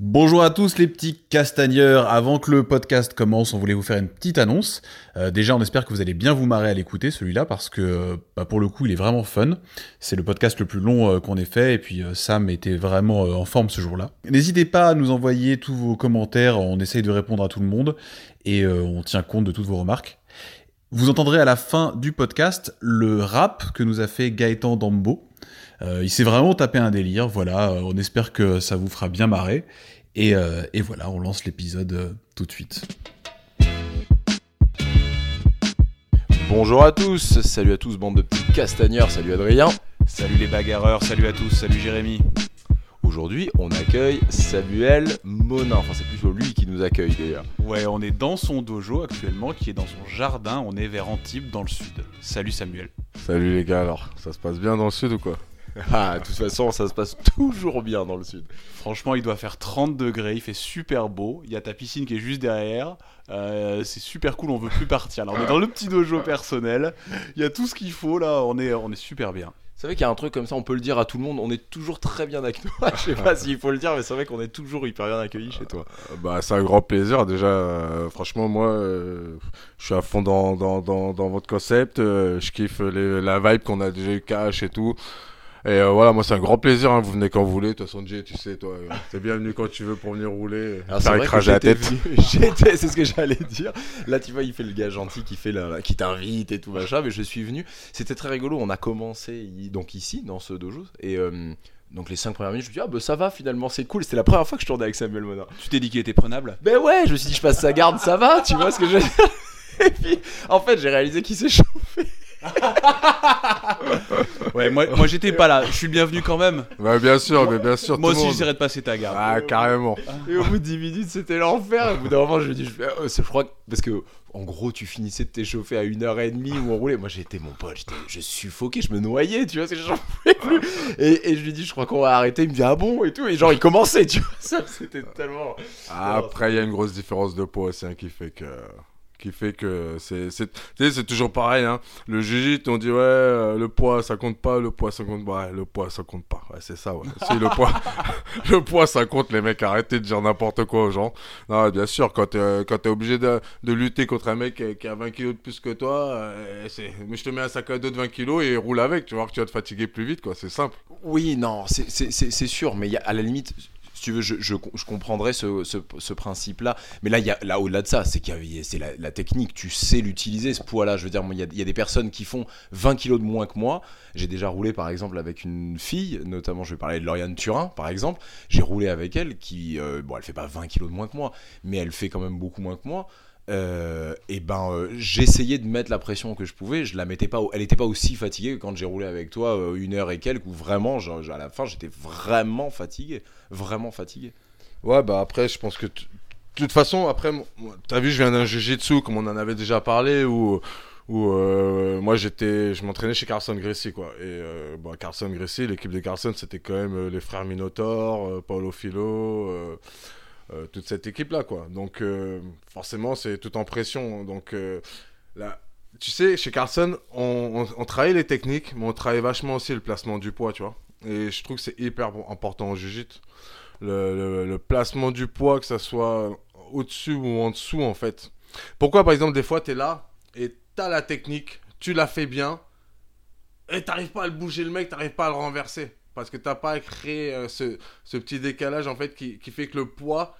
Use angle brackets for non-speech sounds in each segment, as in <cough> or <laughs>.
Bonjour à tous les petits castagneurs. Avant que le podcast commence, on voulait vous faire une petite annonce. Euh, déjà, on espère que vous allez bien vous marrer à l'écouter celui-là parce que bah, pour le coup, il est vraiment fun. C'est le podcast le plus long euh, qu'on ait fait et puis euh, Sam était vraiment en forme ce jour-là. N'hésitez pas à nous envoyer tous vos commentaires. On essaye de répondre à tout le monde et on tient compte de toutes vos remarques. Vous entendrez à la fin du podcast le rap que nous a fait Gaëtan Dambo. Euh, il s'est vraiment tapé un délire, voilà, euh, on espère que ça vous fera bien marrer. Et, euh, et voilà, on lance l'épisode tout de suite. Bonjour à tous, salut à tous, bande de petits castagneurs, salut Adrien. Salut les bagarreurs, salut à tous, salut Jérémy. Aujourd'hui, on accueille Samuel Monin. Enfin, c'est plutôt lui qui nous accueille d'ailleurs. Ouais, on est dans son dojo actuellement, qui est dans son jardin. On est vers Antibes, dans le sud. Salut Samuel. Salut les gars, alors, ça se passe bien dans le sud ou quoi? <laughs> Ah, de toute façon, ça se passe toujours bien dans le sud. Franchement, il doit faire 30 degrés, il fait super beau. Il y a ta piscine qui est juste derrière. Euh, c'est super cool, on veut plus partir. Là, on est dans le petit dojo personnel. Il y a tout ce qu'il faut là, on est, on est super bien. C'est vrai qu'il y a un truc comme ça, on peut le dire à tout le monde, on est toujours très bien accueillis. <laughs> Je sais pas s'il faut le dire, mais c'est vrai qu'on est toujours hyper bien accueillis chez toi. Euh, bah, c'est un grand plaisir. Déjà, euh, franchement, moi, euh, je suis à fond dans, dans, dans, dans votre concept. je kiffe la vibe qu'on a déjà eu cash et tout. Et euh, voilà, moi c'est un grand plaisir, hein. vous venez quand vous voulez. De toute façon, Jay, tu sais, toi, t'es bienvenu quand tu veux pour venir rouler, Alors, faire écraser la tête. <laughs> J'étais, c'est ce que j'allais dire. Là, tu vois, il fait le gars gentil qui fait la, qui t'invite et tout machin, mais je suis venu. C'était très rigolo. On a commencé donc ici, dans ce dojo, et euh, donc les 5 premières minutes, je me dis ah bah ça va finalement, c'est cool. C'était la première fois que je tournais avec Samuel Monin. Tu t'es dit qu'il était prenable? Ben ouais, je me suis dit je passe sa garde, ça va, tu vois ce que je veux dire? Et puis en fait, j'ai réalisé qu'il s'est chauffé. <laughs> ouais, moi, moi j'étais pas là. Je suis le bienvenu quand même. Bah, bien sûr, mais bien sûr. Moi aussi, j'essaierai de passer ta garde. Ah, carrément. Et au bout de 10 minutes, c'était l'enfer. Au bout d'un moment, je me dis, je, oh, je crois parce que en gros, tu finissais de t'échauffer à 1h30 où on roulait. Moi, j'étais mon pote, je suffoquais, je me noyais, tu vois, que j'en pouvais plus. Et, et, je lui dis, je crois qu'on va arrêter. Il me dit, ah bon, et tout. Et genre, il commençait, tu vois. <laughs> Ça, c'était tellement. Ah, après, il y a une grosse différence de poids aussi hein, qui fait que qui fait que c'est c'est toujours pareil hein. le jiu on dit ouais euh, le poids ça compte pas le poids ça compte pas ouais, le poids ça compte pas. Ouais, c'est ça ouais. <laughs> Si le poids <laughs> le poids ça compte les mecs arrêtez de dire n'importe quoi aux gens. Non bien sûr quand tu quand t'es obligé de, de, lutter contre un mec qui a 20 kilos de plus que toi euh, mais je te mets un sac à dos de 20 kilos et roule avec tu vois que tu vas te fatiguer plus vite quoi. C'est simple. Oui non c'est sûr mais y a, à la limite tu veux, je, je, comprendrais ce, principe-là. Mais là, y a, là au-delà de ça, c'est c'est la, technique. Tu sais l'utiliser, ce poids-là. Je veux dire, il y, a, des personnes qui font 20 kilos de moins que moi. J'ai déjà roulé, par exemple, avec une fille, notamment, je vais parler de Lauriane Turin, par exemple. J'ai roulé avec elle, qui, euh, bon, elle fait pas 20 kilos de moins que moi, mais elle fait quand même beaucoup moins que moi. Euh, et ben euh, j'essayais de mettre la pression que je pouvais. Je la mettais pas elle était pas aussi fatiguée que quand j'ai roulé avec toi euh, une heure et quelques où vraiment à la fin j'étais vraiment fatigué. Vraiment fatigué. Ouais bah après je pense que de toute façon après t'as vu je viens d'un jiu-jitsu comme on en avait déjà parlé où moi j'étais je m'entraînais chez Carson Gracie quoi. Et bah, Carson Gracie l'équipe de Carson c'était quand même les frères Minotaur Paulo Filo euh, toute cette équipe-là, quoi. Donc, euh, forcément, c'est tout en pression. Donc, euh, là, tu sais, chez Carson, on, travaille les techniques, mais on travaille vachement aussi le placement du poids, tu vois. Et je trouve que c'est hyper important au jiu le, placement du poids, que ça soit au-dessus ou en dessous, en fait. Pourquoi, par exemple, des fois, tu es là et tu as la technique, tu la fais bien, et t'arrives pas à le bouger le mec, t'arrives pas à le renverser? Parce que t'as pas créé euh, ce, petit décalage en fait qui, fait que le poids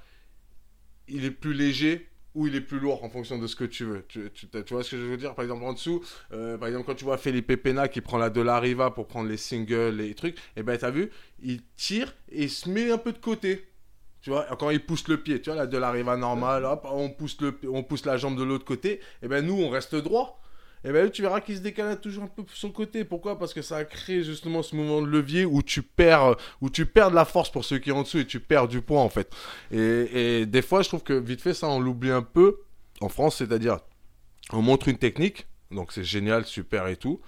il est plus léger ou il est plus lourd en fonction de ce que tu veux. Tu, vois ce que je veux dire? Par exemple, en dessous, euh, par exemple, quand tu vois Felipe Pena qui prend la de la Riva pour prendre les singles, les trucs, et eh ben t'as vu, il tire et se met un peu de côté. Tu vois, quand il pousse le pied, tu vois, la de la Riva normale, on pousse, on pousse la jambe de l'autre côté, et eh ben nous, on reste droit et bien tu verras qu'il se décale toujours un peu sur le côté. Pourquoi? Parce que ça a créé justement ce mouvement de levier où tu perds, où tu perds de la force pour ceux qui sont en dessous et tu perds du poids en fait. Et, des fois, je trouve que vite fait, ça on l'oublie un peu en France, c'est-à-dire on montre une technique, donc c'est génial, super et tout.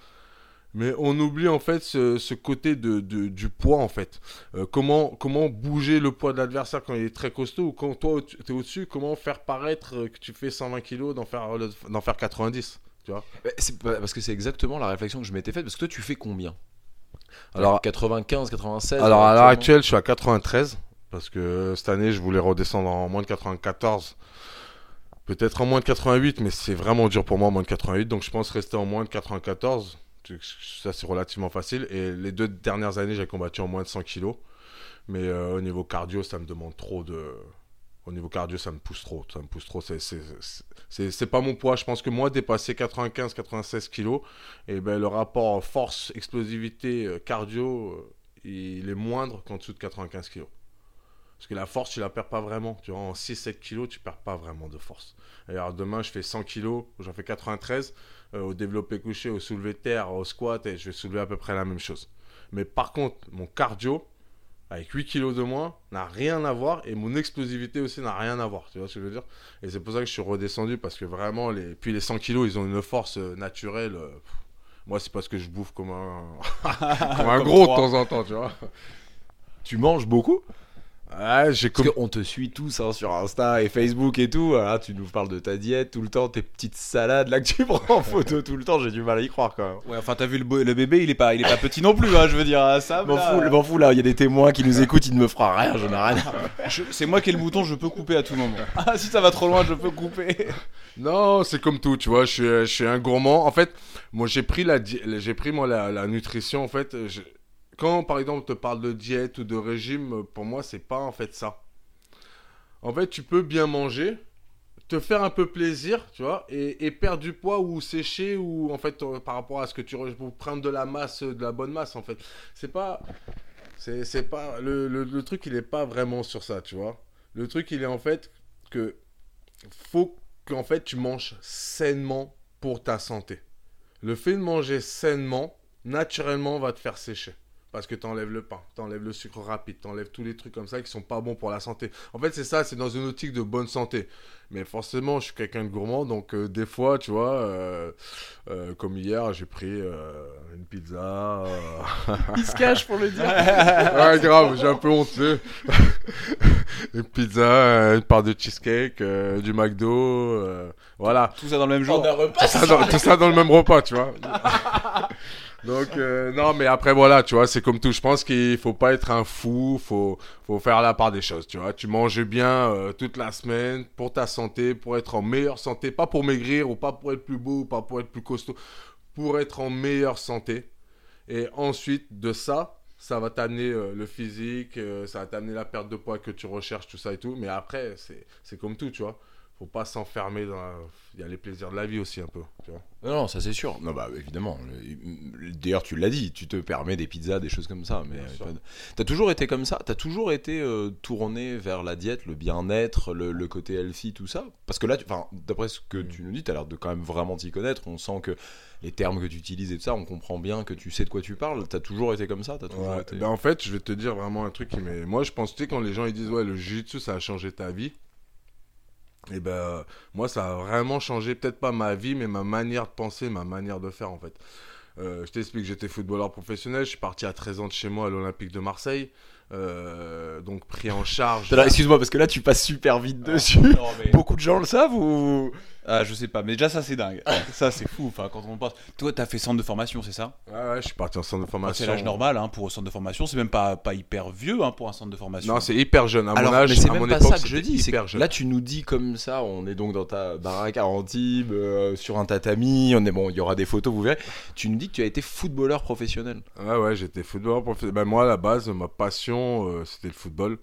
Mais on oublie en fait ce, côté de, du poids en fait. Euh, comment, comment bouger le poids de l'adversaire quand il est très costaud ou quand toi tu es au-dessus, comment faire paraître que tu fais 120 kg d'en faire, d'en faire 90 c'est parce que c'est exactement la réflexion que je m'étais faite. Parce que toi, tu fais combien? Alors 95, 96. Alors à l'heure actuelle, je suis à 93. Parce que cette année, je voulais redescendre en moins de 94. Peut-être en moins de 88, mais c'est vraiment dur pour moi en moins de 88. Donc je pense rester en moins de 94. Ça, c'est relativement facile. Et les deux dernières années, j'ai combattu en moins de 100 kilos. Mais euh, au niveau cardio, ça me demande trop de. Au niveau cardio, ça me pousse trop. Ça me pousse trop. C'est pas mon poids. Je pense que moi, dépasser 95-96 kilos, et eh ben, le rapport force, explosivité, euh, cardio, euh, il est moindre qu'en dessous de 95 kilos. Parce que la force, tu la perds pas vraiment. Tu vois, en 6-7 kilos, tu perds pas vraiment de force. alors demain, je fais 100 kilos, j'en fais 93. Euh, au développé couché, au soulevé terre, au squat, et je vais soulever à peu près la même chose. Mais par contre, mon cardio, avec 8 kilos de moins, n'a rien à voir. Et mon explosivité aussi n'a rien à voir. Tu vois ce que je veux dire? Et c'est pour ça que je suis redescendu. Parce que vraiment, les... puis les 100 kilos, ils ont une force euh, naturelle. Euh, moi, c'est parce que je bouffe comme un, <laughs> comme un gros de temps en temps, tu vois. Tu manges beaucoup? Ouais, j'ai Parce qu'on te suit tous hein, sur Insta et Facebook et tout. Hein, tu nous parles de ta diète tout le temps, tes petites salades là que tu <laughs> prends en photo tout le temps. J'ai du mal à y croire quand même. Ouais, enfin, t'as vu le, le, bébé, il est pas, il est pas petit non plus, hein, je veux dire. Ça, m'en fous, m'en fous là. Il y a des témoins qui nous écoutent, il ne me fera rien, <laughs> je n'ai rien. C'est moi qui ai le bouton, je peux couper à tout moment. <laughs> Ah, si ça va trop loin, je peux couper. Non, c'est comme tout, tu vois. Je suis, je suis un gourmand. En fait, moi, j'ai pris la, j'ai pris moi la, la nutrition. En fait, quand par exemple on te parle de diète ou de régime, pour moi c'est pas en fait ça. En fait, tu peux bien manger, te faire un peu plaisir, tu vois, et, perdre du poids ou sécher ou en fait euh, par rapport à ce que tu pour prendre de la masse, de la bonne masse en fait. C'est pas, c'est pas le, le, truc il est pas vraiment sur ça, tu vois. Le truc il est en fait que faut qu'en fait tu manges sainement pour ta santé. Le fait de manger sainement naturellement va te faire sécher parce que tu enlèves le pain, tu enlèves le sucre rapide, tu enlèves tous les trucs comme ça qui sont pas bons pour la santé. En fait, c'est ça, c'est dans une optique de bonne santé. Mais forcément, je suis quelqu'un de gourmand, donc euh, des fois, tu vois, euh, euh, comme hier, j'ai pris une pizza. <laughs> Il se cache pour le dire. <laughs> ouais, grave, j'ai un peu honte. <laughs> une pizza, une part de cheesecake, du McDo, voilà. Tout ça dans le même jour. Tout ça, dans, tout ça dans le même repas, tu vois. Donc, euh, non, mais après, voilà, tu vois, c'est comme tout. Je pense qu'il faut pas être un fou, faut, faut faire la part des choses, tu vois. Tu manges bien euh, toute la semaine pour ta santé, pour être en meilleure santé, pas pour maigrir ou pas pour être plus beau ou pas pour être plus costaud, pour être en meilleure santé. Et ensuite, de ça, ça va t'amener euh, le physique, ça va t'amener la perte de poids que tu recherches, tout ça et tout. Mais après, c'est comme tout, tu vois faut pas s'enfermer dans il y a les plaisirs de la vie aussi un peu tu vois. Non, ça c'est sûr. Non bah évidemment. D'ailleurs tu l'as dit tu te permets des pizzas des choses comme ça mais t'as toujours été comme ça? T'as toujours été euh, tourné vers la diète le bien-être le, côté healthy tout ça? Parce que là enfin d'après ce que mm. tu nous dis t'as l'air de quand même vraiment t'y connaître. On sent que les termes que tu utilises et tout ça on comprend bien que tu sais de quoi tu parles. T'as toujours été comme ça? As toujours été... Ben, en fait je vais te dire vraiment un truc qui mais moi je pense tu sais quand les gens ils disent ouais le jiu-jitsu ça a changé ta vie et ben moi ça a vraiment changé peut-être pas ma vie mais ma manière de penser ma manière de faire en fait. Euh, je t'explique j'étais footballeur professionnel je suis parti à 13 ans de chez moi à l'Olympique de Marseille. Euh, donc pris en charge. Excuse-moi parce que là tu passes super vite ah, dessus. beaucoup de gens le savent ou ah, je sais pas, mais déjà ça c'est dingue. ça c'est fou. Enfin, quand on pense. Toi, t'as fait centre de formation, c'est ça? Ouais, ouais, je suis parti en centre de formation. C'est l'âge normal hein, pour un centre de formation. C'est même pas, pas hyper vieux hein, pour un centre de formation. Non, c'est hyper jeune. À mon âge, mais c'est même pas ça que je dis. là, tu nous dis comme ça. On est donc dans ta baraque à Antibes, euh, sur un tatami. On est bon. Il y aura des photos, vous verrez. Tu nous dis que tu as été footballeur professionnel. Ouais, ouais, j'étais footballeur professionnel. Ben, moi, à la base, ma passion, euh, c'était le football.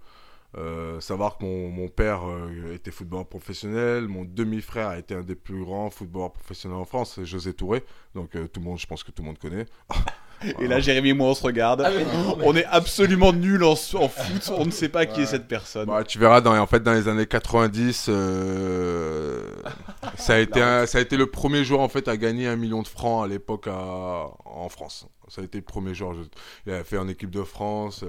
Euh, savoir que mon, mon père euh, était footballeur professionnel, mon demi-frère a été un des plus grands footballeurs professionnels en France, José Touré. Donc euh, tout le monde, je pense que tout le monde connaît. <laughs> Et là, Jérémy et moi, on se regarde. Ah on est absolument nuls en, en, foot. On ne sait pas qui est cette personne. Bah, tu verras, dans, en fait, dans les années 90, ça, a été ça a été le premier joueur en fait, à gagner un million de francs à l'époque en France. Ça a été le premier joueur. Il a fait en équipe de France.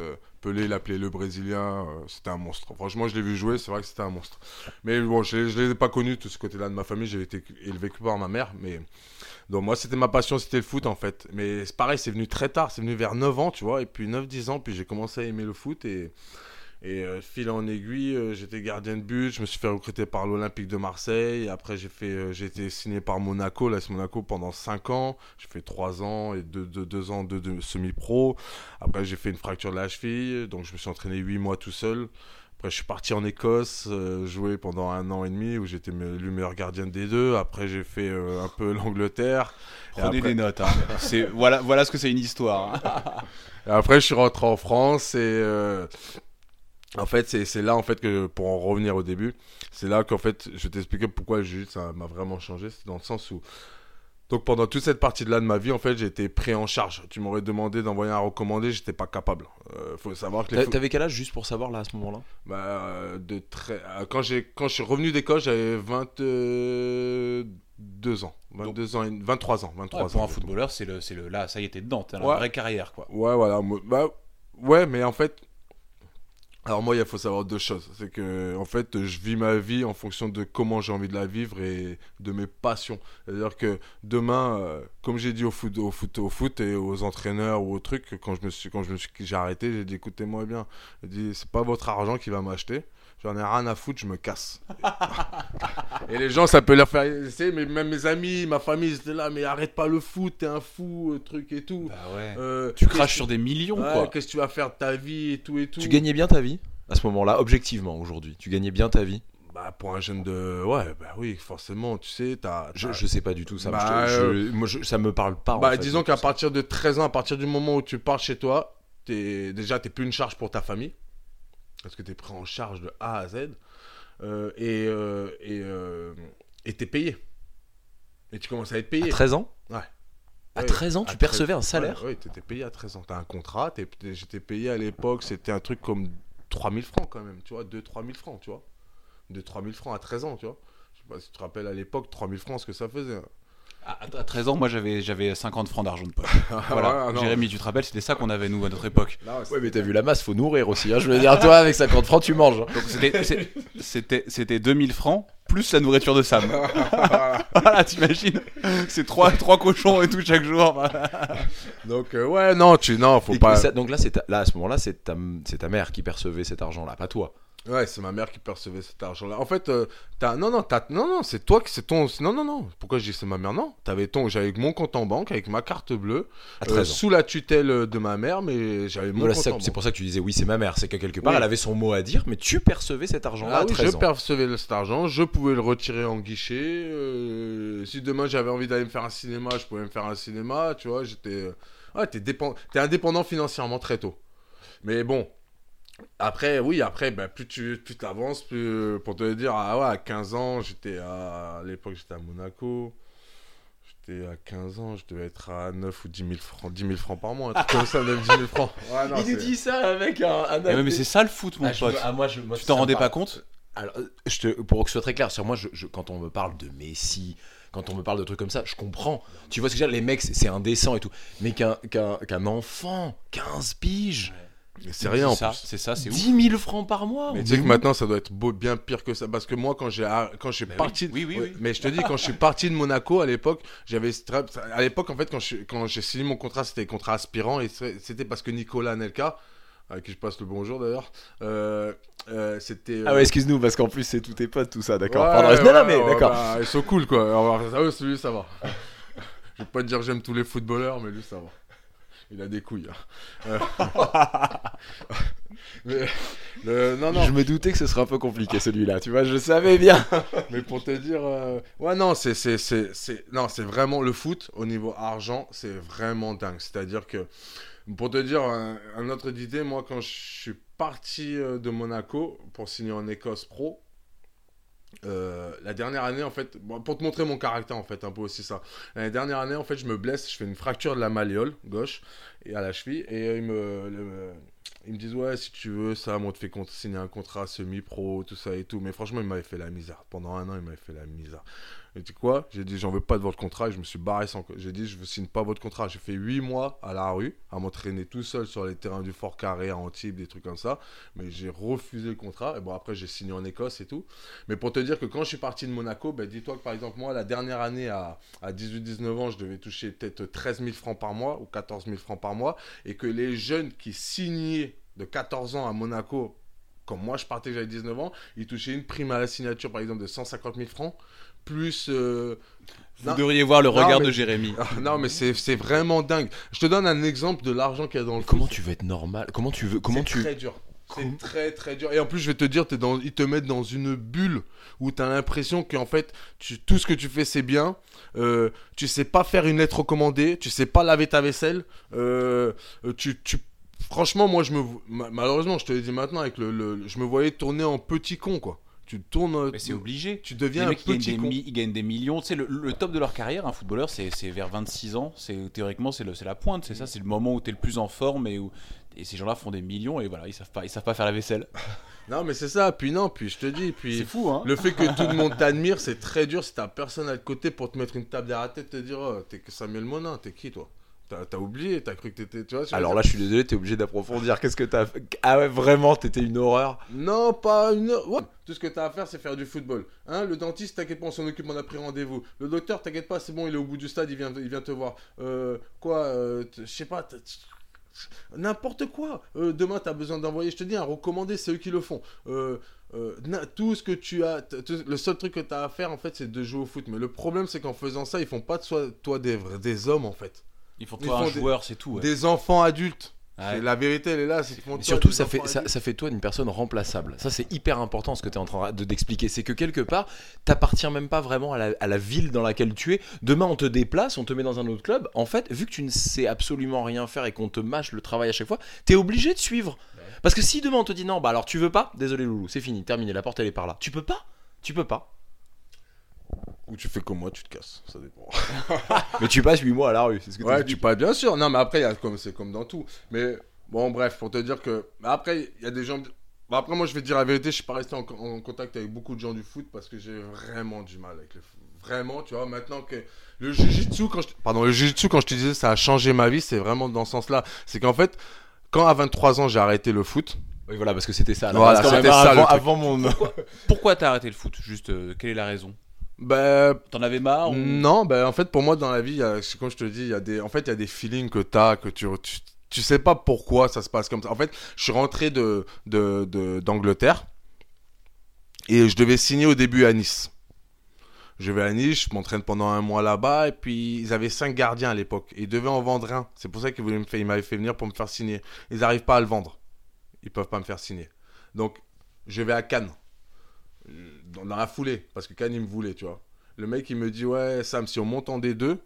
Pelé l'appelait le Brésilien, euh, c'était un monstre. Franchement, je l'ai vu jouer, c'est vrai que c'était un monstre. Mais bon, je ne l'ai pas connu, tout ce côté-là de ma famille, j'ai été élevé que par ma mère. Mais... Donc moi, c'était ma passion, c'était le foot en fait. Mais c'est pareil, c'est venu très tard, c'est venu vers 9 ans, tu vois, et puis 9-10 ans, puis j'ai commencé à aimer le foot et... Et euh, fil en aiguille, euh, j'étais gardien de but, je me suis fait recruter par l'Olympique de Marseille. Après, j'ai fait, euh, j'ai été signé par Monaco, l'AS Monaco pendant 5 ans. J'ai fait 3 ans et 2 deux, deux ans de, de semi-pro. Après, j'ai fait une fracture de la cheville, donc je me suis entraîné 8 mois tout seul. Après, je suis parti en Écosse, euh, jouer pendant un an et demi où j'étais me- le meilleur gardien des deux. Après, j'ai fait euh, un peu <laughs> l'Angleterre. Et Prenez après- des notes. hein. C'est voilà, voilà ce que c'est une histoire. <laughs> hein. Après, je suis rentré en France et euh, en fait, c'est là en fait que pour en revenir au début, c'est là qu'en fait, je vais t'expliquer pourquoi ça m'a vraiment changé. C'est dans le sens où donc pendant toute cette partie-là de ma vie, en fait, j'ai été pris en charge. Tu m'aurais demandé d'envoyer un recommandé, j'étais pas capable. Euh, faut savoir que T'avais quel âge juste pour savoir là à ce moment-là? Bah, euh, de très euh, quand j'ai quand je suis revenu d'école, j'avais 22 ans, 22 ans, et- 23 ans, 23 Ouais, ans. pour un footballeur, c'est le, c'est le là, ça y t'es dedans, t'as une Ouais. vraie carrière quoi. Ouais, voilà. Bah, ouais, mais en fait. Alors, moi, il faut savoir deux choses. C'est que, en fait, je vis ma vie en fonction de comment j'ai envie de la vivre et de mes passions. C'est-à-dire que demain, euh, comme j'ai dit au foot, au, foot, au foot et aux entraîneurs ou aux trucs, quand je me suis, quand je me suis, j'ai arrêté, j'ai dit écoutez-moi bien. J'ai dit c'est pas votre argent qui va m'acheter. J'en ai rien à foutre, je me casse. <laughs> et les gens, ça peut leur faire. tu sais, mais même mes amis, ma famille, ils étaient là, mais arrête pas le foot, t'es un fou, euh, truc et tout. Bah ouais. Euh, tu craches sur des millions Ouais, quoi. Qu'est-ce que tu vas faire de ta vie et tout et tout. Tu gagnais bien ta vie à ce moment-là, objectivement aujourd'hui Tu gagnais bien ta vie Bah, pour un jeune de. Ouais, bah oui, forcément, tu sais, t'as. je, t'as- je sais pas du tout ça. Bah, je te- je- euh, moi, je- ça me parle pas. en Bah, fait, disons qu'à ça- partir de 13 ans, à partir du moment où tu pars chez toi, t'es déjà, t'es plus une charge pour ta famille. Parce que t'es pris en charge de A à Z. Euh, et euh, et euh, et t'es payé. Et tu commences à être À payé. 13 ans Ouais. À Ouais, 13 ans, à tu 13 percevais un salaire Oui, t'étais payé à 13 ans. T'as un contrat, j'étais payé à l'époque, c'était un truc comme 3000 francs quand même, tu vois, 2-3000 francs, tu vois. 2-3000 francs à 13 ans, tu vois. Je sais pas si tu te rappelles à l'époque, 3000 francs, ce que ça faisait. À, à 13 ans, moi j'avais j'avais 50 francs d'argent de poche. <laughs> Voilà, Voilà. non. Jérémy, tu te rappelles, c'était ça qu'on avait nous à notre époque. Ouais, mais t'as vu la masse, faut nourrir aussi. hein. Je veux dire, toi, avec 50 francs, tu manges. hein. Donc c'était c'est- c'était c'était 2000 francs plus la nourriture de Sam. <laughs> voilà, t'imagines? C'est trois trois cochons et tout chaque jour. Donc, euh, ouais, non, tu, non, faut Et pas. ça- donc là, c'est là, à ce moment-là, c'est ta, c'est ta mère qui percevait cet argent-là, pas toi. Ouais, c'est ma mère qui percevait cet argent-là. En fait, euh, t'as... non, non, t'as... non, non, c'est toi qui, c'est ton, non, non, non. Pourquoi je dis c'est ma mère? Non, t'avais ton, j'avais mon compte en banque avec ma carte bleue, À euh, 13 ans. sous la tutelle de ma mère, mais j'avais mon Voilà, compte c'est ça- en c'est banque. pour ça que tu disais oui, c'est ma mère. C'est que quelque part, Oui. elle avait son mot à dire, mais tu percevais cet argent-là Ah à oui, 13 je ans. percevais le- cet argent, je pouvais le retirer en guichet. euh, si demain j'avais envie d'aller me faire un cinéma, je pouvais me faire un cinéma, tu vois. J'étais, ouais, t'es dépend... t'es indépendant financièrement très tôt. Mais bon, après, oui, après, bah, plus tu plus t'avances, plus pour te dire, ah ouais, à 15 ans, j'étais à, à l'époque j'étais à Monaco. J'étais à 15 ans, je devais être à 9 ou 10 000 francs, 10 000 francs par mois, un truc comme ça, 9 10 000 francs. <laughs> Ouais, non, c'est- ça avec un. un ouais, mais c'est ça le foot, mon Ah, pote. me- ah, moi, je- moi, tu t'en me rendais pas compte Alors, euh, je te, pour que ce soit très clair, sur moi, je, je- quand on me parle de Messi, quand on me parle de trucs comme ça, je comprends. Tu vois ce que je veux dire? Les mecs, c'est indécent et tout. Mais qu'un qu'un qu'un enfant, 15 piges, mais c'est rien en ça, plus. C'est ça, c'est ouf. 10 000 francs par mois Mais tu sais que maintenant ça doit être beau, bien pire que ça parce que moi quand j'ai quand je suis Bah oui, parti oui, oui, mais je te dis quand je suis parti de Monaco à l'époque j'avais à l'époque en fait quand je suis- quand j'ai signé mon contrat c'était contrat aspirant et c'était parce que Nicolas Anelka à qui je passe le bonjour d'ailleurs euh, euh, c'était Ah ouais, excuse-nous, parce qu'en plus, c'est tous tes potes, tout ça, d'accord. Ouais, non, non, mais ouais, d'accord. bah, ils sont cool quoi Alors, ça, eux, celui ça va <laughs> je vais pas te dire j'aime tous les footballeurs mais lui ça va il a des couilles hein. Euh. <laughs> mais, le- non non Je me doutais que ce serait un peu compliqué celui-là, tu vois, je savais bien. <laughs> Mais pour te dire, euh, ouais non, c'est c'est c'est c'est non, c'est vraiment le foot au niveau argent, c'est vraiment dingue. C'est-à-dire que pour te dire un, un autre idée, moi quand je suis parti euh, de Monaco pour signer en Écosse pro. Euh, la dernière année, en fait, pour te montrer mon caractère, en fait, un peu aussi ça. La dernière année, en fait, je me blesse, je fais une fracture de la malléole gauche et à la cheville, et euh, ils me, ils me disent ouais, si tu veux, ça, on te fait signer un contrat semi-pro, tout ça et tout. Mais franchement, ils m'avaient fait la misère. Pendant un an, ils m'avaient fait la misère. Et tu quoi? J'ai dit, j'en veux pas de votre contrat. Et je me suis barré sans. J'ai dit, je ne signe pas votre contrat. J'ai fait 8 mois à la rue, à m'entraîner tout seul sur les terrains du Fort Carré, à Antibes, des trucs comme ça. Mais j'ai refusé le contrat. Et bon, après, j'ai signé en Écosse et tout. Mais pour te dire que quand je suis parti de Monaco, ben, dis-toi que par exemple, moi, la dernière année, à, à 18-19 ans, je devais toucher peut-être 13 000 francs par mois ou 14 000 francs par mois. Et que les jeunes qui signaient de 14 ans à Monaco quand moi je partais, j'avais 19 ans, il touchait une prime à la signature, par exemple, de 150 000 francs, plus. euh, Vous Non. devriez voir le Non, regard mais- de Jérémy. <laughs> ah, non, mais c'est vraiment dingue. Je te donne un exemple de l'argent qu'il y a dans le Comment tu veux être normal? Comment tu veux Comment C'est tu très dur. C'est très très dur. Et en plus, je vais te dire, es dans, ils te mettent dans une bulle où tu as l'impression qu'en fait, tu- tout ce que tu fais, c'est bien. Euh, tu sais pas faire une lettre recommandée. Tu sais pas laver ta vaisselle. Euh, tu, tu- Franchement, moi, je me. ma- Malheureusement, je te le dis maintenant, avec le, le- je me voyais tourner en petit con, quoi. Tu tournes. Mais c'est obligé. Tu Les deviens un mecs, ils gagnent, petit des ils gagnent des millions. Tu sais, le, le top de leur carrière, un footballeur, c'est c'est vers 26 ans. C'est Théoriquement, c'est le- c'est la pointe. C'est ça, c'est le moment où tu es le plus en forme et où. Et ces gens-là font des millions et voilà, ils savent pas, ils savent pas faire la vaisselle. <laughs> Non, mais c'est ça. Puis non, puis je te dis. Puis C'est fou, hein Le fait que tout le monde <laughs> t'admire, c'est très dur si t'as personne à côté pour te mettre une table derrière la tête te dire oh, T'es que Samuel Monin, t'es qui toi? T'as t'as oublié, t'as cru que t'étais. Tu vois, Alors là, je suis désolé, t'es obligé d'approfondir. Qu'est-ce que t'as fait Ah ouais, vraiment, t'étais une horreur. Non, pas une. Ouais. Tout ce que t'as à faire, c'est faire du football. Hein, le dentiste, t'inquiète pas, on s'en occupe, on a pris rendez-vous. Le docteur, t'inquiète pas, c'est bon, il est au bout du stade, il vient, il vient te voir. Euh, quoi euh, Je sais pas. N'importe quoi. Euh, demain, t'as besoin d'envoyer, je te dis, un recommandé, c'est eux qui le font. Euh, euh, tout ce que tu as, le seul truc que tu as à faire en fait, c'est de jouer au foot. Mais le problème, c'est qu'en faisant ça, ils font pas de soi, toi des, des hommes en fait, Ils font toi un des- joueur, c'est tout. ouais. des enfants adultes. Ouais. La vérité, elle est là. C'est surtout, ça fait, ça, ça fait toi une personne remplaçable. Ça, c'est hyper important ce que tu es en train de- d'expliquer. C'est que quelque part, t'appartiens même pas vraiment à la, à la ville dans laquelle tu es. Demain, on te déplace, on te met dans un autre club. En fait, vu que tu ne sais absolument rien faire et qu'on te mâche le travail à chaque fois, t'es obligé de suivre. Parce que si demain on te dit non, bah alors tu veux pas, désolé Loulou, c'est fini, terminé, la porte elle est par là. Tu peux pas, tu peux pas. Ou tu fais comme moi, tu te casses. Ça dépend. <laughs> Mais tu passes 8 mois à la rue, c'est ce que Ouais, tu parles bien sûr. Non, mais après, il y a comme c'est comme dans tout. Mais bon, bref, pour te dire que. après, il y a des gens. Bon, après, moi, je vais te dire la vérité. Je suis pas resté en, en contact avec beaucoup de gens du foot parce que j'ai vraiment du mal avec le foot. Vraiment, tu vois. Maintenant que le jujitsu, quand je... pardon, le jujitsu, quand je te disais, ça a changé ma vie. C'est vraiment dans ce sens-là. C'est qu'en fait, quand à 23 ans, j'ai arrêté le foot. Oui, voilà, parce que c'était ça. Voilà, c'était avant- ça, avant, mon. Pourquoi t'as arrêté le foot Juste, euh, quelle est la raison? Ben, T'en avais marre ou- Non, ben en fait pour moi dans la vie, comme je te dis, il y a des, en fait il y a des feelings que t'as, que tu, tu, tu sais pas pourquoi ça se passe comme ça. En fait, je suis rentré de de- de- d'Angleterre et je devais signer au début à Nice. Je vais à Nice, je m'entraîne pendant un mois là-bas et puis ils avaient cinq gardiens à l'époque et ils devaient en vendre un. C'est pour ça qu'ils voulaient me faire, ils m'avaient fait venir pour me faire signer. Ils n'arrivent pas à le vendre. Ils peuvent pas me faire signer. Donc je vais à Cannes dans, la foulée, parce que Cannes, il me voulait, tu vois. Le mec, il me dit, ouais, Sam, si on monte en D2,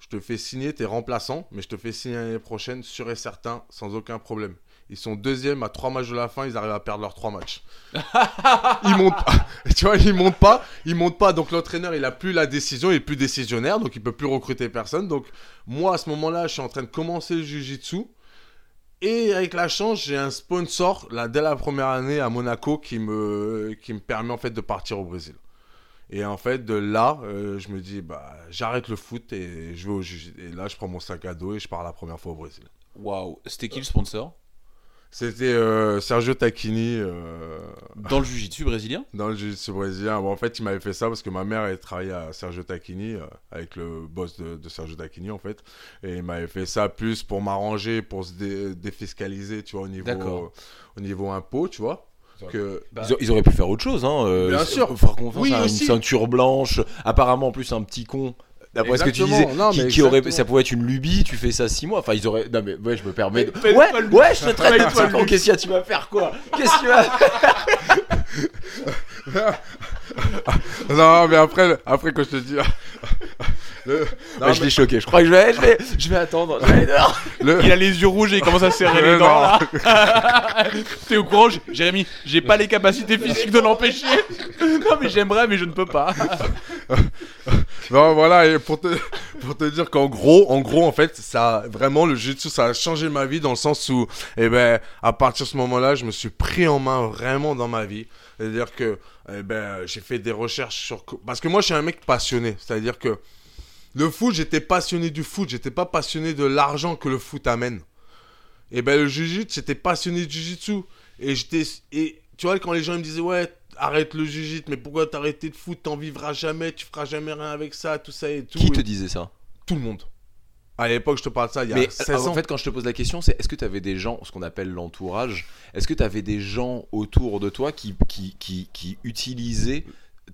je te fais signer, t'es remplaçant, mais je te fais signer l'année prochaine, sûr et certain, sans aucun problème. Ils sont deuxième à trois matchs de la fin, ils arrivent à perdre leurs trois matchs. <laughs> ils montent pas. <laughs> Tu vois, ils montent pas. Ils montent pas. Donc l'entraîneur, il a plus la décision, il est plus décisionnaire, donc il peut plus recruter personne. Donc moi, à ce moment-là, je suis en train de commencer le jujitsu. Et avec la chance, j'ai un sponsor là, dès la première année à Monaco qui me, qui me permet en fait de partir au Brésil. Et en fait, de là, euh, je me dis, bah, j'arrête le foot et je vais au Et là, je prends mon sac à dos et je pars la première fois au Brésil. Waouh, c'était qui le sponsor? C'était euh, Sergio Tacchini euh, Dans le jiu-jitsu brésilien? Dans le jiu-jitsu brésilien. Bon, en fait, il m'avait fait ça parce que ma mère, elle travaillait à Sergio Tacchini, euh, avec le boss de, de Sergio Tacchini, en fait. Et il m'avait fait ça plus pour m'arranger, pour se dé- défiscaliser, tu vois, au niveau, au niveau impôt, tu vois. Que... Ils, a- ils auraient pu faire autre chose, hein. euh, Bien sûr. Faire confiance Oui, à une ceinture blanche. Apparemment, en plus, un petit con. D'après ce que tu disais, Non, qui, mais qui aurait, ça pouvait être une lubie, tu fais ça 6 mois. Enfin, ils auraient. Non, mais ouais, je me permets. de- Ouais, ouais, je te traite de. Qu'est-ce qu'il y a Tu vas faire quoi? Qu'est-ce que tu vas <laughs> <laughs> non, mais après, après quand je te dis... <laughs> le- non, Ouais, Je mais l'ai choqué. Je crois que je vais, je vais, je vais attendre. Je vais aller dehors. le- Il a les yeux rouges et il commence à serrer les dents là. <laughs> T'es au courant, Jérémy J'ai pas les capacités physiques de l'empêcher. Non mais j'aimerais mais je ne peux pas. Non, voilà, et pour te, pour te dire qu'en gros, en gros, en fait, ça, vraiment, le jiu-jitsu, ça a changé ma vie dans le sens où, eh ben, à partir de ce moment-là, je me suis pris en main vraiment dans ma vie. C'est-à-dire que, eh ben, j'ai fait des recherches sur, parce que moi, je suis un mec passionné. C'est-à-dire que, le foot, j'étais passionné du foot, j'étais pas passionné de l'argent que le foot amène. Et ben, le jiu-jitsu, j'étais passionné du jiu-jitsu. Et j'étais, et, tu vois, quand les gens me disaient, ouais, arrête le jiu-jitsu, mais pourquoi t'as arrêté de foot, t'en vivras jamais, tu feras jamais rien avec ça, tout ça et tout. Qui Et te disait ça? Tout le monde. À l'époque, je te parle de ça il y a Mais 16 alors, ans. en fait, quand je te pose la question, c'est est-ce que tu avais des gens, ce qu'on appelle l'entourage, est-ce que tu avais des gens autour de toi qui, qui, qui, qui utilisaient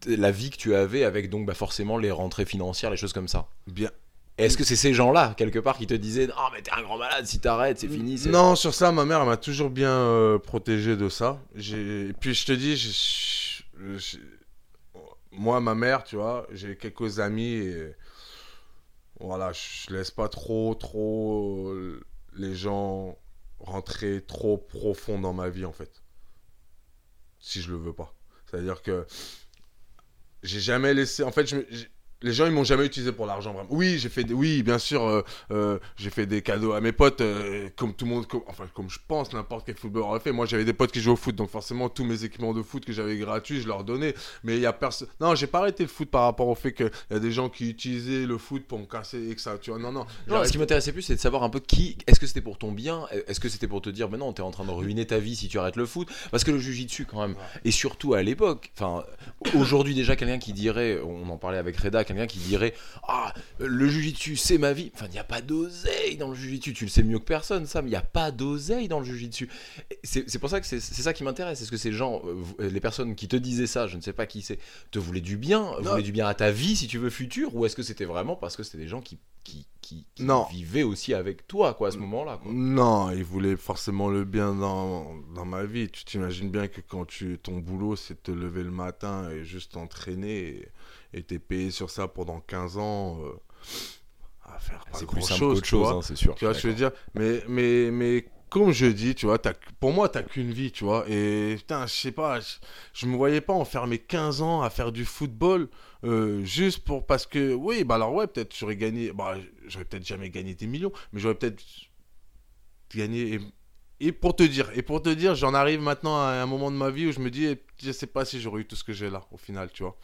la vie que tu avais avec donc bah, forcément les rentrées financières, les choses comme ça? Bien. Est-ce que c'est ces gens-là, quelque part, qui te disaient Non, mais t'es un grand malade, si t'arrêtes, c'est fini Non, sur ça, ma mère elle m'a toujours bien euh, protégé de ça. Et puis je te dis, moi, ma mère, tu vois, j'ai quelques amis et voilà, je laisse pas trop, trop euh, les gens rentrer trop profond dans ma vie en fait. Si je le veux pas. C'est-à-dire que j'ai jamais laissé. En fait, je les gens ils m'ont jamais utilisé pour l'argent vraiment. Oui, j'ai fait des... oui, bien sûr, euh, euh, j'ai fait des cadeaux à mes potes euh, comme tout le monde, comme... enfin comme je pense n'importe quel footballeur aurait fait. Moi, j'avais des potes qui jouaient au foot, donc forcément tous mes équipements de foot que j'avais gratuits, je leur donnais. Mais il y a personne. Non, j'ai pas arrêté le foot par rapport au fait qu'il y a des gens qui utilisaient le foot pour me casser et que ça. Tu vois, non, non. Non, ce qui m'intéressait plus, c'est de savoir un peu qui. Est-ce que c'était pour ton bien? Est-ce que c'était pour te dire, mais non, t'es en train de ruiner ta vie si tu arrêtes le foot? Parce que le jujitsu, quand même, et surtout à l'époque, enfin, aujourd'hui déjà, quelqu'un qui dirait, on en parlait avec Reda, quelqu'un qui dirait, ah, le jujitsu, c'est ma vie. Enfin, il n'y a pas d'oseille dans le jujitsu. Tu le sais mieux que personne, ça, mais il n'y a pas d'oseille dans le jujitsu. C'est pour ça que c'est ça qui m'intéresse. Est-ce que ces gens, euh, les personnes qui te disaient ça, je ne sais pas qui c'est, te voulaient du bien, Non. voulaient du bien à ta vie, si tu veux, futur, ou est-ce que c'était vraiment parce que c'était des gens qui, qui, qui, qui Non. vivaient aussi avec toi, quoi, à ce moment-là. Non, il voulait forcément le bien dans, dans ma vie. Tu t'imagines bien que quand tu ton boulot, c'est de te lever le matin et juste t'entraîner et- t'es payé sur ça pendant 15 ans euh, à faire pas grand simple chose, hein, c'est sûr. Tu vois, je veux dire? Mais, mais, mais comme je dis, tu vois, pour moi, t'as qu'une vie, tu vois. Et putain, je sais pas, je, je me voyais pas enfermer 15 ans à faire du football euh, juste pour. Parce que, oui, bah alors, ouais, peut-être j'aurais gagné. Bah, j'aurais peut-être jamais gagné des millions, mais j'aurais peut-être gagné. Et, et pour te dire, et pour te dire, j'en arrive maintenant à un moment de ma vie où je me dis, eh, je sais pas si j'aurais eu tout ce que j'ai là, au final, tu vois.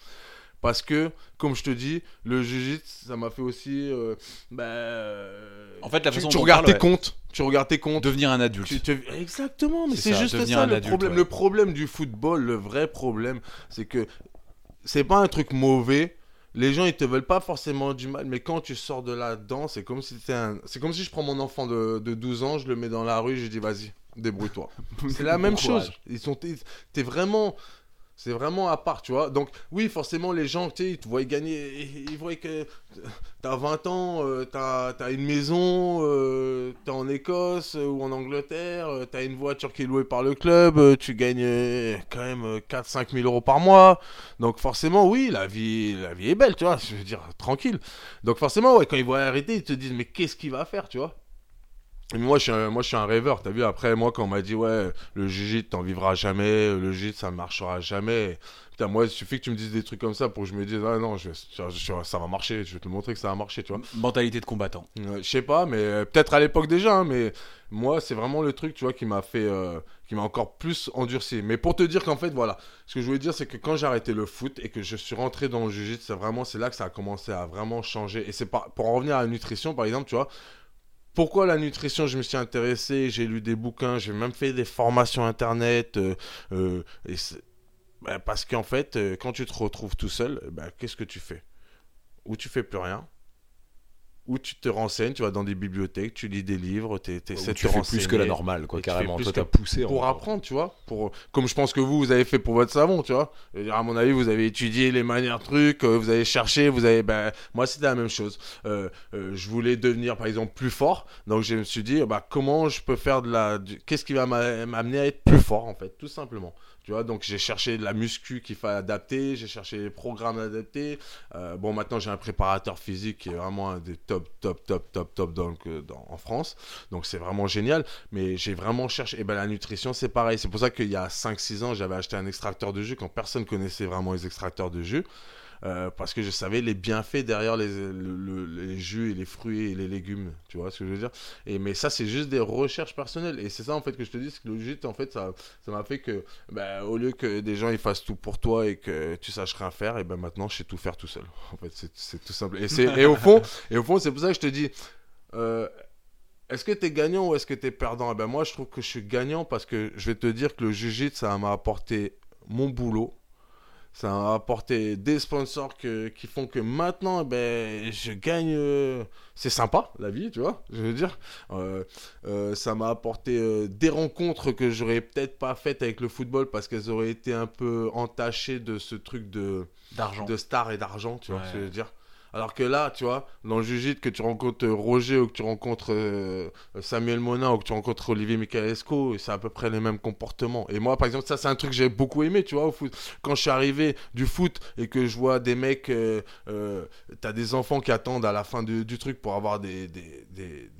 Parce que, comme je te dis, le jiu-jitsu, ça m'a fait aussi. euh, bah, euh, En fait, la tu, façon tu dont on regardes parle, tes comptes. Tu regardes tes comptes. Devenir un adulte. Tu Exactement, mais C'est juste ça le adulte, problème. ouais. Le problème du football, le vrai problème, c'est que c'est pas un truc mauvais. Les gens, ils te veulent pas forcément du mal, mais quand tu sors de là-dedans, c'est comme si un... C'est comme si je prends mon enfant de, de 12 ans, je le mets dans la rue, je lui dis vas-y, débrouille-toi. <laughs> c'est la même chose. Ils sont... T'es vraiment... C'est vraiment à part, tu vois. Donc, oui, forcément, les gens, tu sais, ils te voient gagner. Ils voient que t'as 20 ans, euh, t'as as une maison, euh, t'es en Écosse euh, ou en Angleterre, t'as une voiture qui est louée par le club, tu gagnes quand même 4-5 000 euros par mois. Donc, forcément, oui, la vie, la vie est belle, tu vois. Je veux dire, tranquille. Donc, forcément, ouais, quand ils voient arrêter, ils te disent, mais qu'est-ce qu'il va faire, tu vois? Moi je, suis un, moi, je suis un rêveur, t'as vu, après, moi, quand on m'a dit, ouais, le Jiu-Jitsu, t'en vivras jamais, le Jiu-Jitsu, ça ne marchera jamais. Putain, moi, il suffit que tu me dises des trucs comme ça pour que je me dise, ah non, je, je- je- ça va marcher, je vais te montrer que ça va marcher, tu vois. Mentalité de combattant. Euh, je sais pas, mais euh, peut-être à l'époque déjà, hein, mais moi, c'est vraiment le truc, tu vois, qui m'a fait, euh, qui m'a encore plus endurci. Mais pour te dire qu'en fait, voilà, ce que je voulais dire, c'est que quand j'ai arrêté le foot et que je suis rentré dans le jiu-jitsu, c'est vraiment, c'est là que ça a commencé à vraiment changer. Et c'est pas, pour en revenir à la nutrition, par exemple, tu vois, pourquoi la nutrition, je me suis intéressé, j'ai lu des bouquins, j'ai même fait des formations internet, euh, euh, et bah, parce qu'en fait, euh, quand tu te retrouves tout seul, bah, qu'est-ce que tu fais? Ou tu fais plus rien, ou tu te renseignes, tu vas dans des bibliothèques, tu lis des livres, tu essaies de tu te fais plus que la renseigner normale, quoi, carrément. Toi, t'as poussé. pour en- apprendre, tu vois. Pour, comme je pense que vous, vous avez fait pour votre savon, tu vois. À mon avis, vous avez étudié les manières trucs, euh, vous avez cherché, vous avez. Ben, moi, c'était la même chose. Euh, euh, je voulais devenir, par exemple, plus fort. Donc, je me suis dit, bah, comment je peux faire de la. Qu'est-ce qui va m'a- m'amener à être plus fort, en fait, tout simplement. Tu vois, donc j'ai cherché de la muscu qu'il fallait adapter, j'ai cherché les programmes adaptés. Euh, bon, maintenant j'ai un préparateur physique qui est vraiment un des top, top, top, top, top dans- en France. Donc c'est vraiment génial. Mais j'ai vraiment cherché. Et ben la nutrition, c'est pareil. C'est pour ça qu'il y a 5-6 ans, j'avais acheté un extracteur de jus quand personne connaissait vraiment les extracteurs de jus. Euh, parce que je savais les bienfaits derrière les, le- le- les jus et les fruits et les légumes. Tu vois ce que je veux dire? Et, Mais ça, c'est juste des recherches personnelles. Et c'est ça, en fait, que je te dis, c'est que le jus, en fait, ça m'a fait que, bah, au lieu que des gens ils fassent tout pour toi et que tu saches rien faire, et ben maintenant, je sais tout faire tout seul. <laughs> En fait, c'est- tout simple. Et, au fond, fond c'est pour ça que je te dis. euh, est-ce que tu es gagnant ou est-ce que tu es perdant? Eh ben moi, je trouve que je suis gagnant parce que je vais te dire que le jiu-jitsu, ça m'a apporté mon boulot, ça m'a apporté des sponsors que, qui font que maintenant, ben, je gagne. euh, c'est sympa, la vie, tu vois, je veux dire. Euh, euh, ça m'a apporté des rencontres que j'aurais peut-être pas faites avec le football parce qu'elles auraient été un peu entachées de ce truc de, D'argent. de star et d'argent, tu vois Ouais. ce que je veux dire. Alors que là, tu vois, dans le que tu rencontres Roger ou que tu rencontres euh, Samuel Monin ou que tu rencontres Olivier Michaesco, c'est à peu près les mêmes comportements. Et moi, par exemple, ça, c'est un truc que j'ai beaucoup aimé, tu vois, au foot. Quand je suis arrivé du foot et que je vois des mecs, euh, euh, t'as des enfants qui attendent à la fin du, truc pour avoir des, des, des,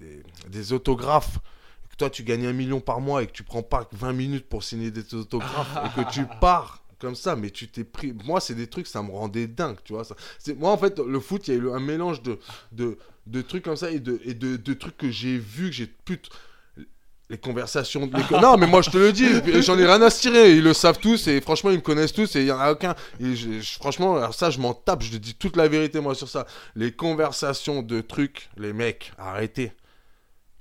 des- autographes. Que toi, tu gagnes un million par mois et que tu prends pas 20 minutes pour signer des autographes et que tu pars comme ça, mais tu t'es pris. Moi, c'est des trucs, ça me rendait dingue, tu vois. Ça. Moi, en fait, le foot, il y a eu un mélange de, de, trucs comme ça et de, de, trucs que j'ai vus, que j'ai pu. Les conversations. non, mais moi, je te le dis, j'en ai rien à cirer. Ils le savent tous et franchement, ils me connaissent tous et il y en a aucun. Franchement, ça, je m'en tape. Je te dis toute la vérité, moi, sur ça. Les conversations de trucs, les mecs, arrêtez.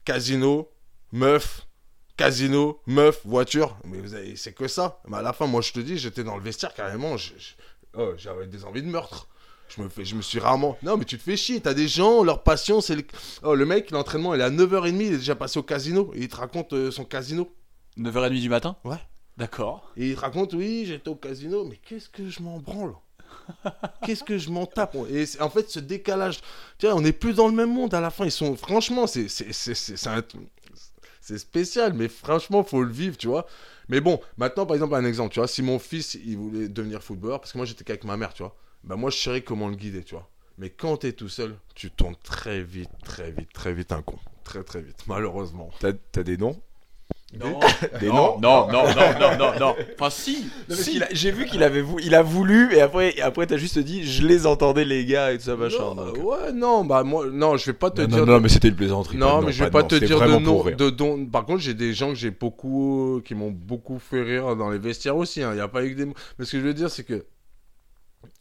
Casino, meuf, casino, meuf, voiture. Mais vous avez, c'est que ça. Mais à la fin, moi, je te dis, j'étais dans le vestiaire carrément. je- je- oh, j'avais des envies de meurtre. Je me, fais, je me suis rarement. Non, mais tu te fais chier. T'as des gens, leur passion, c'est le. Oh, le mec, l'entraînement, il est à 9h30, il est déjà passé au casino. Et il te raconte euh, son casino. 9h30 du matin? Ouais. D'accord. Et il te raconte, oui, j'étais au casino. Mais qu'est-ce que je m'en branle? <laughs> Qu'est-ce que je m'en tape Et c'est- en fait, ce décalage. Tu vois, on n'est plus dans le même monde à la fin. Ils sont. Franchement, c'est. c'est- c'est- c'est- c'est un- c'est spécial, mais franchement, faut le vivre, tu vois. Mais bon, maintenant, par exemple, un exemple, tu vois, si mon fils, il voulait devenir footballeur, parce que moi, j'étais qu'avec ma mère, tu vois, bah moi, je saurais comment le guider, tu vois. Mais quand t'es tout seul, tu tombes très vite, très vite, très vite un con. Très, très vite, malheureusement. T'as des noms? Non. Des <laughs> non, non, non, non, non, non, non. Enfin, si. Si. a- J'ai vu qu'il avait vou- il a voulu et après, et après t'as juste dit je les entendais les gars et tout ça machin. Non, donc. ouais, non, bah moi, non, je vais pas te Non, dire. non, non, mais c'était une plaisanterie. Non, mais je vais pas te dire de nom, de don. Par contre, j'ai des gens que j'ai beaucoup, qui m'ont beaucoup fait rire dans les vestiaires aussi. Il n'y a pas eu que des mots. Mais ce que je veux dire, c'est que,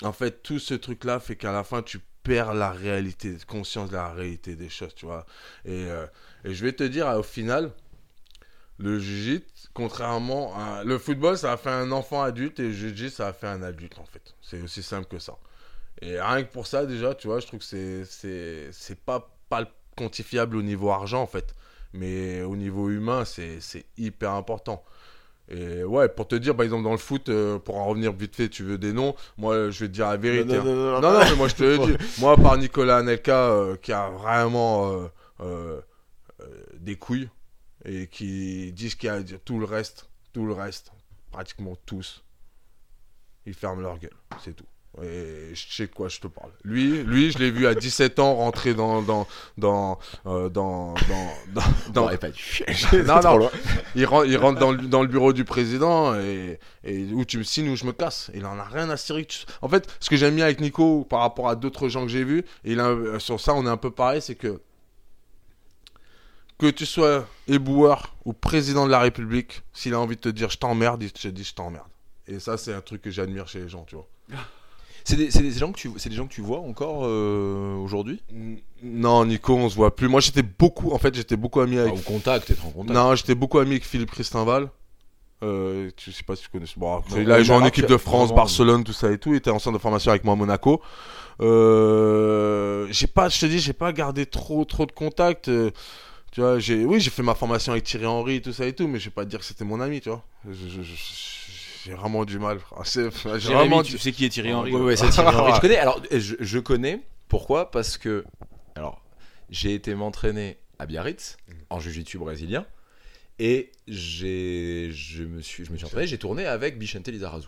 en fait, tout ce truc-là fait qu'à la fin, tu perds la réalité, conscience de la réalité des choses, tu vois. Et, euh, et je vais te dire, au final, le jiu contrairement à le football, ça a fait un enfant adulte et le jiu ça a fait un adulte en fait. C'est aussi simple que ça. Et rien que pour ça, déjà, tu vois, je trouve que c'est c'est c'est pas pas quantifiable au niveau argent en fait, mais au niveau humain, c'est c'est hyper important. Et ouais, pour te dire, par exemple, dans le foot, euh, pour en revenir vite fait, tu veux des noms, moi, je vais te dire la vérité. hein. non, non, Non, non, mais moi je te le dis. <laughs> Moi, par Nicolas Anelka, euh, qui a vraiment euh, des couilles et qui ce qu'il y a à dire, tout le reste, tout le reste, pratiquement tous, ils ferment leur gueule, c'est tout. Et je sais de quoi je te parle. Lui, lui, je l'ai vu à 17 ans rentrer dans dans dans euh, dans dans dans, dans- T'aurais pas dû. <laughs> non, <laughs> non. il rentre, il rentre dans, le, dans le bureau du président et, et où tu me signes ou je me casse. Il en a rien à cirer. En fait, ce que j'aime bien avec Nico par rapport à d'autres gens que j'ai vus, et sur ça on est un peu pareil, c'est que que tu sois éboueur ou président de la République, s'il a envie de te dire je t'emmerde, il te dit je t'emmerde. Et ça, c'est un truc que j'admire chez les gens, tu vois. <laughs> C'est des, des gens que tu, c'est des gens que tu vois encore euh, aujourd'hui? Non, Nico, on se voit plus. Moi, j'étais beaucoup, en fait, j'étais beaucoup ami Ah, avec Au contact, être en contact. Non, j'étais beaucoup ami avec Philippe Christinval. Euh, je sais pas si tu connais. Bon, après, Non, il a ouais, joué en équipe de France, vraiment, Barcelone, tout ça et tout. Il était en centre de formation avec moi à Monaco. Euh, j'ai pas, je te dis, j'ai pas gardé trop, trop de contact. Tu vois, j'ai, oui, j'ai fait ma formation avec Thierry Henry, tout ça et tout, mais je vais pas te dire que c'était mon ami, tu vois. Je- je- je- j'ai vraiment du mal. C'est- J'ai Jérémy, vraiment tu sais qui est Thierry Henry ouais, c'est Thierry Henry. Je connais. Alors, je, je connais. Pourquoi? Parce que, alors, j'ai été m'entraîner à Biarritz en jiu-jitsu brésilien et j'ai, je me suis, je me suis entraîné. J'ai tourné avec Bichente Lizarazu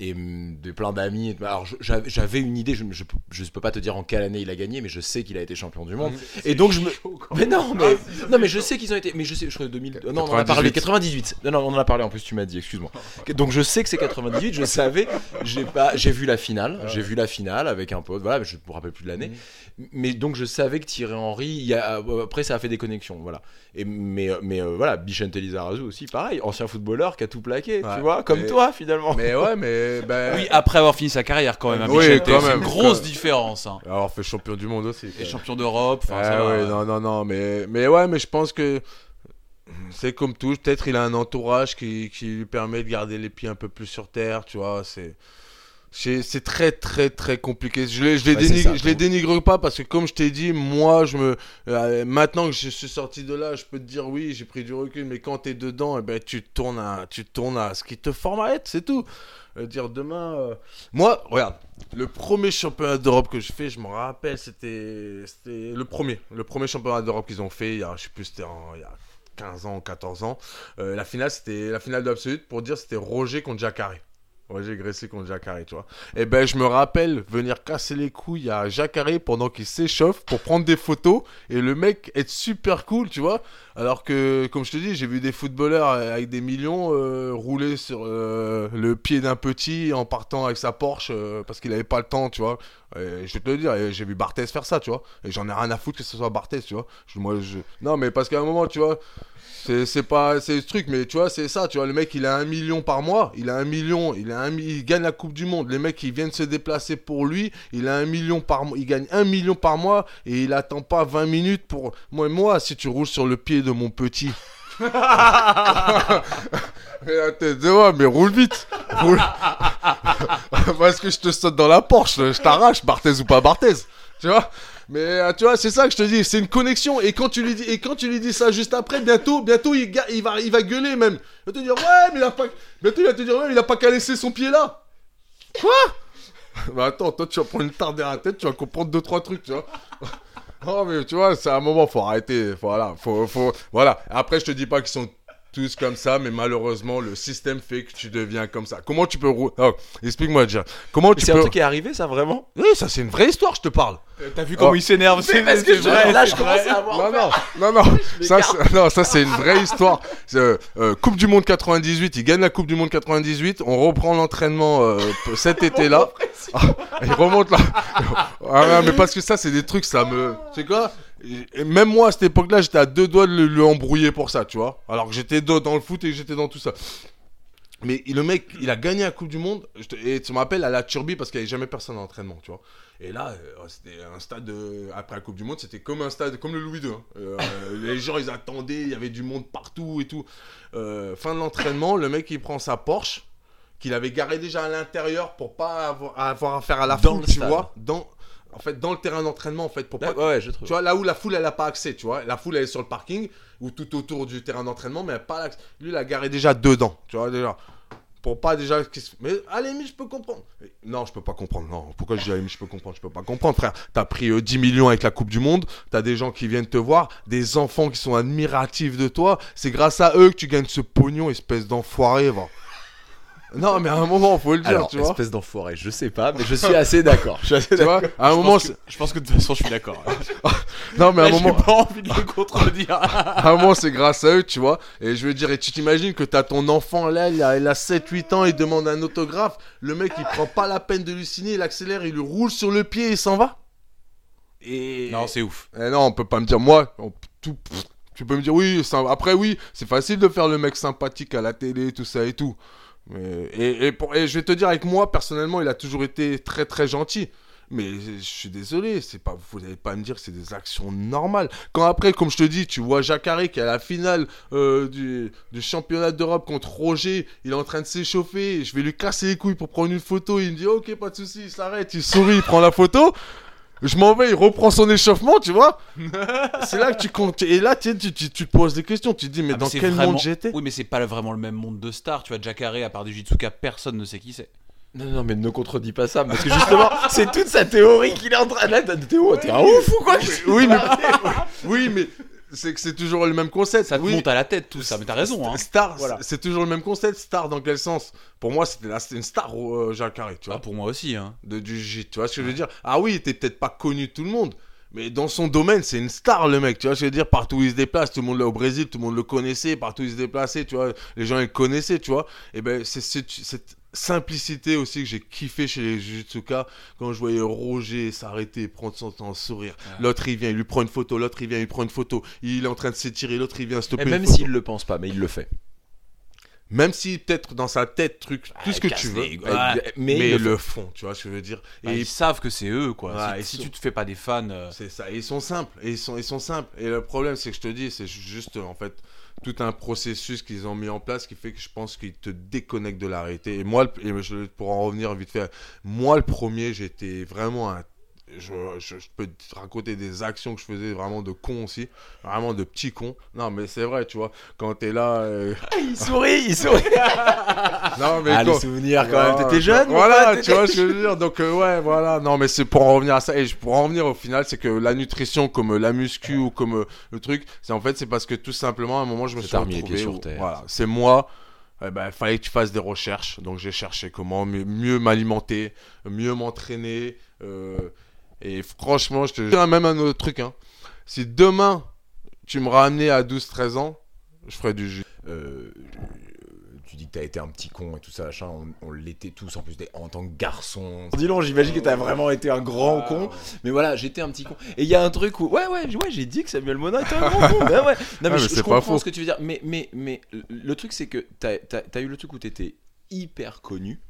et hum, de plein d'amis. Alors, j'avais une idée. Je, je peux pas te dire en quelle année il a gagné, mais je sais qu'il a été champion du monde. Et donc je me. Mais non, mais non, mais je sais qu'ils ont été. Mais je sais, je crois 2000. Non, on en a parlé. 98. Non, non, on en a parlé. En plus, tu m'as dit. Excuse-moi. Donc je sais que c'est 98. Je savais. J'ai pas. Vu la finale. J'ai vu la finale avec un pote. Voilà, mais je me rappelle plus de l'année. Mais donc je savais que Thierry Henry. Il y a, euh, après, ça a fait des connexions. Voilà. Et mais euh, mais euh, voilà, Bichente Lizarazu aussi, pareil, ancien footballeur qui a tout plaqué. Ouais. Tu vois, comme Mais- toi finalement. Mais ouais, mais ben, Oui, après avoir fini sa carrière quand même. hein, Oui, quand même. une grosse Quand- différence. Hein. alors fait champion du monde aussi. Et champion d'Europe. Ah ça ouais, non, non, non, mais, mais ouais, mais je pense que c'est comme tout. Peut-être il a un entourage qui, qui lui permet de garder les pieds un peu plus sur terre, tu vois. C'est, C'est très très très compliqué. Je les, je les, Ouais, dénigre, ça, je les bon. dénigre pas parce que comme je t'ai dit, moi je me euh, maintenant que je suis sorti de là, je peux te dire oui, j'ai pris du recul, mais quand t'es dedans, eh ben tu tournes à tu tournes à ce qui te forme à être, c'est tout. Euh, dire demain, euh, moi regarde, le premier championnat d'Europe que je fais, je me rappelle, c'était c'était le premier, le premier championnat d'Europe qu'ils ont fait, il y a je sais plus c'était il y a 15 ans, 14 ans. La finale c'était la finale de l'absolute pour dire c'était Roger contre Jacare. Roger Gressé contre Jacare, tu vois. Et ben, je me rappelle venir casser les couilles à Jacare pendant qu'il s'échauffe pour prendre des photos et le mec être super cool, tu vois. Alors que, comme je te dis, j'ai vu des footballeurs avec des millions euh, rouler sur euh, le pied d'un petit en partant avec sa Porsche euh, parce qu'il avait pas le temps, tu vois. Et je vais te le dire, j'ai vu Barthez faire ça, tu vois. Et j'en ai rien à foutre que ce soit Barthez, tu vois. Non, mais parce qu'à un moment, tu vois, c'est c'est pas c'est ce truc mais tu vois c'est ça tu vois le mec il a un million par mois il a un million il a un il gagne la coupe du monde les mecs ils viennent se déplacer pour lui il a un million par mois il gagne un million par mois et il attend pas 20 minutes pour moi moi si tu roules sur le pied de mon petit. <laughs> Mais la tête de moi, mais roule vite. Roule. <laughs> Parce que je te saute dans la Porsche je t'arrache Barthez ou pas Barthez tu vois mais euh, tu vois, c'est ça que je te dis, c'est une connexion. Et quand tu lui dis, et quand tu lui dis ça juste après, bientôt, bientôt il, il va, il va gueuler même. Il va te dire ouais, mais il a pas, bientôt il va te dire ouais, il a pas qu'à laisser son pied là. Quoi? <laughs> Bah attends, toi tu vas prendre une tarte derrière la tête, tu vas comprendre deux trois trucs, tu vois. <laughs> Oh mais tu vois, c'est un moment, faut arrêter, voilà, faut, faut, voilà. Après, je te dis pas qu'ils sont tous comme ça, mais malheureusement, le système fait que tu deviens comme ça. Comment tu peux rouler oh, Explique-moi déjà. Comment tu c'est peux un truc qui est arrivé, ça vraiment? Oui, ça c'est une vraie histoire, je te parle. T'as vu comment Oh. il s'énerve C'est parce que c'est je- vrai, là, c'est je commence à avoir. Non, non, non, non, <laughs> ça, c'est- non, ça c'est une vraie histoire. C'est, euh, euh, coupe du Monde 98, il gagne la Coupe du Monde 98, on reprend l'entraînement euh, cet <laughs> été-là. Ah, il remonte là. <laughs> Ah, mais parce que ça, c'est des trucs, ça me. Tu sais quoi? Même moi, à cette époque-là, j'étais à deux doigts de le, le embrouiller pour ça, tu vois. Alors que j'étais dans le foot et que j'étais dans tout ça. Mais le mec, il a gagné la Coupe du Monde. Et tu me rappelles à la Turbie parce qu'il n'y avait jamais personne en entraînement, tu vois. Et là, euh, c'était un stade euh, après la Coupe du Monde, c'était comme un stade, comme le Louis II. hein. Euh, les gens, ils attendaient, il y avait du monde partout et tout. Euh, fin de l'entraînement, le mec, il prend sa Porsche qu'il avait garée déjà à l'intérieur pour pas avoir, avoir affaire à la foule, le tu stade. vois. Dans, en fait, dans le terrain d'entraînement, en fait, pour pas Ouais, je trouve. tu vois, là où la foule, elle n'a pas accès, tu vois. La foule, elle est sur le parking ou tout autour du terrain d'entraînement, mais elle a pas l'accès. Lui, il a garé déjà dedans, tu vois, déjà. Pour pas déjà. Mais la limite, je peux comprendre. Mais Non, je peux pas comprendre. Non, pourquoi je dis la limite, je peux comprendre Je peux pas comprendre, frère. T'as pris euh, 10 millions avec la Coupe du Monde, t'as des gens qui viennent te voir, des enfants qui sont admiratifs de toi. C'est grâce à eux que tu gagnes ce pognon, espèce d'enfoiré, va. Non, mais à un moment, faut le dire, Alors, tu vois. espèce d'enfoiré, je sais pas, mais je suis assez d'accord. Je suis assez Tu d'accord. vois, à un Je moment, pense c'est- que- Je pense que de toute façon, je suis d'accord. <laughs> non, mais à un moment, J'ai pas envie de le contredire. <laughs> À un moment, c'est grâce à eux, tu vois. Et je veux dire, et tu t'imagines que t'as ton enfant là, il a, il a 7-8 ans, il demande un autographe. Le mec, il prend pas la peine de lui signer, il accélère, il lui roule sur le pied et il s'en va. Et. Non, c'est ouf. Eh non, on peut pas me dire, moi, on- tout, pff, tu peux me dire, oui, ça- après, oui, c'est facile de faire le mec sympathique à la télé, tout ça et tout. Et, et, et je vais te dire, avec moi, personnellement, il a toujours été très très gentil. Mais je suis désolé, c'est pas, vous n'allez pas me dire que c'est des actions normales. Quand après, comme je te dis, tu vois Jacare qui est à la finale euh, du, du championnat d'Europe contre Roger, il est en train de s'échauffer, je vais lui casser les couilles pour prendre une photo, il me dit ok, pas de souci, il s'arrête, il sourit, il prend la photo. Je m'en vais, il reprend son échauffement, tu vois. <laughs> c'est là que tu comptes. Et là, tu, tu, tu, tu te poses des questions. Tu te dis, mais Ah, dans quel vraiment- monde j'étais Oui, mais c'est pas vraiment le même monde de stars. Tu vois, Jacare, à part du Jitsuka, personne ne sait qui c'est. Non, non, mais ne contredis pas ça, parce que justement, <laughs> c'est toute sa théorie qu'il est en train de. Théo, t'es un ouf ou quoi? Oui, mais, <laughs> oui, mais c'est que c'est toujours le même concept. Ça te oui. monte à la tête, tout ça, mais t'as raison. Hein. Star, Voilà. c'est- toujours le même concept. Star, dans quel sens? Pour moi, c'était là, c'était une star, euh, Jacques Carré, tu Ah, vois, pour moi aussi. Hein. de, du. Tu vois ce que je veux dire? Ah oui, il était peut-être pas connu de tout le monde. Mais dans son domaine, c'est une star, le mec. Tu vois je veux dire? Partout où il se déplace, tout le monde là au Brésil, tout le monde le connaissait. Partout où il se déplaçait, tu vois, les gens, ils le connaissaient, tu vois. Et ben, c'est cette, simplicité aussi que j'ai kiffé chez les Jujutsuka quand je voyais Roger s'arrêter, prendre son temps, sourire. Ouais. L'autre, il vient, il lui prend une photo. L'autre, il vient, il prend une photo. Il est en train de s'étirer. L'autre, il vient, te Et plaît. même s'il le pense pas, mais il le fait. Même si peut-être dans sa tête, truc, tout ce que tu veux. Ouais, Mais, le font, tu vois ce que je veux dire. Bah, Et ils savent que c'est eux, quoi. Ouais, si ils si sont- tu te fais pas des fans. euh, C'est ça, et ils sont simples, et ils sont, ils sont simples. Et le problème, c'est que je te dis, c'est juste en fait tout un processus qu'ils ont mis en place qui fait que je pense qu'ils te déconnectent de la réalité. Et moi, et pour en revenir vite fait, moi le premier, j'étais vraiment un. Je, je- je peux te raconter des actions que je faisais vraiment de con aussi, vraiment de petit con. Non, mais c'est vrai, tu vois, quand t'es là. euh, <laughs> Il sourit, il sourit. <laughs> Non, mais Ah, les souvenirs quand Voilà, même. T'étais jeune Voilà, tu vois je veux dire. Donc, euh, ouais, voilà. Non, mais c'est pour en revenir à ça. Et pour en revenir au final, c'est que la nutrition, comme la muscu ou comme euh, le truc, c'est en fait, c'est parce que tout simplement, à un moment, je me suis retrouvé. sur terre. Voilà, c'est moi. Il ben, fallait que tu fasses des recherches. Donc, j'ai cherché comment mieux, mieux m'alimenter, mieux m'entraîner. euh, et franchement, je te dis même un autre truc. Hein. Si demain, tu me ramenais à 12-13 ans, je ferais du jus. Euh, tu dis que t'as été un petit con et tout ça, machin. On, on l'était tous en plus des- en tant que garçon. Dis-donc, j'imagine que t'as vraiment été un grand con. Mais voilà, j'étais un petit con. Et il y a un truc où, ouais, ouais, ouais, j'ai dit que Samuel Monin était un grand con. Ben ouais. Non, mais, mais je, c'est je pas comprends faux. ce que tu veux dire. Mais, mais, mais le truc, c'est que t'as as, eu le truc où t'étais hyper connu.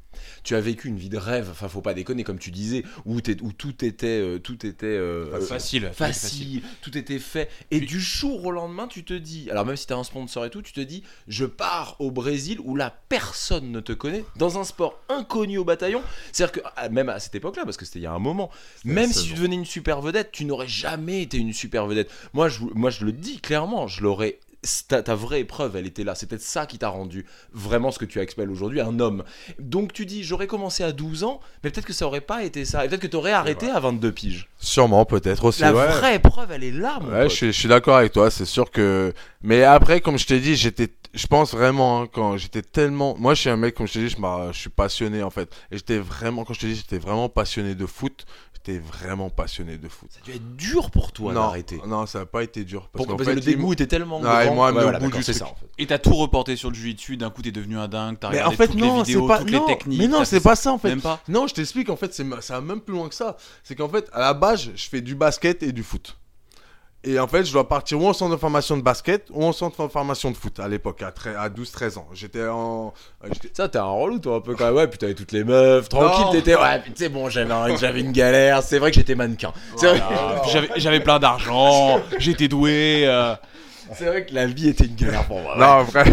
Tu as vécu une vie de rêve, enfin faut pas déconner comme tu disais, où, tout était, euh, tout était euh, Facile. euh, facile, tout était fait. Et du jour au lendemain, tu te dis, alors même si tu as un sponsor et tout, tu te dis, je pars au Brésil où la personne ne te connaît, dans un sport inconnu au bataillon. C'est-à-dire que, ah, même à cette époque-là, parce que c'était il y a un moment, même si tu devenais une super vedette, tu n'aurais jamais été une super vedette. Moi, je, moi, je le dis clairement, je l'aurais. Ta, ta vraie épreuve, elle était là. C'est peut-être ça qui t'a rendu vraiment ce que tu expelles aujourd'hui, un homme. Donc tu dis, j'aurais commencé à 12 ans, mais peut-être que ça aurait pas été ça. Et peut-être que tu aurais arrêté à 22 piges. Sûrement, peut-être aussi. La ouais. vraie épreuve, elle est là, mon Ouais, pote. je suis, je suis d'accord avec toi, c'est sûr que. Mais après, comme je t'ai dit, j'étais, je pense vraiment hein, quand j'étais tellement. Moi, je suis un mec, comme je t'ai dit, je, suis passionné en fait. Et j'étais vraiment, quand je t'ai dit, j'étais vraiment passionné de foot. J'étais vraiment passionné de foot. Ça a dû être dur pour toi non, d'arrêter. non, ça n'a pas été dur. Parce Pourquoi Parce que le dégoût était tellement Ah, et grand. moi, Ouais, voilà, bout d'accord, du c'est ça. en fait. Et t'as tout reporté sur le jiu-jitsu, d'un coup t'es devenu un dingue, t'as regardé en fait, toutes non, les vidéos, c'est pas. toutes non, les techniques. mais non, c'est pas ça en fait. Même pas Non, je t'explique, en fait, c'est ça va même plus loin que ça. C'est qu'en fait, à la base, je fais du basket et du foot. Et en fait, je dois partir ou en centre de formation de basket ou en centre de formation de foot à l'époque, à, à 12-13 ans. J'étais en. euh, Ça, t'es un relou, toi, un peu quand même. Ouais, puis t'avais toutes les meufs, tranquille, t'étais. Ouais, puis tu sais, bon, j'avais un- j'avais une galère. C'est vrai que j'étais mannequin. C'est vrai, Puis j'avais- J'avais plein d'argent, j'étais doué. euh, c'est vrai que la vie était une galère pour moi. ouais. Non, en vrai,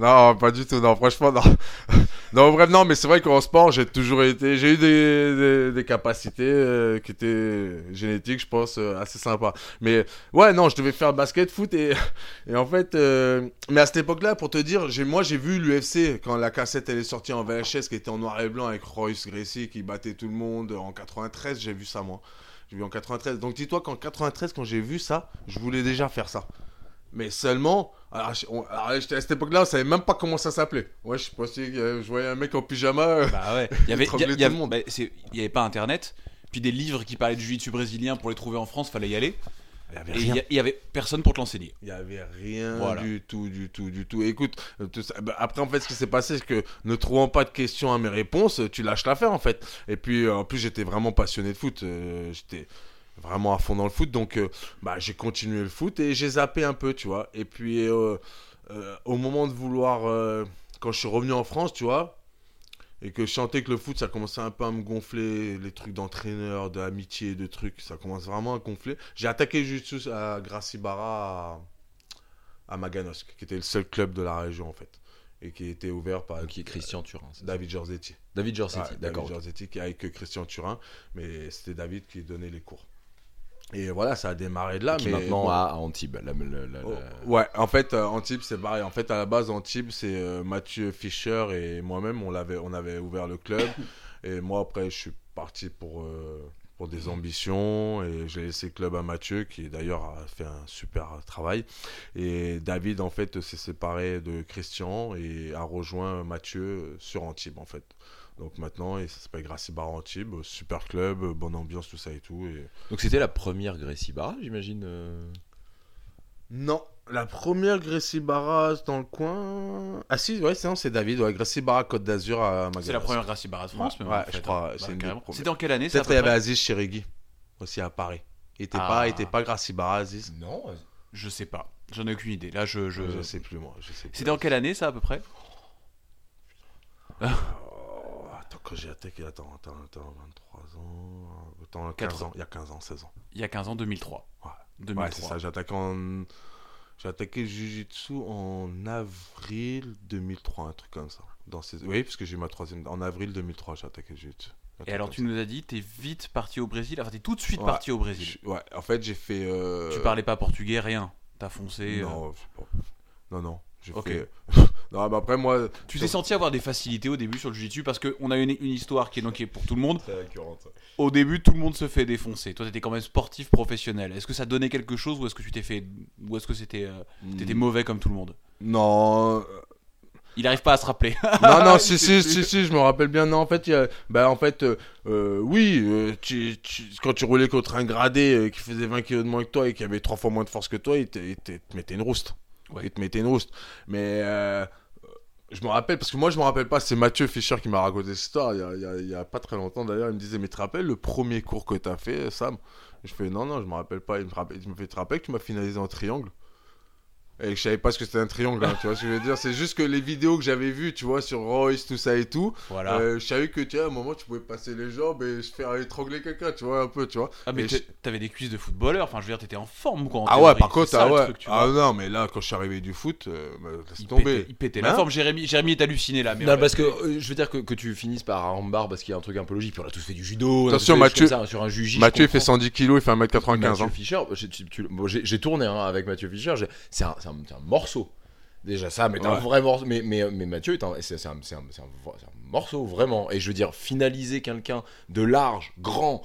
non, pas du tout. Non, franchement, non. <laughs> Non, vrai, non, mais c'est vrai qu'en sport, j'ai toujours été. J'ai eu des, des, capacités euh, qui étaient génétiques, je pense, euh, assez sympas. Mais ouais, non, je devais faire basket, foot et, <laughs> et en fait. euh, mais à cette époque-là, pour te dire, moi, j'ai vu l'UFC quand la cassette elle est sortie en VHS, qui était en noir et blanc avec Royce Gracie qui battait tout le monde en 93. J'ai vu ça, moi. J'ai vu en 93. Donc dis-toi qu'en 93, quand j'ai vu ça, je voulais déjà faire ça. Mais seulement, alors, on- alors, j'étais à cette époque-là, on savait même pas comment ça s'appelait. Ouais, je pensais que euh, je voyais un mec en pyjama. euh, Bah ouais. <laughs> Il y avait, y- y monde. bah, y pas internet. Puis des livres qui parlaient du jiu-jitsu brésilien pour les trouver en France, fallait y aller. Il y avait y, y personne pour te l'enseigner. Il y avait rien Voilà. du tout, du tout, du tout. Écoute, euh, tout ça- bah, après en fait, ce qui s'est passé, c'est que ne trouvant pas de questions à mes réponses, tu lâches l'affaire en fait. Et puis en plus, j'étais vraiment passionné de foot. euh, j'étais vraiment à fond dans le foot, donc euh, bah, j'ai continué le foot et j'ai zappé un peu, tu vois. Et puis euh, euh, au moment de vouloir, quand je suis revenu en France, tu vois. Et que je sentais que le foot, ça commençait un peu à me gonfler, les trucs d'entraîneur, d'amitié, de trucs, ça commence vraiment à gonfler. J'ai attaqué jiu-jitsu à Gracie Barra à, à Maganosque, qui était le seul club de la région en fait, et qui était ouvert par Qui est Christian Turin. David Giorzetti. David Jorsetti, Ouais, d'accord. David Giorzetti qui est avec Christian Turin, mais c'était David qui donnait les cours. Et voilà, ça a démarré de là, Qui mais maintenant bon. à, Antibes. la- la- la- Oh, Ouais, en fait, euh, Antibes, c'est pareil. En fait, à la base, Antibes, c'est euh, Mathieu Fischer et moi-même, on, l'avait, on avait ouvert le club. <coughs> et moi, après, je suis parti pour, euh, pour des ambitions et j'ai laissé le club à Mathieu, qui d'ailleurs a fait un super travail. Et David, en fait, s'est séparé de Christian et a rejoint Mathieu sur Antibes, en fait. Donc maintenant, et ça s'appelle Gracie Bar Antibes, super club, bonne ambiance, tout ça et tout. Et... Donc c'était la première Gracie Barra, j'imagine. euh. Non, la première Gracie Barras dans le coin. Ah si, ouais, c'est non, c'est David, ouais, Gracie Barra Côte d'Azur à Magalas. C'est la première Gracie Barra de France, Ouais, même, en ouais, fait, je crois, c'est Bah, premières. C'était en quelle année Peut-être peu il y avait Aziz Chérigui aussi à Paris. Il était Ah. pas, il était pas Gracie Barra, Aziz. Non, Je sais pas. J'en ai aucune idée. Là, je. je... Je sais plus moi, je sais. C'était en quelle année ça à peu près? Oh, quand j'ai attaqué, attends, attends, attends, 23 ans, attends, 15 Quatre ans, il y a 15 ans, 16 ans. Il y a 15 ans, 2003. Ouais. 2003. Ouais, c'est ça, j'ai attaqué en... J'ai attaqué Jiu-Jitsu en avril 2003, un truc comme ça. Dans ces... Oui, parce que j'ai eu ma troisième... En avril 2003, j'ai attaqué Jiu-Jitsu. Un Et alors, tu nous as dit, t'es vite parti au Brésil. Enfin, t'es tout de suite Ouais. parti au. Brésil. Je- Ouais, en fait, j'ai fait... euh, Tu parlais pas portugais, rien. T'as foncé. euh, Non, non, non. Ok. fait... <laughs> non, mais après, moi... Tu t'es senti avoir des facilités au début sur le jiu-jitsu parce qu'on a une, une histoire qui est donc qui est pour tout le monde. Au début, tout le monde se fait défoncer. Toi, t'étais quand même sportif professionnel. Est-ce que ça donnait quelque chose ou est-ce que tu t'es fait ou est-ce que c'était euh, t'étais mauvais comme tout le monde? Non, euh, Il arrive pas à se rappeler. <laughs> non, non, <laughs> si, si, si, si, je me rappelle bien. Non, en fait, il y a- bah, en fait, euh, euh, oui, euh, tu, tu- quand tu roulais contre un gradé euh, qui faisait 20 kilos de moins que toi et qui avait trois fois moins de force que toi, il te- il te mettait une rouste. Ouais. Mettait une rouste. Mais euh, je me rappelle, parce que moi, je me rappelle pas, c'est Mathieu Fischer qui m'a raconté cette histoire il y a, pas très longtemps d'ailleurs. Il me disait, mais tu te rappelles le premier cours que tu as fait, Sam? Je fais, non, non, je me rappelle pas. Il me, rappelle, il me fait, tu te rappelles que tu m'as finalisé en triangle? Et que je savais pas ce que c'était un triangle, hein, tu vois ce que je veux dire. C'est juste que les vidéos que j'avais vues, tu vois, sur Royce, tout ça et tout, Voilà. euh, je savais que, tu vois, à un moment, tu pouvais passer les jambes et se faire étrangler quelqu'un, tu vois, un peu, tu vois. ah mais je- t'avais des cuisses de footballeur. Enfin, je veux dire, t'étais en forme quoi. en Ah ouais, par contre, ah ouais. truc, ah non, mais là, quand je suis arrivé du foot, euh, bah, laisse il tomber. pétait, il pétait la Hein forme. Jérémy, Jérémy est halluciné là. Mais Non, parce que euh, je veux dire que, que tu finisses par un armbar parce qu'il y a un truc un peu logique. Puis on a tous fait du judo. on a tous Attention, Mathieu- ça, sur un juji. Mathieu, il fait comprends. 110 kilos, il fait 1m95. Mathieu Hein. Fischer, j'ai tu- tu- bon, j'ai- tourné hein, avec Mathieu Fischer. C'est un, un- c'est un morceau. Déjà ça, mais t'es un Ouais. vrai morceau. Mais, mais, mais Mathieu, c'est un, un- morceau, vraiment. Et je veux dire, finaliser quelqu'un de large, grand,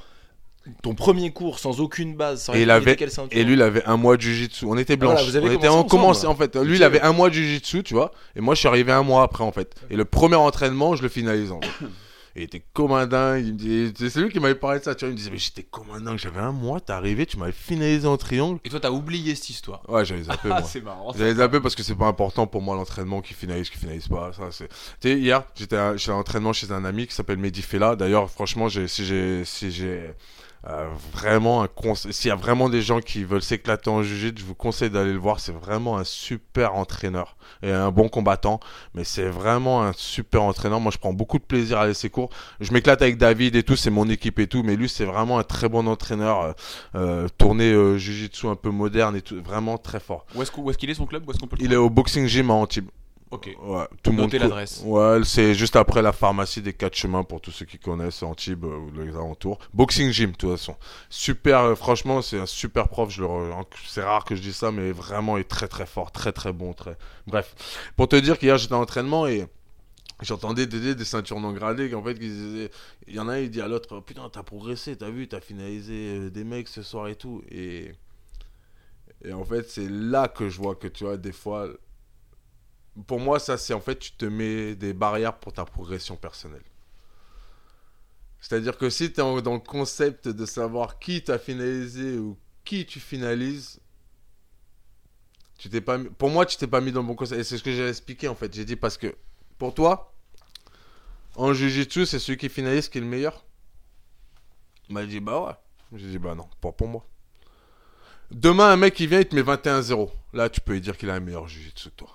ton premier cours sans aucune base, sans Et il avait- Et lui, il avait un mois de jujitsu. On était. Voilà, avez on était commence ensemble. en fait. Lui, il avait un mois de jujitsu, tu vois. Et moi, je suis arrivé un mois après, en fait. Et le premier entraînement, je le finalise. en fait. Et il était comme un dingue. Il me dit, c'est lui qui m'avait parlé de ça. Tu vois, il me disait, mais j'étais comme un dingue. J'avais un mois, t'es arrivé, tu m'avais finalisé en triangle. Et toi, t'as oublié cette histoire. Ouais, j'avais zappé, Ah, <laughs> c'est marrant. J'avais zappé parce que c'est pas important pour moi l'entraînement qui finalise, qui finalise pas. Ça, c'est. Tu sais, hier, j'étais à, j'étais à l'entraînement chez un ami qui s'appelle Mehdi Fela. D'ailleurs, franchement, j'ai, si j'ai, si j'ai euh, vraiment un conseil, s'il y a vraiment des gens qui veulent s'éclater en jiu je vous conseille d'aller le voir. C'est vraiment un super entraîneur et un bon combattant. Mais c'est vraiment un super entraîneur. Moi, je prends beaucoup de plaisir à aller ses cours. Je m'éclate avec David et tout, c'est mon équipe et tout. Mais lui, c'est vraiment un très bon entraîneur. Euh, euh, tourné jiu-jitsu un peu moderne et tout. Vraiment très fort. Où est-ce qu'il est son club? Où est-ce qu'on peut le Il est au Boxing Gym à Antibes. Ok. Ouais, tout le monde. L'adresse. Ouais, c'est juste après la pharmacie des quatre chemins pour tous ceux qui connaissent Antibes euh, ou les alentours. Boxing Gym, de toute façon. Super, euh, franchement, c'est un super prof. Je le re- C'est rare que je dise ça, mais vraiment, il est très très fort, très très bon. Très... Bref, pour te dire qu'hier j'étais en entraînement et. J'entendais des, des ceintures non gradées qu'en fait, disaient- il y en a un, il dit à l'autre, putain, t'as progressé, t'as vu, t'as finalisé euh, des mecs ce soir et tout. Et, et en fait, c'est là que je vois que tu vois, des fois, pour moi, ça, c'est en fait, tu te mets des barrières pour ta progression personnelle. C'est-à-dire que si tu es dans le concept de savoir qui t'a finalisé ou qui tu finalises, tu t'es pas pour moi, tu t'es pas mis dans le bon concept. Et c'est ce que j'ai expliqué en fait. J'ai dit parce que pour toi, en Jiu-Jitsu, c'est celui qui finalise qui est le meilleur. Il m'a dit bah ouais. J'ai dit bah non, pas pour moi. Demain, un mec qui vient, il te met 21-0. Là, tu peux lui dire qu'il a un meilleur Jiu-Jitsu que toi.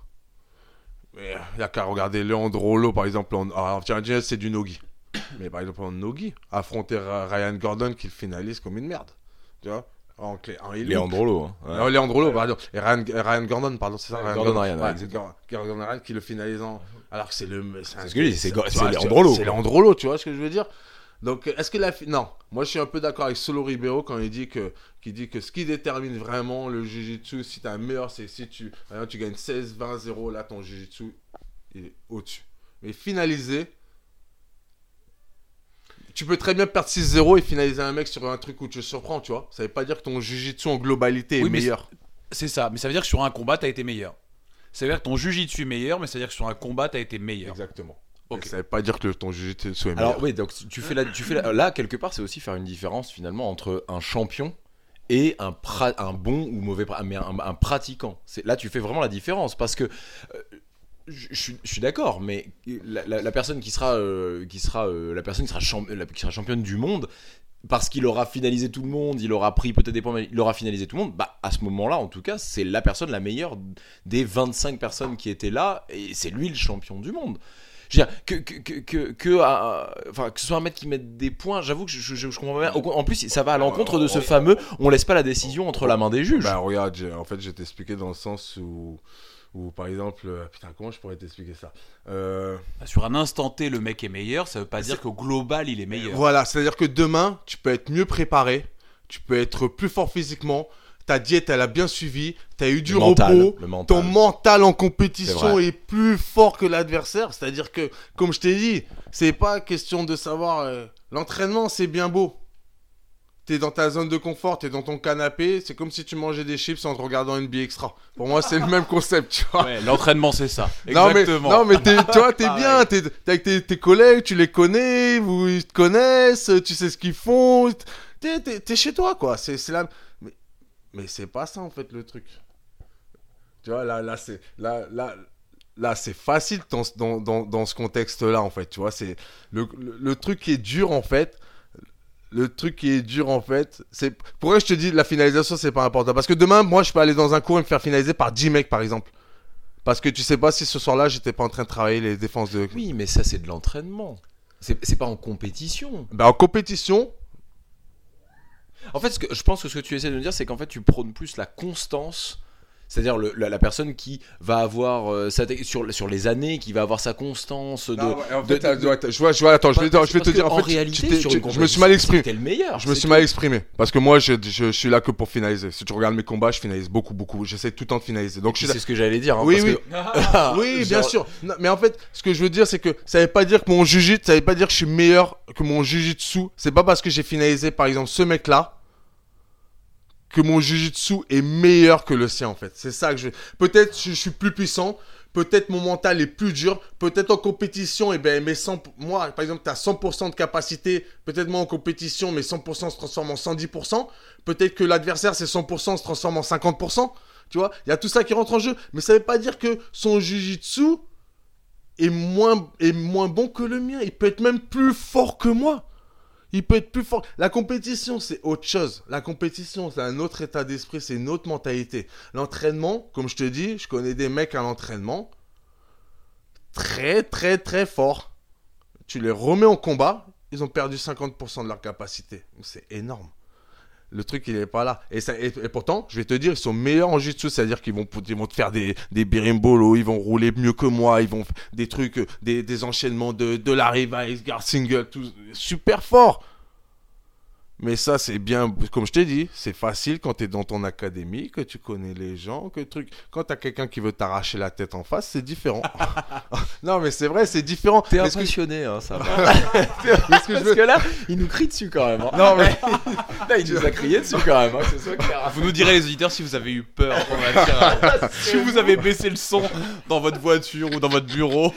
Il n'y a qu'à regarder Leandro par exemple. En... Alors, tiens, déjà, c'est du Nogi. Mais par exemple, en Nogi, affronter Ryan Gordon qui le finalise comme une merde. Tu vois En clé. En. Léandrolo. hein. Ouais. Non, Leandro pardon. Et Ryan, Ryan Gordon, pardon, c'est ça Gordon Ryan, ouais. Gordon Gordon Ryan qui le finalise en. Alors que c'est le. C'est ce que je dis, c'est Leandrolo, C'est. Leandrolo, tu vois ce que je veux dire? Donc, est-ce que la non, moi je suis un peu d'accord avec Solo Ribeiro quand il dit que, qui dit que ce qui détermine vraiment le jiu-jitsu, si t'as un meilleur, c'est si tu, tu gagnes 16, 20, 0, là ton jiu-jitsu est au-dessus. Mais finaliser, tu peux très bien perdre 6-0 et finaliser un mec sur un truc où tu surprends, tu vois. Ça veut pas dire que ton jiu-jitsu en globalité est Oui, meilleur. C'est ça. Mais ça veut dire que sur un combat, t'as été meilleur. Ça veut dire que ton jujitsu est meilleur, mais ça veut dire que sur un combat, t'as été meilleur. Exactement. Ok. Et Ça veut pas dire que ton jiu-jitsu est meilleur. Alors oui, donc tu fais la, tu fais la- là quelque part, c'est aussi faire une différence finalement entre un champion et un, pra- un bon ou mauvais, mais un, un pratiquant. C'est là tu fais vraiment la différence parce que euh, je suis- d'accord, mais la, la- la personne qui sera, euh, qui sera, euh, la personne qui sera, champ- qui sera championne du monde, parce qu'il aura finalisé tout le monde, il aura pris peut-être des points, mais il aura finalisé tout le monde, bah à ce moment-là, en tout cas, c'est la personne la meilleure des 25 personnes qui étaient là, et c'est lui le champion du monde. Je veux dire, que, que, que, que, euh, enfin, que ce soit un mec qui mette des points, j'avoue que je, je, je comprends pas bien. En plus, ça va à l'encontre de ce fameux on laisse pas la décision entre la main des juges. Bah regarde, en fait, je vais t'expliquer dans le sens où, où par exemple, euh, putain, comment je pourrais t'expliquer ça? Euh, Sur un instant T, le mec est meilleur, ça veut pas dire qu'au global, il est meilleur. Voilà, c'est-à-dire que demain, tu peux être mieux préparé, tu peux être plus fort physiquement, ta diète, elle a bien suivi, tu as eu du Le mental, repos, le mental. ton mental en compétition est, plus fort que l'adversaire. C'est-à-dire que, comme je t'ai dit, c'est pas question de savoir. euh, L'entraînement, c'est bien beau. T'es dans ta zone de confort, t'es dans ton canapé, c'est comme si tu mangeais des chips en te regardant NBA Extra. Pour moi, c'est le même concept, tu vois. Ouais, l'entraînement, c'est ça. Non mais, Exactement. non mais t'es- tu vois, t'es <laughs> bien, t'es t'es avec tes, tes collègues, tu les connais, vous ils te connaissent, tu sais ce qu'ils font, t'es t'es chez toi quoi. C'est c'est la, mais, mais c'est pas ça en fait le truc. Tu vois là là c'est là là là c'est facile dans, ce- dans, dans, dans ce contexte là en fait. Tu vois c'est le, le, le truc qui est dur en fait. Le truc qui est dur en fait, c'est pourquoi je te dis la finalisation c'est pas important? Parce que demain moi je peux aller dans un cours et me faire finaliser par 10 mecs par exemple. Parce que tu sais pas si ce soir-là, j'étais pas en train de travailler les défenses de. Oui, mais ça, c'est de l'entraînement. C'est c'est pas en compétition. Bah, en compétition, En fait, je pense que ce que tu essaies de me dire, c'est qu'en fait, tu prônes plus la constance. C'est-à-dire la, la personne qui va avoir euh, sa sur, sur les années, qui va avoir sa constance de. Non, ouais, en fait, de- t'as- je vois, je vois, attends, je vais, Parce- je vais te dire, en fait, réalité, tu tu- je me suis mal exprimé. Le meilleur. Je me suis tout. mal exprimé. Parce que moi, je, je, je suis là que pour finaliser. Si tu regardes mes combats, je finalise beaucoup, beaucoup. J'essaie tout le temps de finaliser. Donc, C'est ce que j'allais dire. hein, Oui, parce oui. que- <laughs> Oui, bien sûr. Non, mais en fait, ce que je veux dire, c'est que ça veut pas dire que mon jujitsu, ça veut pas dire que je suis meilleur que mon jujitsu. C'est pas parce que j'ai finalisé, par exemple, ce mec-là, que mon jujitsu est meilleur que le sien, en fait. C'est ça que je. Peut-être je, je suis plus puissant. Peut-être mon mental est plus dur. Peut-être en compétition, et ben, mes 100, moi, par exemple, tu as 100% de capacité. Peut-être moi en compétition, mes 100% se transforment en 110%. Peut-être que l'adversaire, c'est 100% se transforme en 50%. Tu vois, il y a tout ça qui rentre en jeu. Mais ça veut pas dire que son jujitsu est moins, est moins bon que le mien. Il peut être même plus fort que moi. Il peut être plus fort. La compétition, c'est autre chose. La compétition, c'est un autre état d'esprit, c'est une autre mentalité. L'entraînement, comme je te dis, je connais des mecs à l'entraînement très, très, très forts. Tu les remets en combat, ils ont perdu 50% de leur capacité. C'est énorme. Le truc, il est pas là. Et, ça, et, pourtant, je vais te dire, ils sont meilleurs en jiu-jitsu. C'est-à-dire qu'ils vont, ils vont te faire des, des berimbolo, ils vont rouler mieux que moi, ils vont des trucs, euh, des, des enchaînements de, de la Rive, guard single, tout, super fort. Mais ça, c'est bien, comme je t'ai dit, c'est facile quand tu es dans ton académie, que tu connais les gens, que truc. Quand tu as quelqu'un qui veut t'arracher la tête en face, c'est différent. <laughs> <laughs> non, mais c'est vrai, c'est différent. T'es ce que- impressionné, hein, ça <laughs> que Parce veux- que là, il nous crie dessus quand même. hein. Non, mais Là, il nous a crié dessus quand même, hein, que ce soit clair. Vous nous direz les auditeurs si vous avez eu peur pendant la tirade. si vous avez baissé le son dans votre voiture ou dans votre bureau.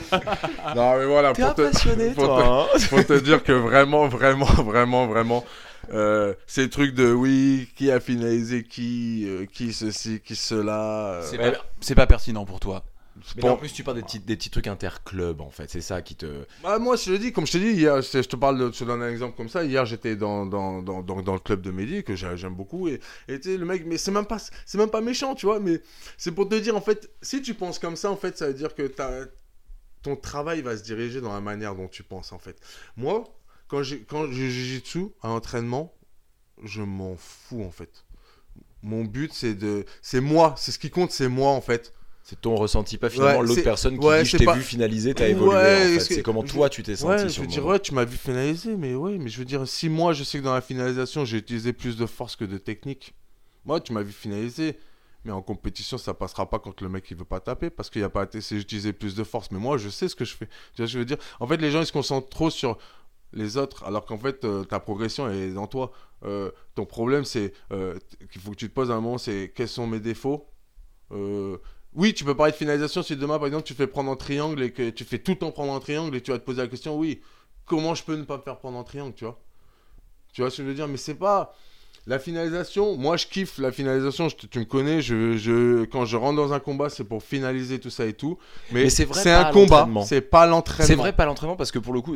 non, mais voilà, T'es pour te, impressionné, pour toi. hein. faut te dire que vraiment, vraiment, vraiment, vraiment, euh, ces trucs de oui, qui a finalisé qui, euh, qui ceci, qui cela. euh, C'est pas, c'est pas pertinent pour toi. Mais Bon. là, en plus, tu parles des petits, des petits trucs interclubs, en fait. C'est ça qui te. Bah, moi, je te le dis, comme je te dis, hier, je te parle, de, je te donne un exemple comme ça. Hier, j'étais dans, dans, dans, dans, dans le club de Mehdi, que j'ai- j'aime beaucoup. Et et tu sais, le mec, mais c'est même, pas, c'est même pas méchant, tu vois. Mais c'est pour te dire, en fait, si tu penses comme ça, en fait, ça veut dire que t'as- ton travail va se diriger dans la manière dont tu penses, en fait. Moi, quand j'ai quand je jiu-jitsu à l'entraînement, je m'en fous, en fait. Mon but, c'est de. C'est moi. C'est ce qui compte, c'est moi, en fait. C'est ton ressenti, pas finalement Ouais, l'autre personne qui ouais, dit je t'ai pas- vu finaliser, t'as Ouais, évolué. en fait. C'est comment je- toi tu t'es senti Ouais, sur je veux dire, ouais, tu m'as vu finaliser, mais ouais, mais je veux dire, si moi je sais que dans la finalisation j'ai utilisé plus de force que de technique, moi tu m'as vu finaliser, mais en compétition ça passera pas quand le mec il veut pas taper parce qu'il y a pas assez utilisé plus de force, mais moi je sais ce que je fais. Tu vois ce que je veux dire? En fait, les gens ils se concentrent trop sur les autres, alors qu'en fait euh, ta progression est dans toi. Euh, ton problème c'est euh, qu'il faut que tu te poses un moment, c'est quels sont mes défauts? Oui, tu peux parler de finalisation si demain, par exemple, tu fais prendre en triangle et que tu fais tout le temps prendre en triangle et tu vas te poser la question, oui, comment je peux ne pas me faire prendre en triangle, tu vois? Tu vois ce que je veux dire? Mais c'est pas... La finalisation, moi je kiffe la finalisation, je tu me connais, je, je, quand je rentre dans un combat, c'est pour finaliser tout ça et tout. Mais, Mais c'est vrai c'est un combat, c'est pas l'entraînement. C'est vrai pas l'entraînement parce que pour le coup,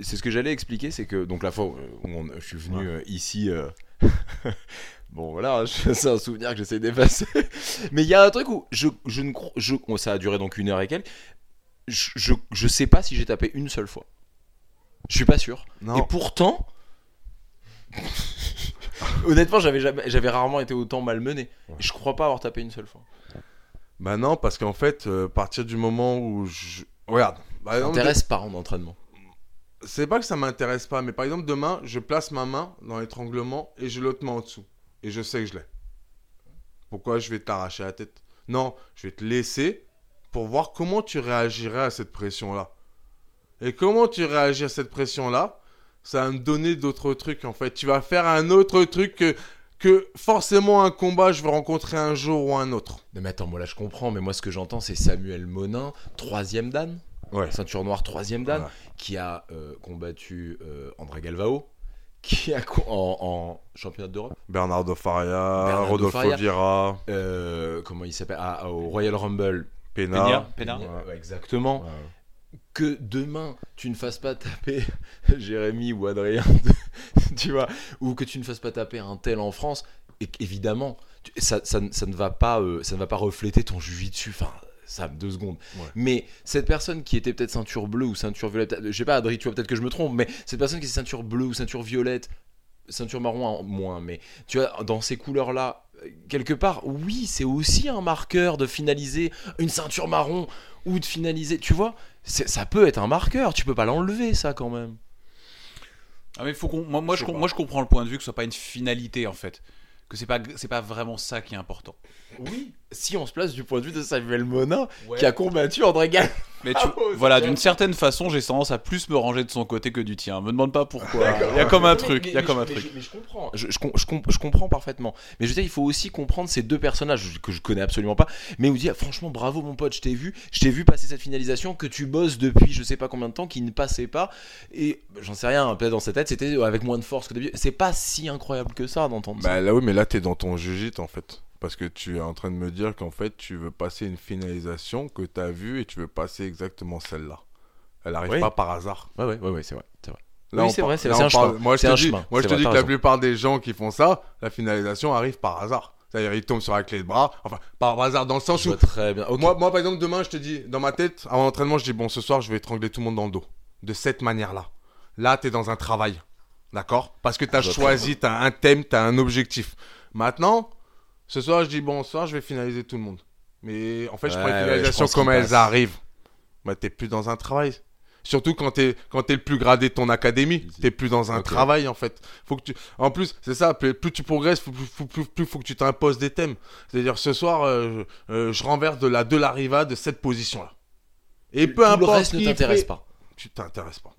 c'est ce que j'allais expliquer, c'est que donc la fois où on- je suis venu euh, ici, euh, <laughs> bon voilà, je- c'est un souvenir que j'essaie d'effacer. <laughs> Mais il y a un truc où je, je ne je, ça a duré donc une heure et quelques. je, je, je sais pas si j'ai tapé une seule fois. Je suis pas sûr. Non. Et pourtant, <laughs> honnêtement, j'avais jamais- j'avais rarement été autant malmené. Je crois pas avoir tapé une seule fois. Bah non, parce qu'en fait, euh, à partir du moment où je. Regarde. Exemple, m'intéresse pas en entraînement. C'est pas que ça m'intéresse pas, mais par exemple, demain, je place ma main dans l'étranglement et je l'autre main en dessous. Et je sais que je l'ai. Pourquoi je vais t'arracher la tête? Non, je vais te laisser pour voir comment tu réagirais à cette pression-là. Et comment tu réagis à cette pression-là, ça va me donner d'autres trucs en fait. Tu vas faire un autre truc que, que forcément un combat, je vais rencontrer un jour ou un autre. Non mais attends, moi là je comprends, mais moi ce que j'entends c'est Samuel Monin, troisième dan, Ouais. ceinture noire troisième dan, Ouais. qui a euh, combattu euh, André Galvao, qui a en, en championnat d'Europe, Bernardo Faria, Bernardo Rodolfo Faria. Vieira, euh, comment il s'appelle, ah, au Royal Rumble. Pena. Ouais, exactement. Ouais. Que demain tu ne fasses pas taper <laughs> Jérémy ou Adrien, <laughs> tu vois, ou que tu ne fasses pas taper un tel en France, et évidemment, tu- ça, ça, ne- ça ne va pas, euh, ça ne va pas refléter ton dessus. Enfin, ça, deux secondes. Ouais. Mais cette personne qui était peut-être ceinture bleue ou ceinture violette, je sais pas, Adrien, tu vois peut-être que je me trompe, mais cette personne qui est ceinture bleue ou ceinture violette, ceinture marron en moins, mais tu vois, dans ces couleurs-là, euh, quelque part, oui, c'est aussi un marqueur de finaliser une ceinture marron ou de finaliser, tu vois, ça peut être un marqueur, tu peux pas l'enlever ça quand même. Ah mais faut qu'on, moi, moi, Je moi comprends le point de vue que ce soit pas une finalité en fait, que c'est pas c'est pas vraiment ça qui est important. Oui. Si on se place du point de vue de Samuel Monin, qui a combattu André Gall. Mais tu, <laughs> Ah, voilà, d'une certaine façon, j'ai tendance à plus me ranger de son côté que du tien. Me demande pas pourquoi. Il y a comme un truc, il y a comme un mais, truc. je- mais je comprends, je, je com- je com- je comprends parfaitement. Mais je veux dire, il faut aussi comprendre ces deux personnages que je connais absolument pas, mais où dire franchement bravo mon pote, je t'ai vu, je t'ai vu passer cette finalisation que tu bosses depuis je sais pas combien de temps, qui ne passait pas, et j'en sais rien, peut-être dans sa tête c'était avec moins de force que d'habitude. C'est pas si incroyable que ça d'entendre ça. Bah là oui, mais là t'es dans ton jujit en fait. Parce que tu es en train de me dire qu'en fait tu veux passer une finalisation que t'as vue et tu veux passer exactement celle-là. Elle arrive Oui. pas par hasard. Ouais ouais ouais, ouais c'est vrai, c'est vrai. Là, Oui, c'est vrai, c'est- un chemin. Moi je te un dis, chemin. moi, je C'est te vrai, dis t'as que la plupart des gens qui font ça, la finalisation arrive par hasard. C'est-à-dire ils tombent sur la clé de bras. Enfin, par hasard dans le sens Je où très bien. Moi, moi par exemple demain je te dis dans ma tête avant l'entraînement je dis bon ce soir je vais étrangler tout le monde dans le dos. De cette manière-là. Là t'es dans un travail. D'accord? Parce que Je vois choisi, t'as un thème, t'as un objectif. Maintenant, ce soir, je dis, bon, ce soir, je vais finaliser tout le monde. Mais en fait, je prends les finalisations comme elles arrivent. Bah, t'es plus dans un travail. Surtout quand t'es quand t'es le plus gradé de ton académie, t'es plus dans un travail en fait. Faut que tu, en plus, c'est ça. Plus, plus tu progresses, plus, plus, plus, plus faut que tu t'imposes des thèmes. C'est-à-dire ce soir, euh, je, euh, je renverse de la de la riva de cette position-là. Et peu Tout importe le reste ne t'intéresse pas. Tu t'intéresses pas.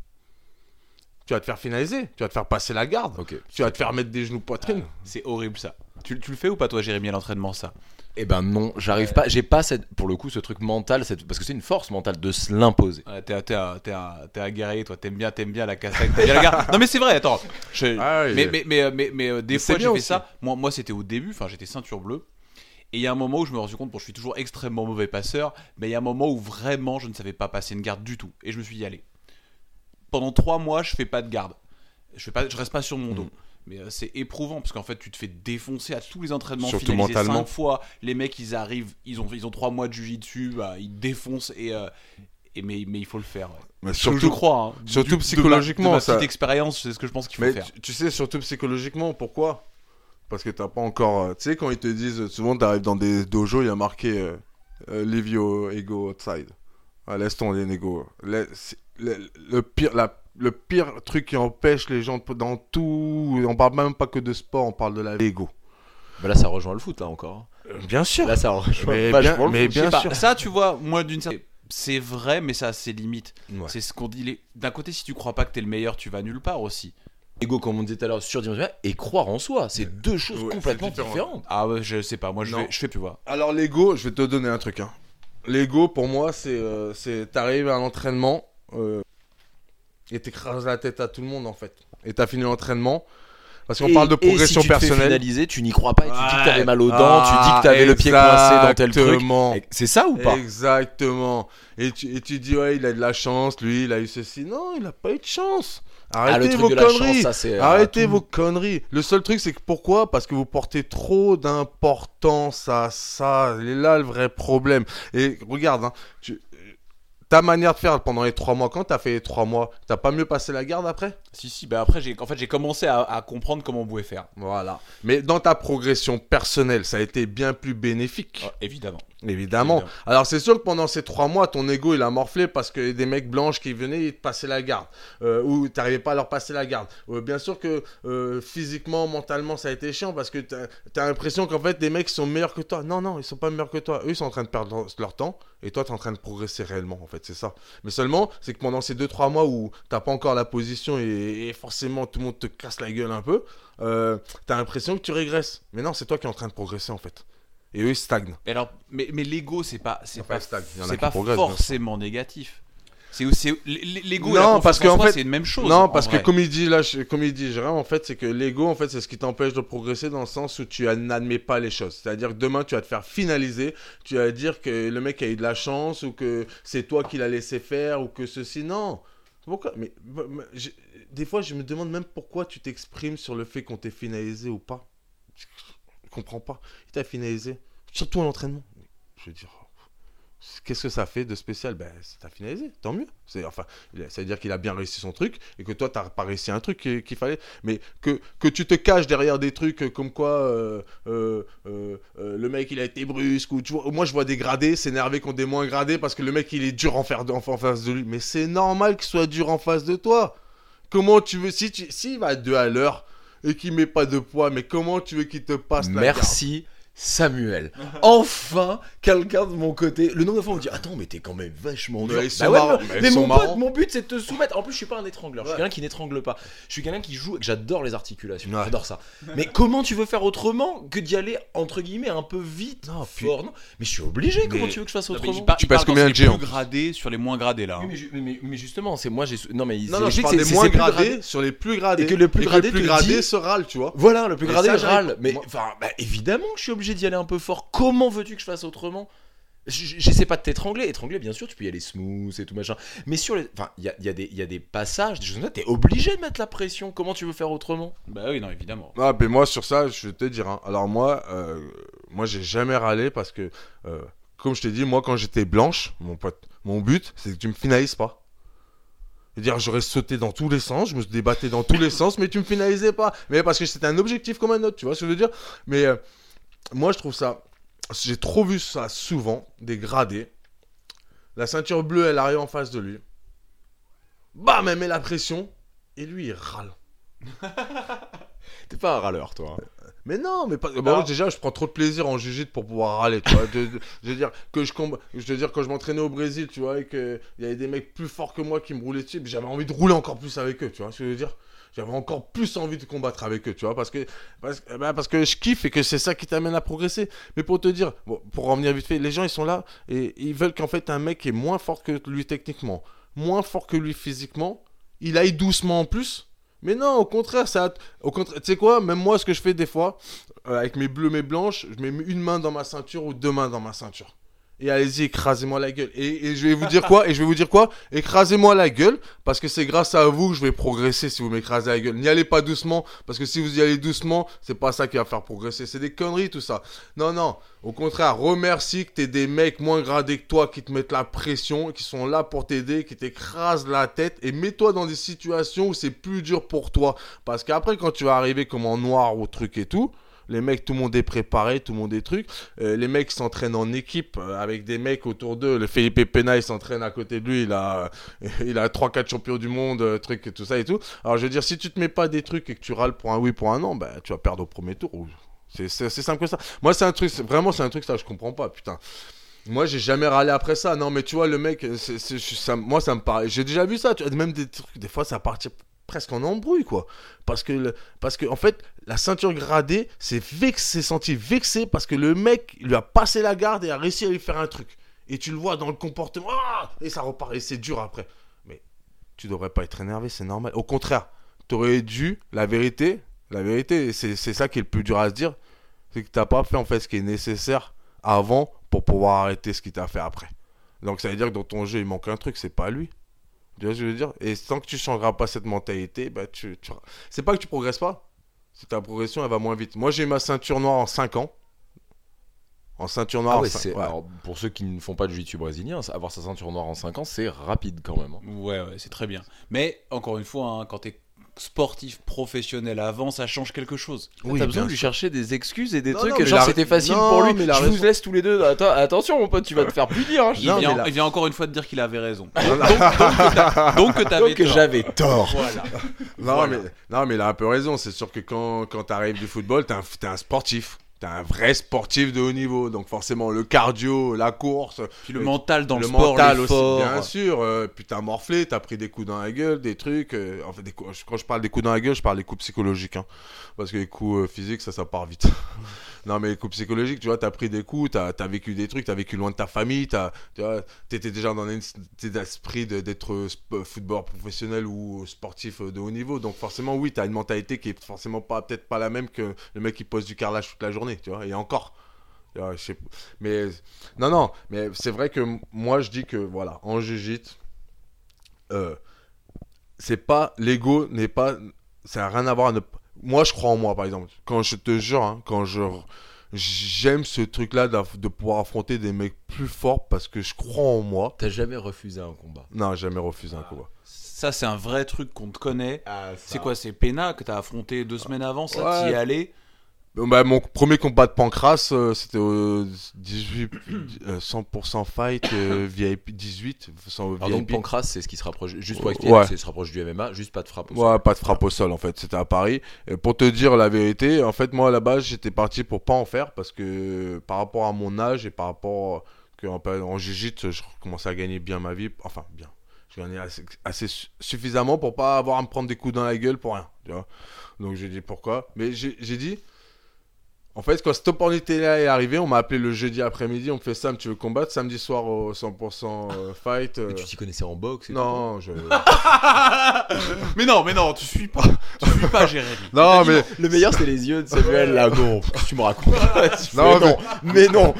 Tu vas te faire finaliser. Tu vas te faire passer la garde. Tu vas te faire mettre des genoux poitrine. C'est horrible ça. Tu, tu le fais ou pas toi, Jérémy, à l'entraînement ça? Eh ben non, j'arrive pas. J'ai pas cette, pour le coup, ce truc mental, cette- parce que c'est une force mentale de se l'imposer. Ouais, T'es t'es un- t'es un- t'es un guerrier, toi. T'aimes bien, t'aimes bien la castagne. t'aimes bien la garde. <laughs> Non mais c'est vrai. Attends. Je- Ah oui. mais, mais, mais, euh, mais, mais, euh, des Mais fois j'ai fait aussi. ça. Moi, moi c'était au début. Enfin, j'étais ceinture bleue. Et il y a un moment où je me suis rendu compte, bon, je suis toujours extrêmement mauvais passeur, mais il y a un moment où vraiment je ne savais pas passer une garde du tout. Et je me suis dit, allez, pendant trois mois, je fais pas de garde. Je, fais pas, je reste pas sur mon dos. Mm. Mais euh, c'est éprouvant parce qu'en fait, tu te fais défoncer à tous les entraînements Surtout mentalement. cinq fois. Les mecs, ils arrivent, ils ont, ils ont trois mois de dessus, bah, ils défoncent et, euh, et mais, mais il faut le faire. Mais surtout, je crois. hein. surtout Du- de ma- psychologiquement, De ma, ça- petite expérience, c'est ce que je pense qu'il faut Mais faire. tu, tu sais, surtout psychologiquement, pourquoi? Parce que t'as pas encore. euh, Tu sais, quand ils te disent, souvent t'arrives dans des dojos, il y a marqué euh, Leave your ego outside. Ah, laisse ton ego. Laisse- Le, le pire, la, le pire truc qui empêche les gens de- dans tout. On parle même pas que de sport, on parle de la ego. Bah là, ça rejoint le foot, là encore. Bien sûr. Là, ça rejoint Mais bien- le mais foot. bien Je sais pas. sûr. Ça, tu vois, moi, d'une certaine. C'est vrai, mais ça a ses limites. Ouais. C'est ce qu'on dit. les- D'un côté, si tu crois pas que t'es le meilleur, tu vas nulle part aussi. Ego, comme on disait tout à l'heure, surdimensionné et croire en soi, c'est deux choses Ouais, complètement différent. différentes. Ah ouais, je sais pas. Moi, je, Non. vais, je fais, tu vois. Alors l'ego, je vais te donner un truc. Hein. L'ego, pour moi, c'est, euh, c'est t'arrives à l'entraînement euh, et t'écrases la tête à tout le monde en fait. Et t'as fini l'entraînement parce qu'on parle de et progression si tu te fais personnelle. finaliser, tu n'y crois pas et tu dis que t'avais mal aux dents, Ah, tu dis que t'avais le pied coincé dans tel truc. C'est ça ou pas? Exactement. Et tu, et tu dis ouais, il a de la chance, lui, il a eu ceci. Non, il a pas eu de chance. Arrêtez Ah, truc vos conneries. chance, ça c'est. euh, Arrêtez tout- vos conneries. Le seul truc, c'est que pourquoi? Parce que vous portez trop d'importance à ça. Il est là le vrai problème. Et regarde, hein, tu ta manière de faire pendant les trois mois, quand t'as fait les trois mois, t'as pas mieux passé la garde après? Si, si, bah après, j'ai, en fait, j'ai commencé à, à comprendre comment on pouvait faire. Voilà. Mais dans ta progression personnelle, ça a été bien plus bénéfique? Oh, évidemment. Évidemment. Alors c'est sûr que pendant ces trois mois, ton ego il a morflé parce que des mecs blanches qui venaient ils te passaient la garde. Euh, ou t'arrivais pas à leur passer la garde. Euh, bien sûr que euh, physiquement, mentalement, ça a été chiant parce que t'as as, l'impression qu'en fait des mecs sont meilleurs que toi. Non, non, ils sont pas meilleurs que toi. Eux ils sont en train de perdre leur- temps et toi t'es en train de progresser réellement en fait, c'est ça. Mais seulement, c'est que pendant ces 2-3 mois où t'as pas encore la position et, et forcément tout le monde te casse la gueule un peu, t'as l'impression que tu régresses. Mais non, c'est toi qui es en train de progresser en fait. Et eux ils stagnent. Mais alors, mais, mais l'ego, c'est pas, c'est pas, stagne. Il y en a c'est qui pas progressent, bien sûr. forcément négatif. C'est, c'est l'ego et la Non, confiance parce en que, en soi, fait- c'est une même chose. Non, parce que vrai. comme il dit là, je- comme il dit Jérôme, en fait, c'est que l'ego, en fait, c'est ce qui t'empêche de progresser dans le sens où tu n'admets pas les choses. C'est-à-dire que demain, tu vas te faire finaliser, tu vas dire que le mec a eu de la chance ou que c'est toi qui l'as laissé faire ou que ceci. Non. Pourquoi? Mais des fois, je me demande même pourquoi tu t'exprimes sur le fait qu'on t'ait finalisé ou pas. Comprends pas. Il t'a finalisé, surtout à l'entraînement. Je veux dire. Qu'est-ce que ça fait de spécial? Ben, c'est t'as finalisé, tant mieux. C'est enfin, ça veut dire qu'il a bien réussi son truc et que toi, t'as pas réussi un truc qu'il fallait. Mais que, tu te caches derrière des trucs comme quoi euh, euh, euh, le mec il a été brusque ou tu vois, moi je vois des gradés s'énerver contre des moins gradés parce que le mec il est dur en, faire, en, en face de lui. Mais c'est normal qu'il soit dur en face de toi. Comment tu veux, si tu, s'il va deux à l'heure et qu'il met pas de poids, mais comment tu veux qu'il te passe la Merci Samuel. Enfin, quelqu'un de mon côté. Le nombre de fois on me dit Attends, mais t'es quand même vachement Mais dur. ils sont Bah ouais, marrants, mais- mais ils mais sont mon marrants. pote, mon but c'est de te soumettre. En plus, je suis pas un étrangleur. Je suis Ouais. quelqu'un qui n'étrangle pas. Je suis quelqu'un qui joue et que j'adore les articulations. Ouais. J'adore ça. Mais comment tu veux faire autrement que d'y aller entre guillemets un peu vite, Non, puis- fort non? Mais je suis obligé. Comment Mais- tu veux que je fasse autrement? il par- Tu il passes combien c'est de les géants plus gradés sur les moins gradés là. Oui, hein. mais, ju- mais- mais justement, c'est moi j'ai non mais Non, non, je logique, parle c'est- des c'est- moins c'est plus gradés sur les plus gradés. Et que le plus gradé te gradé dit- se râle, tu vois. Voilà, le plus Et gradé ça, j'arrive- râle. Mais moi- enfin, bah, évidemment que je suis obligé d'y aller un peu fort. Comment veux-tu que je fasse autrement? J'essaie pas de t'étrangler. Étrangler, bien sûr, tu peux y aller smooth et tout machin. Mais sur les. Enfin, il y a, il y a des- il y a des passages, des choses comme ça, t'es obligé de mettre la pression. Comment tu veux faire autrement? Bah oui, non, évidemment. Ah, mais moi, sur ça, je vais te dire. hein. Alors, moi, euh, moi, j'ai jamais râlé parce que, euh, comme je t'ai dit, moi, quand j'étais blanche, mon pote, mon but, c'est que tu me finalises pas. C'est-à-dire, j'aurais sauté dans tous les sens, je me débattais dans tous les sens, mais tu me finalisais pas. Mais parce que c'était un objectif comme un autre, tu vois ce que je veux dire? Mais euh, moi, je trouve ça. J'ai trop vu ça souvent, des gradés. La ceinture bleue, elle arrive en face de lui. Bam, elle met la pression. Et lui, il râle. <laughs> T'es pas un râleur, toi. hein. Mais non, mais pas. Alors- Bon, déjà, je prends trop de plaisir en jujitsu pour pouvoir râler, tu vois. De- je veux dire que je comb... je veux dire quand je m'entraînais au Brésil, tu vois, et que il y avait des mecs plus forts que moi qui me roulaient dessus, j'avais envie de rouler encore plus avec eux, tu vois ce que je veux dire. J'avais encore plus envie de combattre avec eux, tu vois, parce que parce, bah, parce que je kiffe et que c'est ça qui t'amène à progresser. Mais pour te dire, bon, pour revenir vite fait, les gens ils sont là et ils veulent qu'en fait un mec est moins fort que lui techniquement, moins fort que lui physiquement, il aille doucement en plus. Mais non, au contraire, ça, au contraire, tu sais quoi, même moi, ce que je fais des fois, euh, avec mes bleus, mes blanches, je mets une main dans ma ceinture ou deux mains dans ma ceinture. Et allez-y, écrasez-moi la gueule. Et, je vais vous dire quoi Et je vais vous dire quoi? Écrasez-moi la gueule, parce que c'est grâce à vous que je vais progresser si vous m'écrasez la gueule. N'y allez pas doucement, parce que si vous y allez doucement, c'est pas ça qui va faire progresser. C'est des conneries tout ça. Non, non. Au contraire, remercie que t'es des mecs moins gradés que toi qui te mettent la pression, qui sont là pour t'aider, qui t'écrasent la tête, et mets-toi dans des situations où c'est plus dur pour toi. Parce qu'après, quand tu vas arriver comme en noir ou truc et tout, les mecs, tout le monde est préparé, tout le monde est truc. Euh, les mecs s'entraînent en équipe euh, avec des mecs autour d'eux. Le Felipe Pena, il s'entraîne à côté de lui. Il a, <laughs> il a 3-4 champions du monde, euh, truc tout ça et tout. Alors, je veux dire, si tu te mets pas des trucs et que tu râles pour un oui, pour un non, bah, tu vas perdre au premier tour. ou- C'est simple que ça. Moi, c'est un truc, vraiment, c'est un truc, ça, je comprends pas, putain. Moi, j'ai jamais râlé après ça. Non, mais tu vois, le mec, moi, ça me paraît. J'ai déjà vu ça. Tu vois, même des trucs, des fois, ça partit presque en embrouille, quoi. Parce que, le- parce que en fait, la ceinture gradée, c'est vexé, senti vexé parce que le mec lui a passé la garde et a réussi à lui faire un truc. Et tu le vois dans le comportement, ah et ça repart, et c'est dur après. Mais tu devrais pas être énervé, c'est normal. Au contraire, tu aurais dû, la vérité, la vérité, c'est ça qui est le plus dur à se dire, c'est que t'as pas fait en fait ce qui est nécessaire avant pour pouvoir arrêter ce qu'il t'a fait après. Donc ça veut dire que dans ton jeu, il manque un truc, c'est pas lui. Tu vois ce que je veux dire? Et tant que tu changeras pas cette mentalité, bah tu, tu... c'est pas que tu progresses pas, c'est ta progression elle va moins vite. Moi j'ai eu ma ceinture noire en 5 ans. En ceinture noire. Ah ouais, en cin- c'est- ouais. alors, pour ceux qui ne font pas de jiu-jitsu brésilien, avoir sa ceinture noire en 5 ans, c'est rapide quand même. hein. Ouais, ouais, c'est très bien. Mais encore une fois, hein, quand t'es sportif professionnel avant, ça change quelque chose. Oui, T'as besoin bien de lui chercher des excuses et des Non, trucs, non, genre la- c'était facile non, pour lui. mais la Je raison- vous laisse tous les deux. Attends, attention, mon pote, tu vas te faire punir. hein. Il, vient, la- il vient encore une fois de dire qu'il avait raison. <laughs> Donc, donc, donc que j'avais tort. Voilà. <laughs> Non, Voilà. mais, non, mais il a un peu raison. C'est sûr que quand, quand tu arrives du football, tu es, un sportif. Tu un vrai sportif de haut niveau. Donc, forcément, le cardio, la course, Puis le mental dans le, le sport, mental aussi, bien sûr. euh, puis t'as morflé, t'as pris des coups dans la gueule, des trucs. euh, en fait, des coups- quand je parle des coups dans la gueule, je parle des coups psychologiques. hein. parce que les coups euh, physiques, ça, ça part vite. <laughs> non, mais les coups psychologiques, tu vois, t'as pris des coups, t'as as vécu des trucs, t'as vécu loin de ta famille, t'as- tu vois, t'étais déjà dans l'esprit d'être euh, footballeur professionnel ou sportif de haut niveau. Donc, forcément, oui, t'as une mentalité qui est forcément pas peut-être pas la même que le mec qui pose du carrelage toute la journée, tu vois. Et encore. Je sais- mais non, non, mais c'est vrai que moi je dis que voilà, en jiu-jitsu, euh, c'est pas l'ego n'est pas, ça n'a rien à voir. à ne- moi je crois en moi par exemple. Quand je te jure, hein, quand je j'aime ce truc-là de pouvoir affronter des mecs plus forts parce que je crois en moi. T'as jamais refusé un combat? Non, jamais refusé un combat. Ça, c'est un vrai truc qu'on te connaît. Ah, C'est quoi C'est Pena que t'as affronté deux semaines avant, ça Ouais. T'y es allé? Bah, mon premier combat de pancras, euh, c'était au 18, euh, 100% fight, euh, VIP 18. sans Alors donc. Pancras, c'est ce qui se rapproche, juste pour expliquer, Ouais. c'est se rapproche du MMA, juste pas de frappe. au Ouais, sol. pas de frappe au sol en fait, c'était à Paris. Et pour te dire la vérité, en fait, moi à la base, j'étais parti pour pas en faire parce que par rapport à mon âge et par rapport que en, jiu-jitsu, je commençais à gagner bien ma vie. Enfin, bien. Je gagnais assez, assez su- suffisamment pour pas avoir à me prendre des coups dans la gueule pour rien. Tu vois Donc j'ai dit pourquoi. Mais j'ai dit. En fait, quand cette opportunité-là est arrivée, on m'a appelé le jeudi après-midi, on me fait Sam, tu veux combattre Samedi soir au 100% euh, fight. euh, Mais tu t'y connaissais en boxe et tout Non, je... <laughs> Mais non, mais non, tu suis pas. Tu suis pas, Jérémy. <laughs> non, mais Le meilleur, c'est les yeux de Samuel <laughs> Lagon. Qu'est-ce que tu me racontes Non, mais, non, mais non.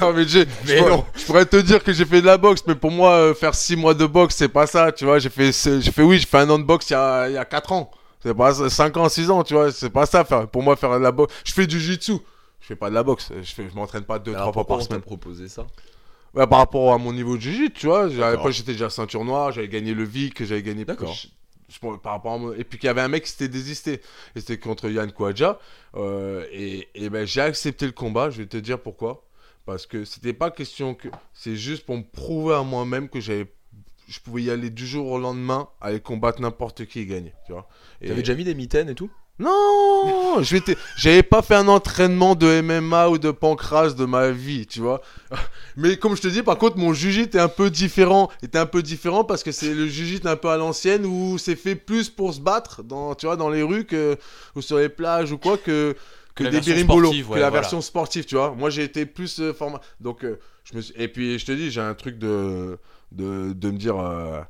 Non mais j'ai, je, Mais pourrais- non. je pourrais te dire que j'ai fait de la boxe, mais pour moi euh, faire 6 mois de boxe c'est pas ça, tu vois. J'ai fait, j'ai fait oui, j'ai fait un an de boxe il y a, il y a 4 ans. C'est pas 5 ans, 6 ans, tu vois. C'est pas ça. Faire, pour moi faire de la boxe, je fais du jiu-jitsu. Je fais pas de la boxe. Je fais, je m'entraîne pas 2 Alors 3 fois par semaine. proposé ça? Par rapport à mon niveau de jiu-jitsu, tu vois. j'étais déjà ceinture noire, j'avais gagné le VIC, j'avais gagné. D'accord. je- je- par rapport à mon- Et puis qu'il y avait un mec qui s'était désisté. Et c'était contre Yann Kouadja. Euh, et, et ben j'ai accepté le combat. Je vais te dire pourquoi. Parce que c'était pas question que. C'est juste pour me prouver à moi-même que j'avais. Je pouvais y aller du jour au lendemain, aller combattre n'importe qui et gagner. Tu vois. Et- T'avais déjà mis des mitaines et tout? Non, je j'avais pas fait un entraînement de MMA ou de pancras de ma vie, tu vois. Mais comme je te dis, par contre, mon jujit est un peu différent. Était un peu différent parce que c'est le jujit un peu à l'ancienne où c'est fait plus pour se battre dans, tu vois, dans les rues que, ou sur les plages ou quoi que que la des version birimbolos, que la voilà. version sportive, tu vois. Moi, j'ai été plus euh, format. Donc, euh, je me suis... et puis je te dis, j'ai un truc de de, de me dire. euh,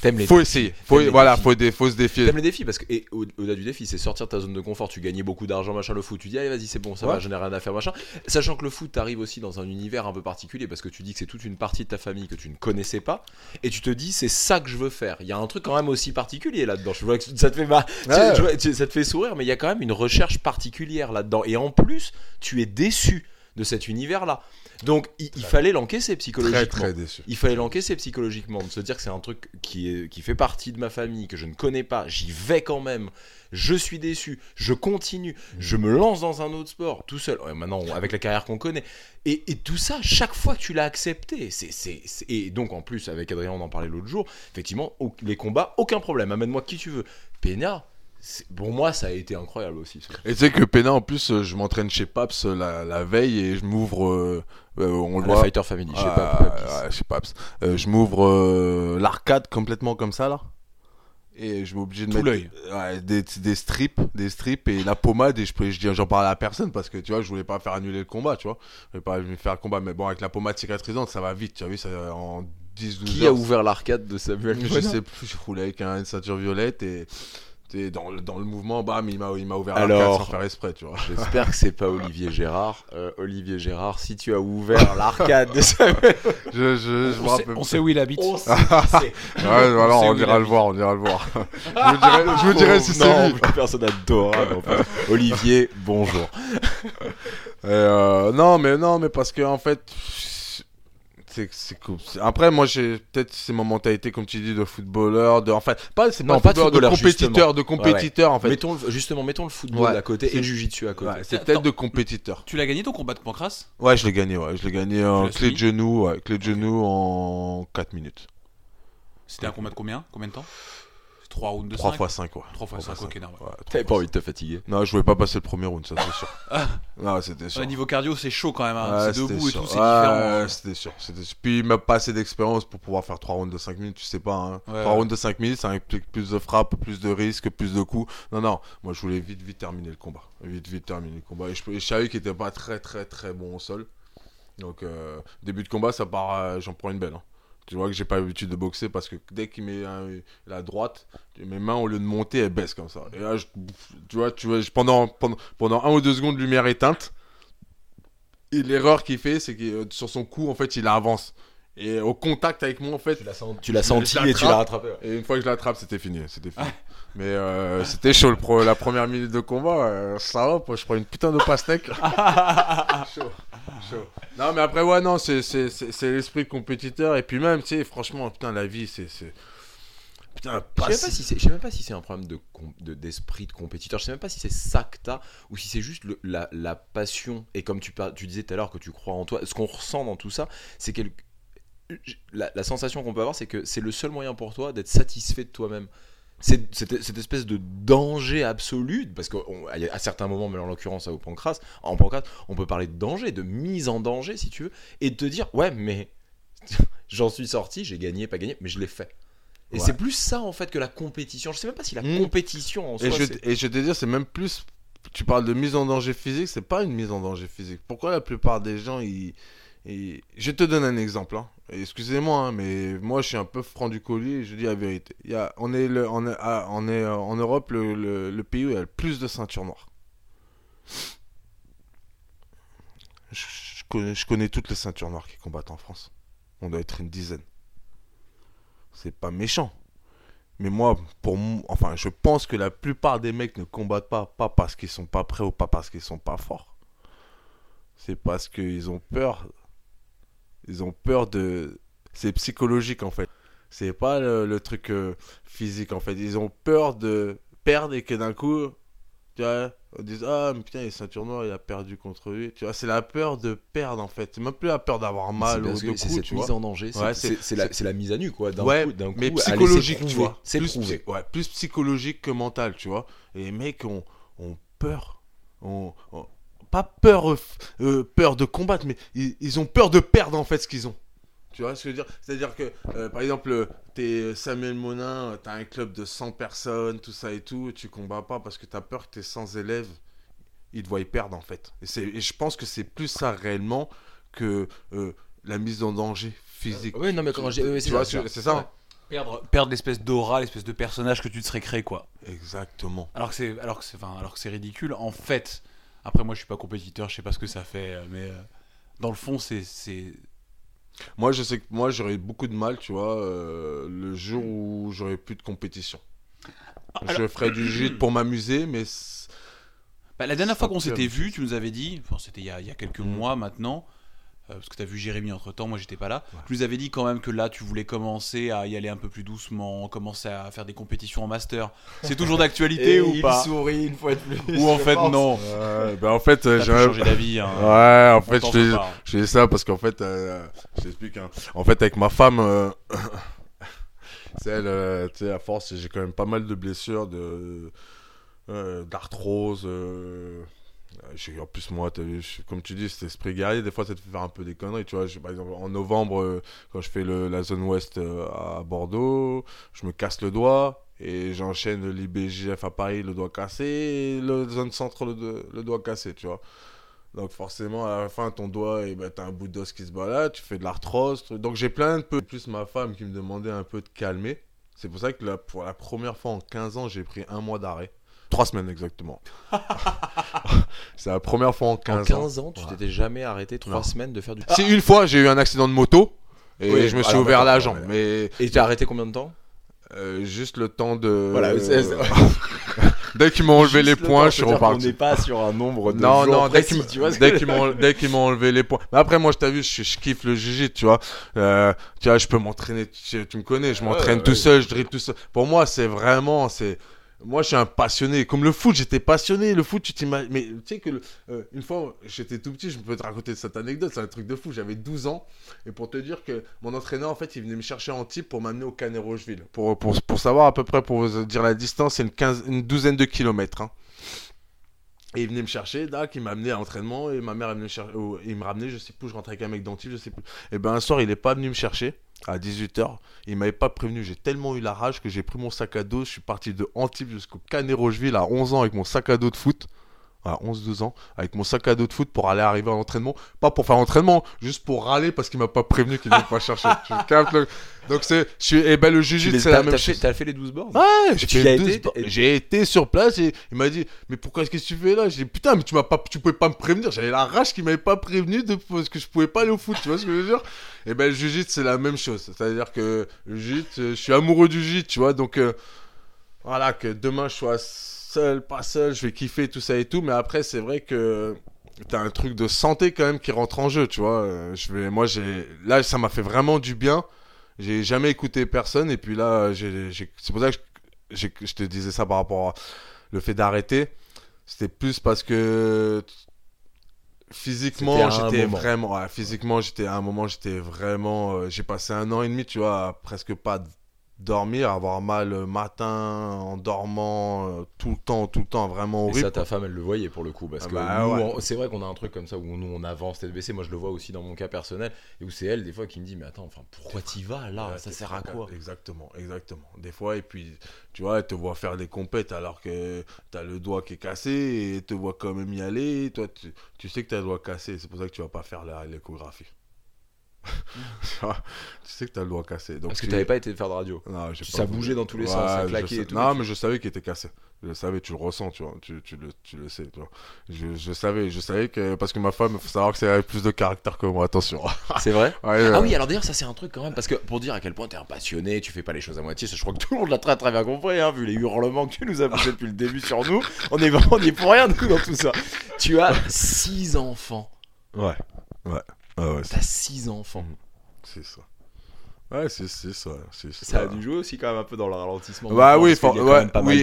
T'aimes les faut défis. essayer, faut, les voilà, défis. faut, dé- faut se défier. T'aimes les défis parce que et au- au-delà du défi, c'est sortir de ta zone de confort. Tu gagnais beaucoup d'argent, machin, le foot. Tu dis allez vas-y c'est bon, ça Ouais. va, je n'ai rien à faire, machin. Sachant que le foot t'arrive aussi dans un univers un peu particulier parce que tu dis que c'est toute une partie de ta famille que tu ne connaissais pas et tu te dis c'est ça que je veux faire. Il y a un truc quand même aussi particulier là-dedans. Je vois que ça te fait Ouais. ça te fait sourire, mais il y a quand même une recherche particulière là-dedans. Et en plus, tu es déçu de cet univers-là. Donc il, il fallait l'encaisser Très psychologiquement. très déçu. Il fallait l'encaisser psychologiquement, de se dire que c'est un truc qui, est, qui fait partie de ma famille, que je ne connais pas, j'y vais quand même, je suis déçu, je continue, je me lance dans un autre sport, tout seul, Ouais, maintenant avec la carrière qu'on connaît. Et, et tout ça, chaque fois que tu l'as accepté, c'est, c'est, c'est- et donc en plus, avec Adrien, on en parlait l'autre jour, effectivement, au- les combats, aucun problème, amène-moi qui tu veux. Peña, pour moi, ça a été incroyable aussi. ça. Et tu sais que Pena, en plus, je m'entraîne chez Paps euh, la, la veille et je m'ouvre. euh, euh, on le La voit. Fighter Family, je sais Ah, chez Paps. Euh, je m'ouvre l'arcade complètement comme ça, là. Et je suis obligé de Tout mettre ouais, des, des strips, des strips et la pommade. Et je, peux- je j'en parle à personne parce que tu vois, je voulais pas faire annuler le combat, tu vois. Je voulais pas me faire le combat, mais bon, avec la pommade cicatrisante, ça va vite, tu as vu, ça en 10-12 Qui heures. a ouvert l'arcade de Samuel Je sais plus, je roulais avec un- une ceinture violette et. T'es Dans le, dans le mouvement, bam, il m'a il m'a ouvert Alors- l'arcade sans faire exprès, tu vois. J'espère que c'est pas <laughs> Olivier Gérard. Euh, Olivier Gérard, si tu as ouvert l'arcade de Samuel. Je, je, je me On sait, rappelle on sait où il habite. On <laughs> sait. Ouais, voilà, on il ira le voir, on ira le voir. <laughs> je me dirais, je dirais si c'est lui. personne adorable. en fait. Olivier, bonjour. Et, euh, non, mais non, mais parce que en fait, c'est cool. Après, moi, j'ai peut-être c'est ma mentalité, comme tu dis, de footballeur, de en fait, pas c'est Non, pas, pas de footballeur, de footballeur, compétiteur, de compétiteur en fait. Mettons justement, mettons le football Ouais. à côté et le jujitsu à côté. Ouais, c'est peut-être de compétiteur. Tu l'as gagné ton combat de Pancras? Ouais, je l'ai gagné, ouais, je l'ai gagné en clé de genou, ouais, clé de genou en 4 minutes. C'était un combat de combien? Combien de temps? 3 rounds de 3 5 fois 5, ouais. 3 fois Trois 5, ok, non. ouais. T'avais pas envie de te fatiguer. Non, je voulais pas passer le premier round, ça c'est sûr. <laughs> non, c'était sûr. Ouais, niveau cardio, c'est chaud quand même. hein. Ouais, c'est debout et sûr. tout, c'est Ouais, différent. ouais, hein. c'était sûr. Puis il m'a pas assez d'expérience pour pouvoir faire 3 rounds de 5 minutes, tu sais pas. Hein. Ouais. 3 rounds de 5 minutes, ça implique plus de frappes, plus de risques, plus de coups. Non, non, moi je voulais vite, vite terminer le combat. Vite, vite terminer le combat. Et je, et je savais qu'il était pas très, très, très bon au sol. Donc, euh, début de combat, ça part, euh, j'en prends une belle. hein. Tu vois que j'ai pas l'habitude de boxer parce que dès qu'il met un- la droite, mes mains au lieu de monter, elles baissent comme ça. Et là, je- tu vois, tu vois, je- pendant, pendant, pendant un ou deux secondes, lumière éteinte. Et l'erreur qu'il fait, c'est que euh, sur son coup, en fait, il avance. Et au contact avec moi, en fait, Tu l'as senti, et tu l'as rattrapé. ouais. et une fois que je l'attrape, c'était fini. C'était fini. Mais euh, c'était chaud le pro- la première minute de combat. Euh, salope, je prends une putain de pastèque. <laughs> chaud, chaud. Non, mais après, ouais, non, c'est, c'est, c'est, c'est l'esprit compétiteur. Et puis même, tu sais, franchement, putain, la vie, c'est. c'est... Putain, Je sais pas même pas si c'est, je sais même pas si c'est un problème de, com- de- d'esprit de compétiteur. Je sais même pas si c'est ça que t'as ou si c'est juste le- la, la passion. Et comme tu, par- tu disais tout à l'heure que tu crois en toi, ce qu'on ressent dans tout ça, c'est quelque la, la sensation qu'on peut avoir, c'est que c'est le seul moyen pour toi d'être satisfait de toi-même. Cette, cette espèce de danger absolu, parce qu'à certains moments, mais en l'occurrence au pancras, en pancras, on peut parler de danger, de mise en danger si tu veux, et de te dire ouais mais <laughs> j'en suis sorti, j'ai gagné, pas gagné, mais je l'ai fait. Et Ouais. c'est plus ça en fait que la compétition. Je sais même pas si la Mm. compétition en soi. Et je, c'est- et je vais te dire, c'est même plus. Tu parles de mise en danger physique, c'est pas une mise en danger physique. Pourquoi la plupart des gens, ils. ils- Je te donne un exemple. hein. Excusez-moi, hein, mais moi je suis un peu franc du collier je dis la vérité. On, est ah, euh, en Europe le, pays où il y a le plus de ceintures noires. Je, connais, toutes les ceintures noires qui combattent en France. On doit être une dizaine. C'est pas méchant. Mais moi, pour enfin, je pense que la plupart des mecs ne combattent pas, pas parce qu'ils sont pas prêts ou pas parce qu'ils sont pas forts. C'est parce qu'ils ont peur. Ils ont peur de. C'est psychologique en fait. C'est pas le, le truc euh, physique en fait. Ils ont peur de perdre et que d'un coup, tu vois, on dise ah mais putain il est ceinture noire, il a perdu contre lui. Tu vois, c'est la peur de perdre en fait. C'est même plus la peur d'avoir c'est mal ou de c'est coups, cette tu mise vois. en danger. C'est, Ouais, c'est- c'est- c'est la, c'est- c'est la mise à nu quoi. D'un ouais, coup, coup, mais c'est psychologique, tu vois. C'est plus, prouvé. psy- ouais, plus psychologique que mental, tu vois. Et les mecs ont, ont peur. Ont- pas peur, euh, euh, peur de combattre, mais ils, ils ont peur de perdre en fait ce qu'ils ont. Tu vois ce que je veux dire? C'est-à-dire que, euh, par exemple, t'es Samuel Monin, t'as un club de 100 personnes, tout ça et tout, et tu combats pas parce que t'as peur que tes 100 élèves, ils te voient perdre en fait. Et, je pense que c'est plus ça réellement que euh, la mise en danger physique. Oui, non mais quand j'ai, c'est vois, ça, c'est c'est ça hein Perdre, perdre l'espèce d'aura, l'espèce de personnage que tu te serais créé, quoi. Exactement. Alors que c'est, alors que c'est, enfin, alors que c'est ridicule. En fait, après, moi, je suis pas compétiteur, je sais pas ce que ça fait, euh, mais euh, dans le fond, c'est, c'est, Moi, je sais que moi, j'aurais beaucoup de mal, tu vois, euh, le jour où j'aurais plus de compétition. je ferais du jiu pour m'amuser, mais Bah, la dernière fois qu'on s'était vu, tu nous avais dit, enfin, c'était il y a, il y a quelques Mhm. mois maintenant, euh, parce que tu as vu Jérémy entre temps, moi j'étais pas là. Ouais. Tu nous avais dit quand même que là tu voulais commencer à y aller un peu plus doucement, commencer à faire des compétitions en master. C'est toujours d'actualité ou pas sourit une fois de plus. Ou en fait non Ouais, ben en fait, euh, j'ai changer d'avis. Hein. Ouais, en fait, je je fais ça parce qu'en fait, euh, je t'explique. hein. En fait, avec ma femme, euh, <laughs> c'est elle, euh, tu sais, à force, j'ai quand même pas mal de blessures, de euh, d'arthrose. Euh, en plus, moi, comme tu dis, cet esprit guerrier, des fois, ça te fait faire un peu des conneries. Tu vois, par exemple, en novembre, euh, quand je fais la zone ouest euh, à Bordeaux, je me casse le doigt. Et j'enchaîne l'IBGF à Paris, le doigt cassé, et la zone centre, le, doigt cassé, tu vois. Donc forcément, à la fin, ton doigt, et ben, t'as un bout d'os qui se balade, tu fais de l'arthrose. Donc j'ai plein de peu. Plus ma femme qui me demandait un peu de calmer. C'est pour ça que pour la première fois en 15 ans, j'ai pris un mois d'arrêt. Trois semaines exactement. <laughs> C'est la première fois en 15, En 15 ans, tu Ouais. t'étais jamais arrêté 3 Non. semaines de faire du. Si une fois, j'ai eu un accident de moto. Et Oui, je me suis alors, ouvert la jambe. ouais. Mais Et t'as arrêté combien de temps Euh, juste le temps de. Voilà, <laughs> c'est- c'est- dès qu'ils m'ont enlevé Juste les le points, temps, je suis reparti. n'est pas sur un nombre de Non, jours non, dès précis, qu'ils tu vois ce dès que- qu'ils m'ont dès qu'ils m'ont enlevé les points. Mais après, moi, je t'ai vu, je, je kiffe le jiu tu vois. Euh, tu vois, je peux m'entraîner, tu, tu me connais, je m'entraîne ouais, tout ouais. seul, je dribble tout seul. Pour moi, c'est vraiment, c'est. Moi, je suis un passionné. Comme le foot, j'étais passionné. Le foot, tu t'imagines. Mais tu sais que euh, une fois, j'étais tout petit, je peux te raconter cette anecdote. C'est un truc de fou. J'avais 12 ans. Et pour te dire que mon entraîneur, en fait, il venait me chercher en type pour m'amener au Canet Rocheville. Pour, pour, pour savoir à peu près, pour vous dire la distance, c'est une, quinze- une douzaine de kilomètres. hein. Et il venait me chercher, Dac, il m'a amené à l'entraînement et ma mère venait chercher, il me ramenait, je sais plus, je rentrais avec un mec d'Antibes, je sais plus. Et ben un soir, il est pas venu me chercher à 18h, il m'avait pas prévenu, j'ai tellement eu la rage que j'ai pris mon sac à dos, je suis parti de Antibes jusqu'au Canet Rocheville à 11 ans avec mon sac à dos de foot. À 11-12 ans, avec mon sac à dos de foot pour aller arriver à l'entraînement. Pas pour faire l'entraînement, juste pour râler parce qu'il m'a pas prévenu qu'il ne me pas <laughs> chercher. Le- Donc c'est. je Et ben le les- c'est la même chose. t'as fait les 12 bornes Ouais, j'ai fait été, sports. et- J'ai été sur place et il m'a dit mais pourquoi est-ce que tu fais là? J'ai dit putain mais tu m'as pas tu pouvais pas me prévenir. J'avais la rage qu'il m'avait pas prévenu de parce que je pouvais pas aller au foot, tu vois ce que je veux dire? Et ben le jiu c'est la même chose. C'est-à-dire que le je suis amoureux du jiu tu vois donc euh, voilà que demain je sois seul, pas seul, je vais kiffer tout ça et tout mais après c'est vrai que T'as un truc de santé quand même qui rentre en jeu, tu vois. Euh, Je vais, moi, j'ai, là, ça m'a fait vraiment du bien. J'ai jamais écouté personne et puis là, j'ai, c'est pour ça que je, te disais ça par rapport à le fait d'arrêter. C'était plus parce que physiquement, j'étais vraiment, ouais, physiquement, j'étais à un moment, j'étais vraiment, euh, j'ai passé un an et demi, tu vois, à presque pas d- dormir, avoir mal le matin, en dormant, euh, tout le temps, tout le temps, vraiment Et horrible. ça, ta femme, elle le voyait pour le coup. Parce Ah que bah ouais. c'est vrai qu'on a un truc comme ça où nous, on avance tête baissée. Moi, je le vois aussi dans mon cas personnel. Et où c'est elle, des fois, qui me dit Mais attends, enfin, pourquoi t'y vas là? Ouais, Ça sert à quoi? Exactement, exactement. Des fois, et puis, tu vois, elle te voit faire des compètes alors que t'as le doigt qui est cassé et elle te voit quand même y aller. Toi, tu, tu sais que t'as le doigt cassé, c'est pour ça que tu vas pas faire la- l'échographie. Tu vois, <laughs> tu sais que t'as le doigt cassé. Donc Parce que t'avais pas été faire de radio. Non, j'ai Ça bougeait dans tous les sens, ça claquait et tout. Non, mais je savais qu'il était cassé. Je le savais, tu le ressens, tu vois. Tu, tu le, tu le sais, tu vois. Je, je savais, je savais que. Parce que ma femme, il faut savoir que c'est avec plus de caractère que moi, attention. <laughs> C'est vrai Ouais, Ah euh, oui, alors d'ailleurs, ça c'est un truc quand même, parce que pour dire à quel point t'es un passionné, tu fais pas les choses à moitié, ça, je crois que tout le monde l'a très très bien compris, hein, vu les hurlements que tu nous as poussés depuis le début sur nous, on est vraiment on est pour rien nous dans tout ça. Tu as six enfants, Ouais. Ouais. Ouais, c'est- t'as six enfants. c'est ça. Ouais, c'est c'est ça. c'est Ça a dû jouer aussi quand même un peu dans le ralentissement. Bah oui, qu'il y a quand ouais, même pas oui, mal il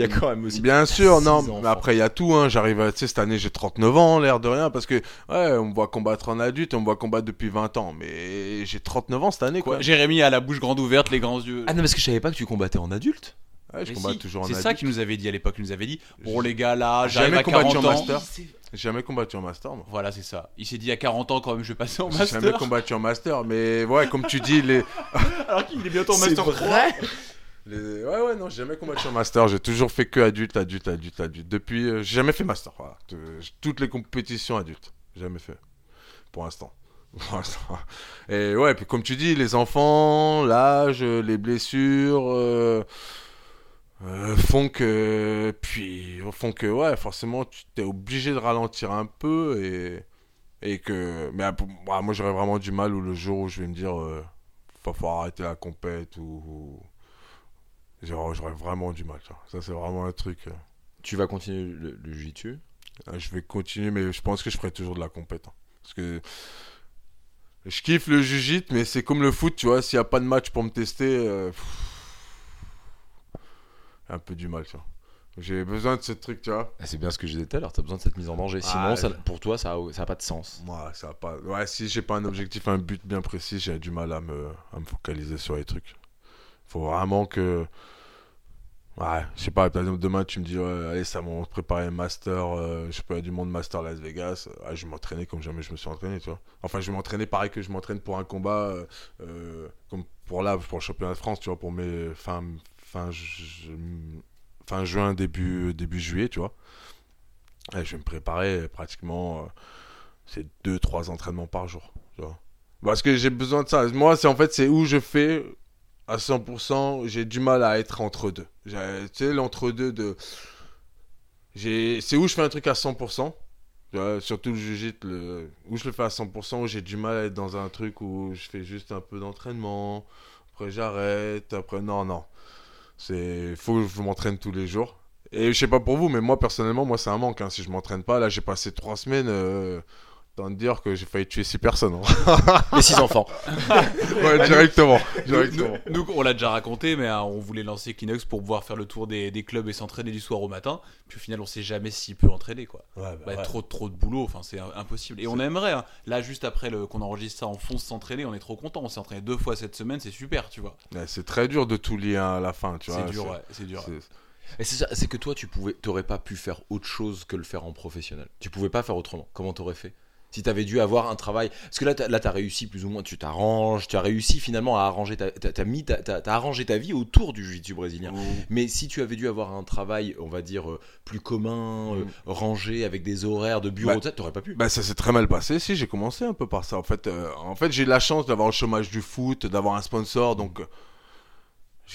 y a quand même aussi. Bien sûr, non, enfants. mais après il y a tout, hein. j'arrive, à- tu sais, cette année j'ai 39 ans, l'air de rien, parce que, ouais, on me voit combattre en adulte, on me voit combattre depuis 20 ans, mais j'ai 39 ans cette année, quoi. Jérémy a la bouche grande ouverte, les grands yeux. Ah non, parce que je savais pas que tu combattais en adulte. Ouais, je Mais combats si, toujours en C'est adulte. ça qu'il nous avait dit à l'époque. Il nous avait dit Bon, les gars, là, jamais j'arrive à combattu 40 en ans. master. J'ai jamais combattu en master, moi. Voilà, c'est ça. Il s'est dit à 40 ans quand même, je vais passer en J'ai master. jamais combattu en master, mais ouais, comme tu dis, les. <laughs> Alors qu'il est bientôt en C'est master 3. vrai les- Ouais, ouais, non, j'ai jamais combattu en master, j'ai toujours fait que adulte, adulte, adulte, adulte. Depuis, euh, j'ai jamais fait master, voilà. Toutes les compétitions adultes, jamais fait. Pour l'instant. <laughs> Pour l'instant. Et ouais, puis comme tu dis, les enfants, l'âge, les blessures. euh, euh, font que puis font que ouais forcément tu t'es obligé de ralentir un peu et et que mais ah, pour- moi j'aurais vraiment du mal ou le jour où je vais me dire euh, va falloir arrêter la compète ou, ou- j'aurais vraiment du mal ça, ça c'est vraiment un truc euh, Tu vas continuer le, le euh, je vais continuer mais je pense que je ferai toujours de la compète hein. parce que je kiffe le jiu mais c'est comme le foot tu vois. S'il y a pas de match pour me tester euh, pff, un peu du mal tu vois j'ai besoin de ce truc tu vois Ah, C'est bien ce que je disais tout à l'heure, t'as besoin de cette mise en danger. Sinon, Ah, ça- je- pour toi, ça a, ça a pas de sens. Moi, ça a pas. Ouais, si j'ai pas un objectif, un but bien précis, j'ai du mal à me, à me focaliser sur les trucs. Faut vraiment que. Ouais, je sais pas, par exemple, demain tu me dis, ouais, allez, ça m'a préparé un master, euh, je sais pas, du monde master Las Vegas. Ouais, je vais m'entraîner comme jamais je me suis entraîné, tu vois. Enfin, je vais m'entraîner pareil que je m'entraîne pour un combat, euh, euh, comme pour là, pour le championnat de France, tu vois, pour mes fin, fin, fin juin, début, début juillet, tu vois. Je vais me préparer pratiquement. euh, c'est 2-3 entraînements par jour. Parce que j'ai besoin de ça. Moi, c'est en fait, c'est où je fais à 100%, j'ai du mal à être entre deux. Tu sais, l'entre-deux de. C'est où je fais un truc à 100%. tu vois, surtout le jiu le... où je le fais à 100%, où j'ai du mal à être dans un truc où je fais juste un peu d'entraînement. après j'arrête, après non, non. C'est faut que je m'entraîne tous les jours. Et je sais pas pour vous, mais moi personnellement, moi c'est un manque. hein. Si je m'entraîne pas, là j'ai passé trois semaines. Euh... Tant de dire que j'ai failli tuer six personnes. hein. <laughs> Les six enfants. <laughs> ouais, directement. Nous, directement. nous, on l'a déjà raconté, mais hein, on voulait lancer Kleenex pour pouvoir faire le tour des, des clubs et s'entraîner du soir au matin. Puis au final, on sait jamais s'il peut entraîner quoi. Ouais, Bah, Trop, trop de boulot, enfin c'est impossible. Et on aimerait, hein. là juste après qu'on enregistre ça en fond s'entraîner, on est trop content. On s'est entraîné deux fois cette semaine, c'est super, tu vois. Ouais, c'est très dur de tout lier à la fin, tu vois. C'est dur, ouais, c'est dur. c'est- Et c'est ça, c'est que toi, tu pouvais, t'aurais pas pu faire autre chose que le faire en professionnel. Tu pouvais pas faire autrement. Comment t'aurais fait? Si t'avais dû avoir un travail, parce que là, t'as, là, t'as réussi plus ou moins. Tu t'arranges, tu as réussi finalement à arranger, ta, mis, arrangé ta vie autour du jiu-jitsu brésilien. Mais si tu avais dû avoir un travail, on va dire euh, plus commun, euh, Mm. rangé, avec des horaires de bureau, Bah, t'aurais pas pu. Bah ça s'est très mal passé. Si j'ai commencé un peu par ça. En fait, euh, en fait j'ai eu la chance d'avoir le chômage du foot, d'avoir un sponsor. Donc, euh,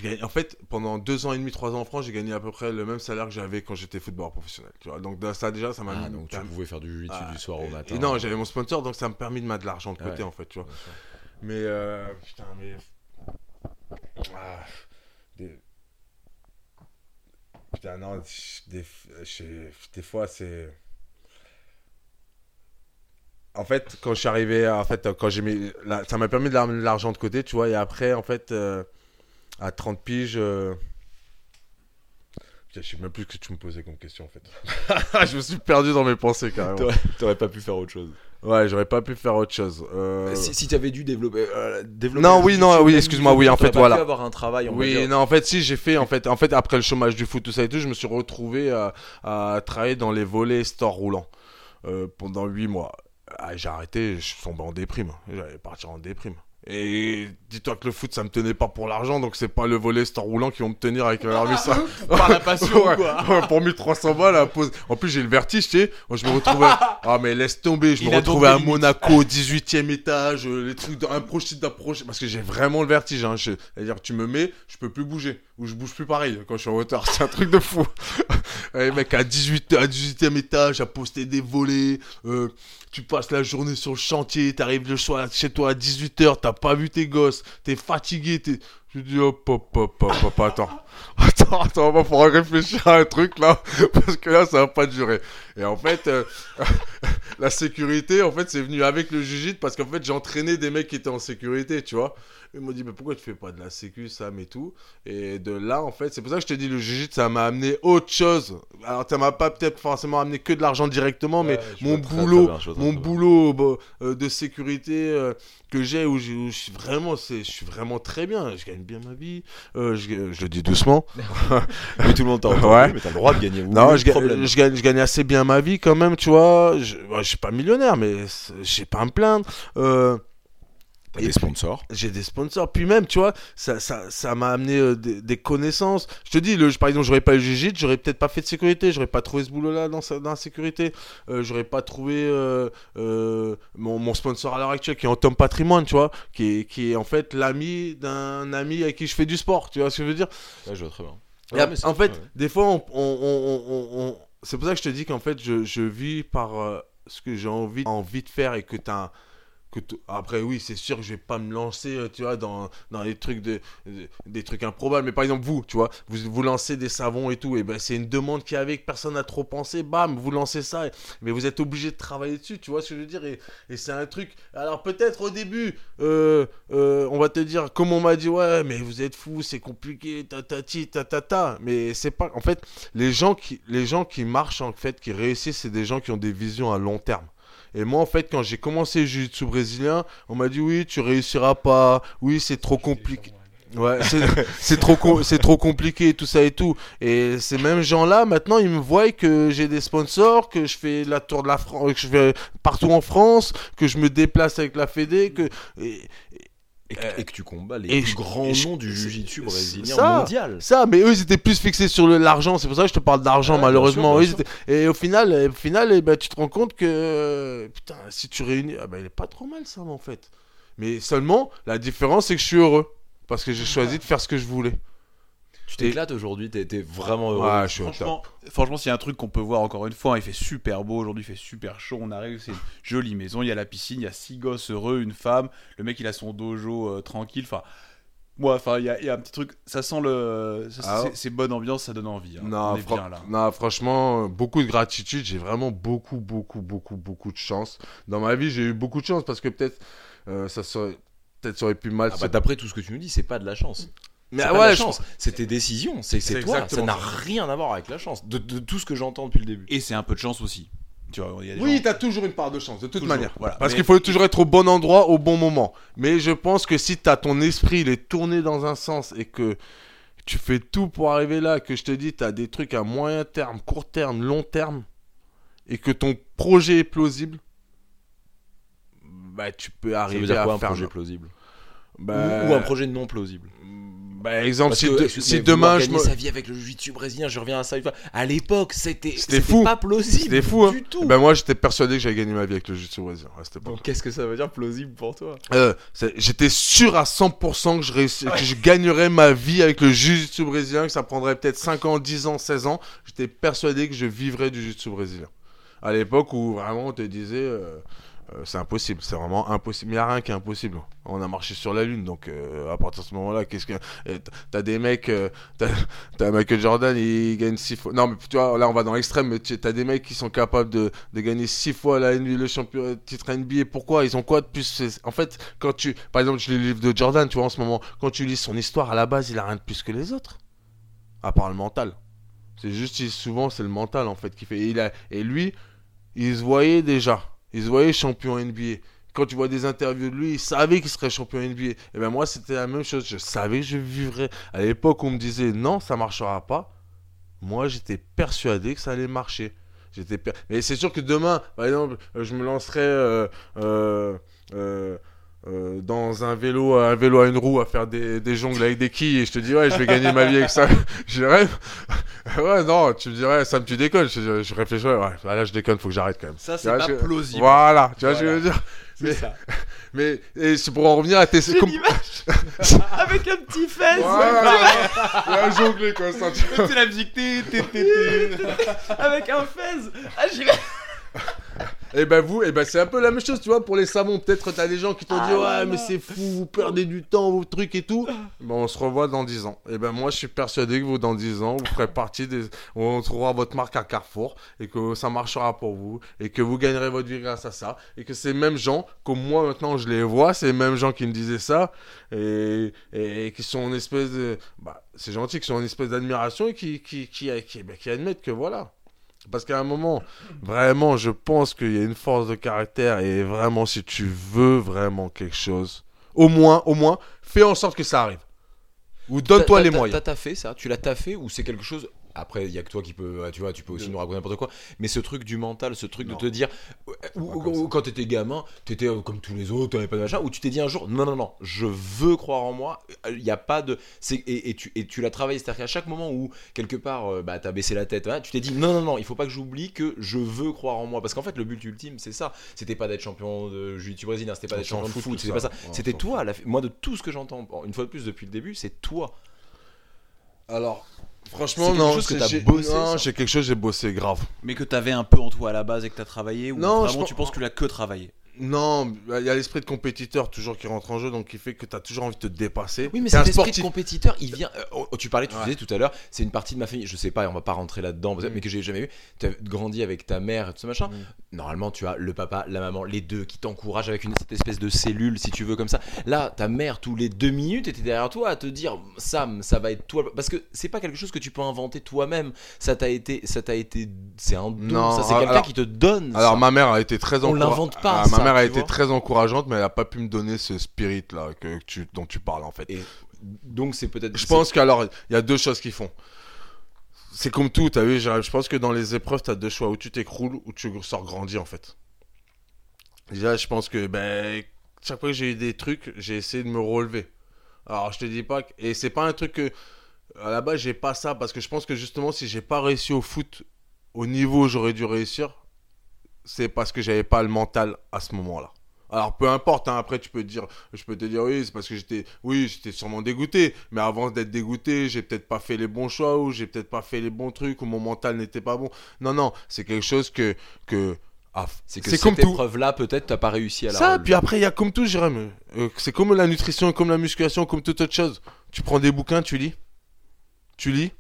gagné- en fait, pendant deux ans et demi, trois ans en France, j'ai gagné à peu près le même salaire que j'avais quand j'étais footballeur professionnel. Tu vois. Donc ça déjà, ça m'a ah, mis- donc tu pouvais faire du jiu-jitsu Ah, du soir au matin. Et non, j'avais mon sponsor, donc ça me permis de mettre de l'argent de côté Ouais. en fait, tu vois. Mais euh, putain, mais ah, des... putain non, des, des fois c'est en fait quand je suis arrivé, en fait quand j'ai mis, ça m'a permis de l'argent de côté, tu vois, et après en fait euh, à 30 piges. euh, putain, Je sais même plus ce que tu me posais comme question en fait. <laughs> je me suis perdu dans mes pensées carrément. T'aurais, t'aurais pas pu faire autre chose. Ouais, j'aurais pas pu faire autre chose. Euh, Si, si t'avais dû développer, euh, développer Non, oui, non, oui, excuse-moi, oui, en fait, pas voilà. pu avoir un travail, va Oui, dire. non, en fait, si, j'ai fait, en fait, en fait, après le chômage du foot, tout ça et tout, je me suis retrouvé à, à travailler dans les volets store roulants euh, pendant 8 mois. Ah, j'ai arrêté, je suis tombé en déprime. J'allais partir en déprime. Et dis-toi que le foot, ça me tenait pas pour l'argent, donc c'est pas le volet store roulant qui vont me tenir avec leur vie, ça. Par la passion, Ouais, quoi. ouais, pour 1300 balles à pause. En plus, j'ai le vertige, tu sais. Moi, je me retrouvais. <laughs> Ah, mais laisse tomber. Je Il me retrouvais à. Monaco, 18ème étage, euh, les trucs d'approche, d'approche. Parce que j'ai vraiment le vertige. Hein. Je- C'est-à-dire, tu me mets, je peux plus bouger. Ou je bouge plus pareil quand je suis en hauteur. <laughs> C'est un truc de fou. Ouais, <laughs> mec, à 18, à 18ème étage, à poster des volets. euh, tu passes la journée sur le chantier, t'arrives le soir chez toi à 18h, t'as pas vu tes gosses, t'es fatigué, t'es... Je dis hop, hop, hop, hop, hop, attends. <laughs> Attends, attends, on va pouvoir réfléchir à un truc là, <laughs> parce que là, ça va pas durer. Et en fait, euh, <laughs> la sécurité, en fait, c'est venu avec le jujitsu parce qu'en fait, j'ai entraîné des mecs qui étaient en sécurité, tu vois. Ils m'ont dit, mais pourquoi tu fais pas de la sécu, Sam et tout? Et de là, en fait, c'est pour ça que je te dis, le jujitsu, ça m'a amené autre chose. Alors, ça m'a pas peut-être forcément amené que de l'argent directement, mais mon boulot, bien, mon boulot bah, euh, de sécurité euh, que j'ai, où, j'ai- où je suis vraiment, c'est, je suis vraiment très bien. Je gagne bien ma vie. Euh, je, je le dis doucement. <laughs> Mais tout le monde Ouais. mais t'as le droit de gagner. Non, je, gagne, je gagne assez bien ma vie quand même, tu vois. Je, bah, je suis pas millionnaire, mais sais pas à me plaindre. Euh, T'as des sponsors. j'ai des sponsors. Puis même, tu vois, ça, ça, ça m'a amené euh, des, des connaissances. Je te dis, le, par exemple, j'aurais pas eu jiu j'aurais peut-être pas fait de sécurité. J'aurais pas trouvé ce boulot-là dans, dans la sécurité. Euh, j'aurais pas trouvé euh, euh, mon, mon sponsor à l'heure actuelle, qui est en Tom Patrimoine, tu vois, qui est, qui est en fait l'ami d'un ami avec qui je fais du sport. Tu vois ce que je veux dire? Ouais, je vois très bien. Ouais, en fait, ouais. des fois, on, on- on- c'est pour ça que je te dis qu'en fait, je, je vis par ce que j'ai envie, envie de faire et que tu as. Après oui c'est sûr que je vais pas me lancer euh, tu vois dans, dans des trucs de, de- des trucs improbables. Mais par exemple vous tu vois vous vous lancez des savons et tout et ben c'est une demande qui avait que personne n'a trop pensé bam vous lancez ça mais vous êtes obligé de travailler dessus tu vois ce que je veux dire et, c'est un truc alors peut-être au début euh, euh, on va te dire comme on m'a dit ouais mais vous êtes fou c'est compliqué tatati tatata mais c'est pas en fait les gens qui les gens qui marchent en fait qui réussissent c'est des gens qui ont des visions à long terme et moi, en fait, quand j'ai commencé le jiu-jitsu brésilien, on m'a dit oui, tu réussiras pas, oui, c'est trop compliqué. Ouais, c'est- trop, c'est trop compliqué, tout ça et tout. Et ces mêmes gens-là, maintenant, ils me voient que j'ai des sponsors, que je fais la tour de la France, que je vais partout en France, que je me déplace avec la Fédé, que. et- Et que, Euh, et que tu combats les et plus grands je- noms du jiu-jitsu brésilien ça. mondial. Ça, mais eux, ils étaient plus fixés sur l'argent. C'est pour ça que je te parle d'argent, bien malheureusement. sûr, Eux, bien ils étaient- Et au final, au final eh ben, tu te rends compte que, putain, si tu réunis, ah ben, il est pas trop mal, ça, en fait. Mais seulement, la différence, c'est que je suis heureux. Parce que j'ai choisi de faire ce que je voulais. Tu t'éclates aujourd'hui, t'es vraiment heureux. Ouais, je suis. Franchement, franchement s'il y a un truc qu'on peut voir encore une fois, hein, il fait super beau aujourd'hui, il fait super chaud. On arrive, c'est une jolie maison, il y a la piscine, il y a six gosses heureux, une femme. Le mec, il a son dojo euh, tranquille. Enfin, Moi, enfin, il y, a- il y a un petit truc. Ça sent le. Ah c'est- ouais c'est bonne ambiance, ça donne envie. hein. Non, On est fran- bien là. non, franchement, beaucoup de gratitude. J'ai vraiment beaucoup, beaucoup, beaucoup, beaucoup de chance. Dans ma vie, j'ai eu beaucoup de chance parce que peut-être euh, ça serait, peut-être ça aurait pu mal Ah bah, D'après tout ce que tu nous dis, c'est pas de la chance. Mais C'est ah ouais, la je- chance, c'est tes décisions, c'est c'est C'est toi, ça n'a rien à voir avec la chance, de, de tout ce que j'entends depuis le début. Et c'est un peu de chance aussi. Tu vois, il y a des Oui, gens- t'as toujours une part de chance, de toute Toujours, manière. voilà. Parce Mais- qu'il faut toujours être au bon endroit, au bon moment. Mais je pense que si t'as ton esprit, il est tourné dans un sens et que tu fais tout pour arriver là, que je te dis, t'as des trucs à moyen terme, court terme, long terme, et que ton projet est plausible, bah tu peux Ça arriver veut dire quoi à un faire projet le- plausible? Bah, ou, ou un projet non plausible? Bah exemple, Parce si, que, de- excuse- si demain je me... sa vie avec le jiu-jitsu brésilien, je reviens à ça. À l'époque, c'était C'était fou. pas plausible. C'était fou, hein. du tout. Ben moi j'étais persuadé que j'allais gagner ma vie avec le jiu-jitsu brésilien époque. Donc qu'est-ce que ça veut dire plausible pour toi? Euh, J'étais sûr à 100% que je, réussis- que je gagnerais ma vie avec le jiu-jitsu brésilien, que ça prendrait peut-être 5 ans, 10 ans, 16 ans. J'étais persuadé que je vivrais du jiu-jitsu brésilien. À l'époque où vraiment on te disait euh, euh, c'est impossible, c'est vraiment impossible. Il n'y a rien qui est impossible. On a marché sur la lune, donc euh, à partir de ce moment-là, qu'est-ce que. t- T'as des mecs, euh, <laughs> t'as Michael Jordan, il gagne 6 fois. Non, mais tu vois, là on va dans l'extrême, mais t'as des mecs qui sont capables de, de gagner 6 fois la, NBA le champion, titre NBA. Pourquoi? Ils ont quoi de plus? En fait, quand tu. Par exemple, je lis le livre de Jordan, tu vois, en ce moment, quand tu lis son histoire, à la base, il a rien de plus que les autres. À part le mental. C'est juste, souvent, c'est le mental, en fait, qui fait. Il a, et lui, il se voyait déjà. Il se voyait champion NBA. Quand tu vois des interviews de lui, il savait qu'il serait champion NBA. Et ben moi, c'était la même chose. Je savais que je vivrais. À l'époque, on me disait non, ça marchera pas. Moi, j'étais persuadé que ça allait marcher. Mais c'est sûr que demain, par exemple, euh, je me lancerais euh, euh, euh, euh, dans un vélo, un vélo à une roue à faire des, des jongles avec des quilles et je te dis ouais, je vais gagner ma vie avec ça. <laughs> je dirais <laughs> ouais non, tu me dirais Sam tu déconnes. Je, je réfléchirais ouais, là je déconne, faut que j'arrête quand même. Ça, c'est pas je- plausible. Voilà, tu vois ce que je veux dire. C'est Mais, ça. <laughs> mais et c'est pour en revenir à tes comme- avec un petit fesse. Voilà, jonglé comme ça. tu vois. C'est la musique. avec un fez. Ah, Et ben vous, et ben c'est un peu la même chose, tu vois, pour les savons. Peut-être t'as des gens qui t'ont Ah dit ouais, là mais c'est fou, vous perdez du temps, vos trucs et tout. Bon, on se revoit dans 10 ans. Et ben moi, je suis persuadé que vous, dans 10 ans, vous ferez partie des. On trouvera votre marque à Carrefour et que ça marchera pour vous et que vous gagnerez votre vie grâce à ça. Et que ces mêmes gens, comme moi maintenant, je les vois, ces mêmes gens qui me disaient ça et, et qui sont en espèce de. Bah, c'est gentil, qui sont en espèce d'admiration et qui, qui, qui, qui, ben, qui admettent que voilà. Parce qu'à un moment, vraiment, je pense qu'il y a une force de caractère et vraiment, si tu veux vraiment quelque chose, au moins, au moins, fais en sorte que ça arrive. Ou donne-toi les moyens. T'as taffé ça? Tu l'as taffé ou c'est quelque chose après, il y a que toi qui peux, tu vois, tu peux aussi De- nous raconter n'importe quoi. Mais ce truc du mental, ce truc Non. de te dire, ou- ou- quand t'étais gamin, t'étais euh, comme tous les autres, t'avais pas de machin, ou tu t'es dit un jour, non, non, non, je veux croire en moi. Il n'y a pas de, c'est et, et tu et tu l'as travaillé, c'est-à-dire qu'à chaque moment où quelque part, euh, bah, t'as baissé la tête, hein, tu t'es dit, non, non, non, il faut pas que j'oublie que je veux croire en moi, parce qu'en fait, le but ultime, c'est ça. C'était pas d'être champion de jiu-jitsu brésilien, c'était pas d'être champion de foot, de c'était pas ça. Ouais, C'était toi. la- moi, de tout ce que j'entends, une fois de plus depuis le début, c'est toi. Alors, franchement, quelque non, chose que c'est- t'as j'ai- bossé, non, ça. j'ai quelque chose, j'ai bossé grave. Mais que t'avais un peu en toi à la base et que t'as travaillé ou Non, vraiment pense- tu penses que tu l'as que travaillé Non, il y a l'esprit de compétiteur toujours qui rentre en jeu, donc qui fait que tu as toujours envie de te dépasser. Oui, mais T'es un cet esprit sportif. de compétiteur, il vient. euh, oh, tu parlais, tu Ouais. disais tout à l'heure, c'est une partie de ma famille. Je sais pas, on va pas rentrer là-dedans, Mm. mais que j'ai jamais eu. Tu as grandi avec ta mère et tout ce machin. Mm. Normalement, tu as le papa, la maman, les deux qui t'encouragent avec une cette espèce de cellule, si tu veux, comme ça. Là, ta mère, tous les deux minutes, était derrière toi à te dire Sam, ça va être toi. Parce que c'est pas quelque chose que tu peux inventer toi-même. Ça t'a été. Ça t'a été. C'est un don. Non, ça, c'est quelqu'un qui te donne. Alors ça. ma mère a été très On encoura- l'invente pas, Ah, ma mère a tu été très encourageante, mais elle a pas pu me donner ce spirit là que tu, dont tu parles en fait. Et donc, c'est peut-être. Je pense qu'alors, il y a deux choses qui font. C'est comme tout, t'as vu, je pense que dans les épreuves, t'as deux choix, ou tu t'écroules, ou tu sors grandi, en fait. Déjà, je pense que, ben, chaque fois que j'ai eu des trucs, j'ai essayé de me relever. Alors, je te dis pas que... Et c'est pas un truc que... À la base, j'ai pas ça, parce que je pense que, justement, si j'ai pas réussi au foot au niveau où j'aurais dû réussir, c'est parce que j'avais pas le mental à ce moment-là. Alors peu importe, hein, après tu peux te dire, je peux te dire oui, c'est parce que j'étais, oui, j'étais sûrement dégoûté, mais avant d'être dégoûté, j'ai peut-être pas fait les bons choix ou j'ai peut-être pas fait les bons trucs ou mon mental n'était pas bon. Non, non, c'est quelque chose que, que Ah, C'est que cette comme tout. épreuve-là, peut-être, t'as pas réussi à la Ça, relever. puis après, il y a comme tout, Jérôme. Euh, c'est comme la nutrition, comme la musculation, comme toute autre chose. Tu prends des bouquins, tu lis? Tu lis?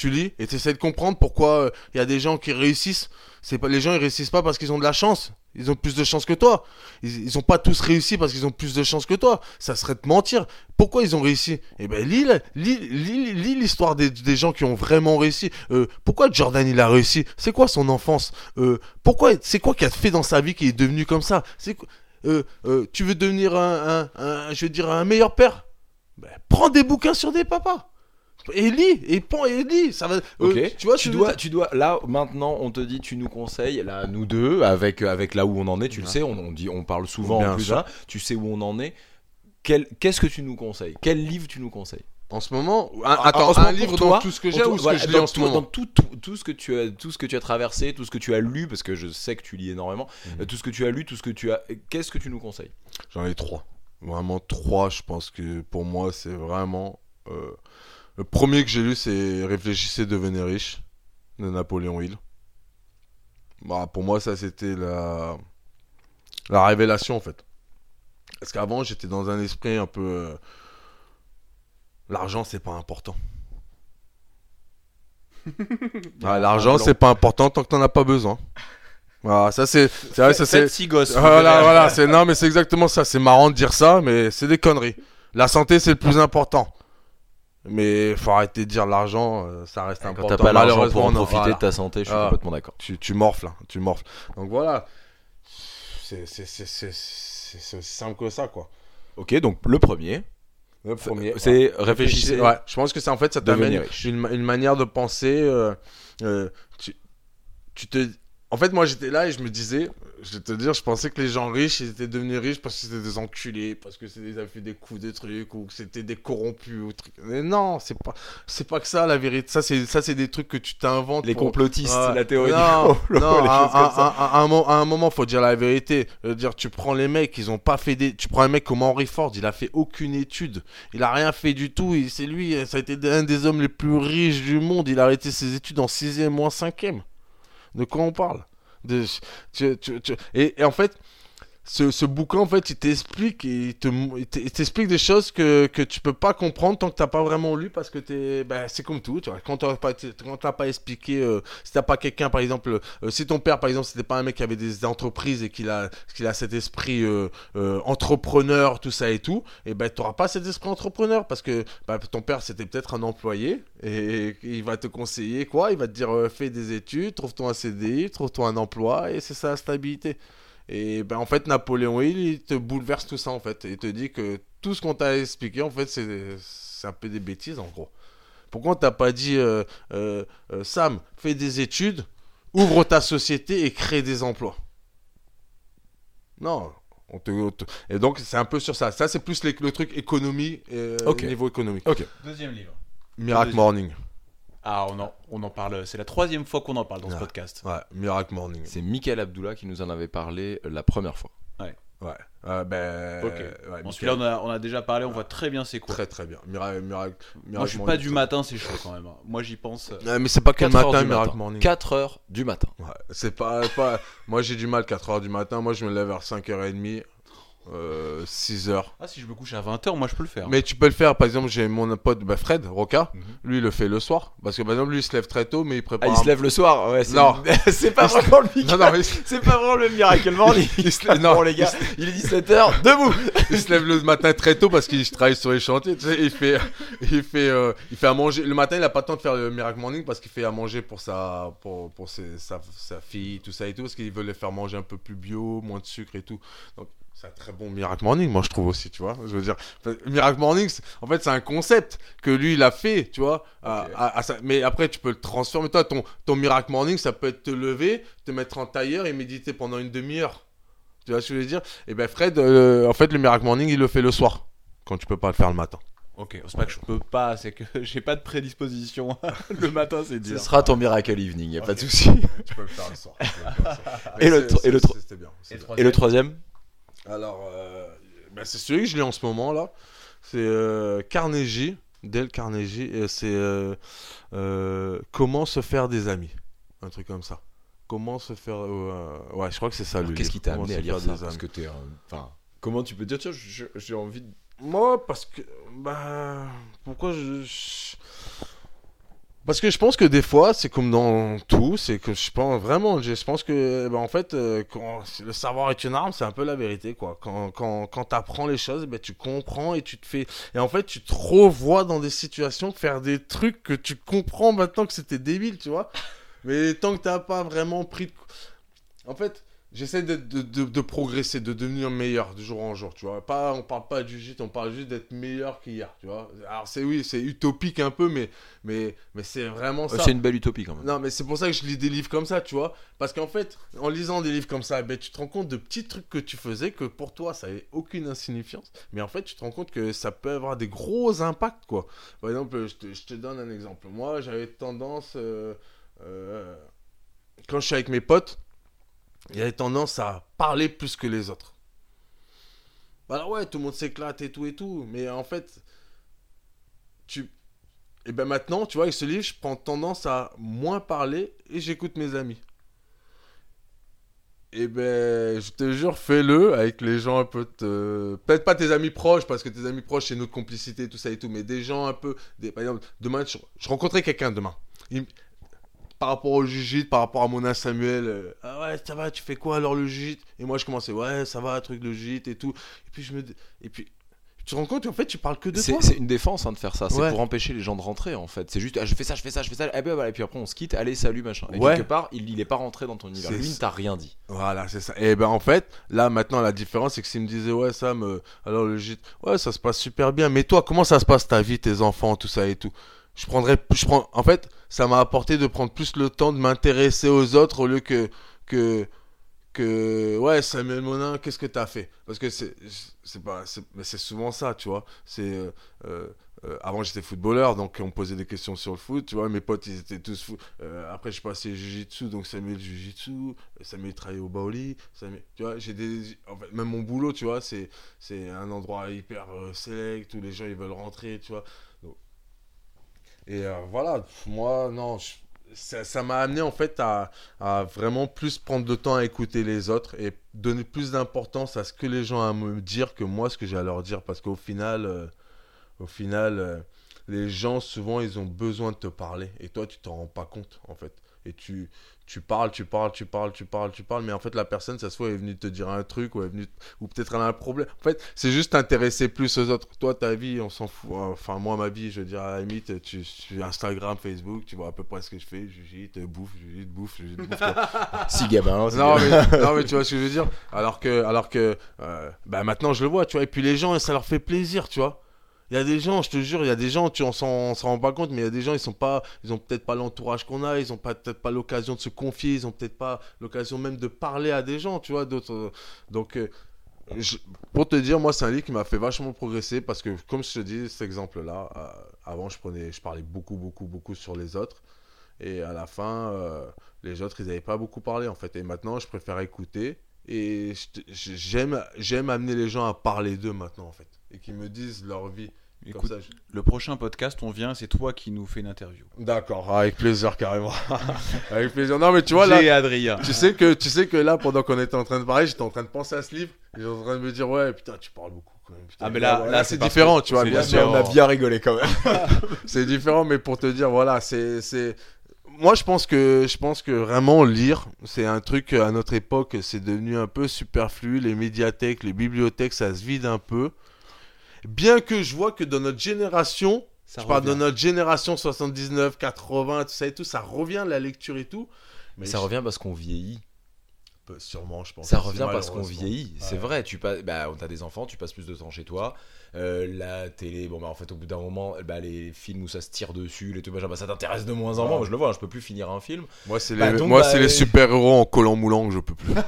Tu lis. Et tu essaies de comprendre pourquoi euh, il y a des gens qui réussissent. C'est pas, les gens, ils réussissent pas parce qu'ils ont de la chance. Ils ont plus de chance que toi. Ils, ils ont pas tous réussi parce qu'ils ont plus de chance que toi. Ça serait te mentir. Pourquoi ils ont réussi? Eh ben, lis, lis, lis, l'histoire des, gens qui ont vraiment réussi. Euh, pourquoi Jordan, il a réussi? C'est quoi son enfance? Euh, Pourquoi C'est quoi qu'il a fait dans sa vie qui est devenu comme ça? Tu veux devenir un- je veux dire, un meilleur père? Ben, Prends des bouquins sur des papas. Et lis, et prends et lis. Ça va, euh, Ok. tu vois, tu dois, tu dois. Là, maintenant, on te dit, tu nous conseilles, là, nous deux, avec avec là où on en est. Tu le sais, on, on dit, on parle souvent Bien en plus. hein, tu sais où on en est. Quel- Qu'est-ce que tu nous conseilles? Quel livre tu nous conseilles? En ce moment, un, En- attends, en ce un moment, livre pour dans toi, tout ce que j'ai toi, ou ce voilà, que je lis en ce tout- moment? Dans tout, tout, tout ce que tu as, tout ce que tu as traversé, tout ce que tu as lu, parce que je sais que tu lis énormément. Mhm. Tout ce que tu as lu, tout ce que tu as. Qu'est-ce que tu nous conseilles? J'en ai trois. Vraiment trois, je pense que pour moi, c'est vraiment. euh, Le premier que j'ai lu, c'est Réfléchissez, devenez riche de Napoléon Hill. Bah, pour moi, ça, c'était la... la révélation, en fait. Parce qu'avant, j'étais dans un esprit un peu. euh, L'argent, c'est pas important. <laughs> Ah, L'argent, c'est pas important tant que t'en as pas besoin. Voilà, ça c'est. C'est vrai, ça c'est. Faites six gosses. vous Voilà, voilà, c'est non, mais c'est exactement ça. C'est marrant de dire ça, mais c'est des conneries. La santé, c'est le plus important. Mais faut arrêter de dire l'argent, euh, ça reste Quand important. t'as pas l'argent pour en profiter voilà. de ta santé, je suis Ah. complètement d'accord. Tu, tu morfles, hein, tu morfles. Donc voilà. C'est aussi simple que ça, quoi. Ok, donc le premier, Le premier, c'est réfléchissez. Ouais, je pense que c'est en fait, ça t'amène une, une manière de penser. euh, euh, tu, tu te. En fait, moi j'étais là et je me disais, je vais te dire, je pensais que les gens riches, ils étaient devenus riches parce que c'était des enculés, parce que c'était- avaient fait des coups de trucs ou que c'était des corrompus ou trucs. Mais non, c'est pas, c'est pas que ça la vérité. Ça c'est, ça c'est des trucs que tu t'inventes. Les pour- complotistes, la théorie Non, du complot, non, les à, choses comme à- ça. à- à un, à un moment, faut dire la vérité. Je veux dire, tu prends les mecs, ils ont pas fait des. Tu prends un mec comme Henry Ford, il a fait aucune étude. Il a rien fait du tout. il- C'est lui, ça a été un des hommes les plus riches du monde. Il a arrêté ses études en 6ème ou en 5ème. De quoi on parle? Et en fait, ce, bouquin, en fait, il t'explique il t'explique des choses que, que tu peux pas comprendre tant que t'as pas vraiment lu parce que t'es, ben, c'est comme tout. Quand t'as pas, pas expliqué, euh, si t'as pas quelqu'un, par exemple, euh, si ton père, par exemple, c'était pas un mec qui avait des entreprises et qu'il a, qu'il a cet esprit euh, euh, entrepreneur, tout ça et tout, et ben, t'auras pas cet esprit entrepreneur parce que bah, ton père, c'était peut-être un employé et, il va te conseiller quoi? Il va te dire, fais des études, trouve-toi un CDI, trouve-toi un emploi et c'est ça la stabilité. Et ben en fait, Napoléon Hill, il te bouleverse tout ça en fait. Il te dit que tout ce qu'on t'a expliqué, en fait, c'est c'est un peu des bêtises en gros. Pourquoi on t'a pas dit, euh, euh, euh, Sam, fais des études, ouvre ta société et crée des emplois? Non. On te, on te- Et donc, c'est un peu sur ça. Ça, c'est plus les- le truc économie, euh, Ok. niveau économique. Deuxième livre. Miracle Deuxième. Morning. Ah, on en, on en parle. C'est la troisième fois qu'on en parle dans ce podcast. Ouais, Miracle Morning. C'est Michael Abdullah qui nous en avait parlé euh, la première fois. Ouais. Euh, ben, Ok. ouais, Bon, celui-là, on a, on a déjà parlé. On voit très bien c'est quoi. Très très bien. Miracle, Miracle, Moi, je suis pas du matin, c'est chaud quand même. hein. Moi, j'y pense. Ouais, mais c'est pas que le 4 heures matin, du Miracle matin. Morning. 4 heures du matin. Ouais, c'est pas, pas... Moi, j'ai du mal 4h du matin. Moi, je me lève vers 5h30, euh, 6h. Ah, si je me couche à 20h, moi, je peux le faire. Mais tu peux le faire, par exemple, j'ai mon pote bah, Fred Roca, Mhm. lui il le fait le soir. Parce que par exemple, lui il se lève très tôt, mais il Ah, prépare. il un- se lève le soir Ouais, c'est Non. <laughs> c'est pas vraiment le Non, non, il, C'est pas vraiment le Miracle Morning. <laughs> il se lève, non, Bon, les gars, il est 17h, debout <laughs> il se lève le matin très tôt parce qu'il travaille sur les chantiers. Tu sais, il fait, il fait, euh, il fait à manger. Le matin, il a pas le temps de faire le Miracle Morning parce qu'il fait à manger pour sa, pour, pour ses- sa, sa fille, tout ça et tout, parce qu'il veut les faire manger un peu plus bio, moins de sucre et tout. Donc, c'est un très bon Miracle Morning, moi je trouve aussi, tu vois. Je veux dire, Miracle Morning, en fait, c'est un concept que lui il a fait, tu vois. à- Ok. à- à sa- Mais après, tu peux le transformer. Toi, ton, ton Miracle Morning, ça peut être te lever, te mettre en tailleur et méditer pendant une demi-heure. Tu vois ce que je veux dire? Et ben Fred, euh, en fait, le Miracle Morning, il le fait le soir, quand tu peux pas le faire le matin. Ok, c'est pas que je peux pas, c'est que <laughs> j'ai pas de prédisposition. <laughs> le matin, c'est Ce dur. sera ton Miracle Evening, y a pas de souci. tu peux le faire le soir. Et le. Et le troisième? Alors, euh, ben, c'est celui que je lis en ce moment là. C'est euh, Carnegie, Dale Carnegie. et C'est euh, Comment se faire des amis. Un truc comme ça. comment se faire. ouais, je crois que c'est ça Qu'est-ce qui t'a amené à lire ça des Parce que. Enfin, comment tu peux dire, tiens, j'ai envie de. Moi, parce que. Bah. Pourquoi je. je- Parce que je pense que des fois, c'est comme dans tout, c'est que je pense vraiment, je pense que, bah, en fait, euh, le savoir est une arme, c'est un peu la vérité, quoi. Quand, quand, quand tu apprends les choses, ben, tu comprends et tu te fais. Et en fait, tu te revois dans des situations faire des trucs que tu comprends maintenant que c'était débile, tu vois. Mais tant que t'as pas vraiment pris de... En fait, j'essaie de, de, de, de progresser, de devenir meilleur de jour en jour, tu vois. Pas, on parle pas du gîte, on parle juste d'être meilleur qu'hier, tu vois. Alors c'est oui, c'est utopique un peu, mais, mais, mais c'est vraiment ça. C'est une belle utopie quand même. Non, mais c'est pour ça que je lis des livres comme ça, tu vois. Parce qu'en fait, en lisant des livres comme ça, ben, tu te rends compte de petits trucs que tu faisais que pour toi, ça n'avait aucune insignifiance. Mais en fait, tu te rends compte que ça peut avoir des gros impacts, quoi. Par exemple, je te, je te donne un exemple. Moi, j'avais tendance, euh, euh, quand je suis avec mes potes, j'avais tendance à parler plus que les autres. Alors ouais, tout le monde s'éclate et tout et tout. Mais en fait, tu, et ben maintenant, tu vois, avec ce livre, je prends tendance à moins parler et j'écoute mes amis. Et ben, je te jure, fais-le avec les gens un peu. te- Peut-être pas tes amis proches, parce que tes amis proches, c'est notre complicité, tout ça et tout, mais des gens un peu. Par exemple, demain, je, je rencontrais quelqu'un demain. Il Par rapport au jujit, par rapport à mon âme Samuel, euh, ah ouais, ça va, tu fais quoi alors le jujit Et moi, je commençais, ouais, ça va, truc de jujit et tout. Et puis, je me. Et puis, tu te rends compte, en fait, tu parles que de C'est toi. c'est une défense hein, de faire ça, c'est Ouais. pour empêcher les gens de rentrer en fait. C'est juste, ah, je fais ça, je fais ça, je fais ça, et, ben, voilà, et puis après on se quitte, allez, salut, machin. Et Ouais. quelque part, il, il est pas rentré dans ton univers. Lui, il t'a rien dit. Voilà, c'est ça. Et ben en fait, là maintenant la différence c'est que s'il me disait ouais Sam, euh, alors le gîte, ouais ça se passe super bien. Mais toi, comment ça se passe ta vie, tes enfants, tout ça et tout? Je prendrais, je prends, en fait, ça m'a apporté de prendre plus le temps de m'intéresser aux autres au lieu que que que ouais Samuel Monin, qu'est-ce que t'as fait? Parce que c'est c'est pas, c'est souvent ça, tu vois. C'est euh, euh, euh, avant j'étais footballeur, donc on posait des questions sur le foot, tu vois. Mes potes ils étaient tous fous. Euh, après je suis passé jiu-jitsu, donc Samuel jiu-jitsu, Samuel travaillait au Baoli, Samuel, tu vois. J'ai des, en fait, même mon boulot, tu vois, c'est c'est un endroit hyper select où les gens ils veulent rentrer, tu vois. Et euh, voilà, moi non, ça m'a amené en fait à, à vraiment plus prendre le temps à écouter les autres et donner plus d'importance à ce que les gens ont à me dire que moi ce que j'ai à leur dire. Parce qu'au final euh, au final euh, les gens souvent ils ont besoin de te parler. Et toi tu t'en rends pas compte en fait. Et tu tu parles tu parles tu parles tu parles tu parles mais en fait la personne ça se voit elle est venue te dire un truc ou elle est venue ou peut-être elle a un problème. En fait c'est juste t'intéresser plus aux autres. Toi ta vie on s'en fout enfin moi ma vie je veux dire à la limite tu suis Instagram Facebook tu vois à peu près ce que je fais jugite bouffe jugite bouffe jugite <laughs> bouffe. Si gamin, Non mais, non mais tu vois ce que je veux dire? Alors que alors que euh, bah maintenant je le vois tu vois. Et puis les gens ça leur fait plaisir tu vois il y a des gens je te jure il y a des gens tu on s'en rend pas compte mais il y a des gens ils sont pas ils ont peut-être pas l'entourage qu'on a ils ont peut-être pas l'occasion de se confier ils ont peut-être pas l'occasion même de parler à des gens tu vois d'autres euh, donc euh, pour te dire moi c'est un livre qui m'a fait vachement progresser parce que comme je te dis cet exemple là avant je prenais je parlais beaucoup beaucoup beaucoup sur les autres et à la fin euh, les autres, ils n'avaient pas beaucoup parlé en fait. Et maintenant, je préfère écouter. Et j'aime amener les gens à parler d'eux maintenant en fait. Et qu'ils me disent leur vie. Écoute, ça, je- le prochain podcast, on vient, c'est toi qui nous fais une interview. D'accord, avec plaisir carrément. <laughs> avec plaisir. Non mais tu vois là, Adrien. tu sais que tu sais que là pendant qu'on était en train de parler, j'étais en train de penser à ce livre. J'étais en train de me dire ouais putain tu parles beaucoup quand même. putain. Ah, mais là- là, c'est différent que- tu vois. Bien sûr, on a bien rigolé quand même. <laughs> c'est différent, mais pour te dire, voilà, c'est, c'est. Moi, je pense que, je pense que vraiment lire, c'est un truc à notre époque, c'est devenu un peu superflu. Les médiathèques, les bibliothèques, ça se vide un peu. Bien que je vois que dans notre génération, Ça je parle de notre génération 79, 80, tout ça et tout, ça revient la lecture et tout. Mais je- ça revient parce qu'on vieillit. peu- sûrement, je pense. Ça revient parce qu'on vieillit, c'est Ouais. vrai. Tu passes, bah, t'as des enfants, tu passes plus de temps chez toi. Euh, la télé, bon bah en fait au bout d'un moment, bah, les films où ça se tire dessus, les trucs machin, bah, ça t'intéresse de moins en moins. Ouais. Moi je le vois, hein, je peux plus finir un film. Moi, c'est Bah, les, donc, moi, bah, c'est les euh, super héros en collant moulant que je peux plus. <laughs>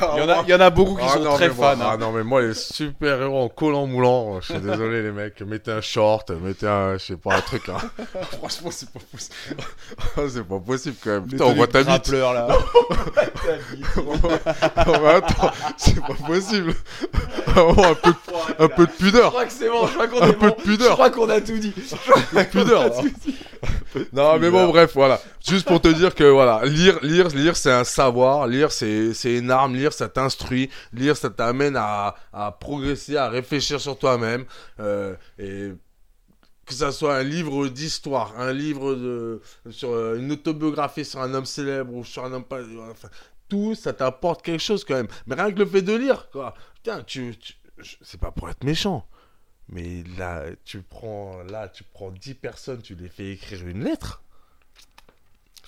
Il y, en a, il y en a beaucoup qui Ah sont non, très moi- fans. Ah hein. non, mais moi, les super-héros en collant moulant, je suis <laughs> désolé, les mecs. Mettez un short, mettez un, je sais pas, un truc, hein. <laughs> Franchement, c'est pas possible. c'est pas possible, quand même. Putain, on voit ta bite. Là. Non, mais attends, c'est pas possible. Un peu, de- un peu de Je pudeur. crois que c'est bon, je crois qu'on est peu bon. de pudeur. Je crois qu'on a tout dit. Un peu de pudeur. <laughs> Non, mais bon, bref, voilà. Juste pour te dire que, voilà, lire, lire, lire, c'est un savoir. Lire, c'est, c'est une arme. Lire, ça t'instruit. Lire, ça t'amène à, à progresser, à réfléchir sur toi-même. Euh, et que ça soit un livre d'histoire, un livre de, sur euh, une autobiographie sur un homme célèbre ou sur un homme pas, enfin, tout, ça t'apporte quelque chose quand même. Mais rien que le fait de lire, quoi. Putain, tu, c'est pas pour être méchant. Mais là, tu prends, là, tu prends 10 personnes, tu les fais écrire une lettre.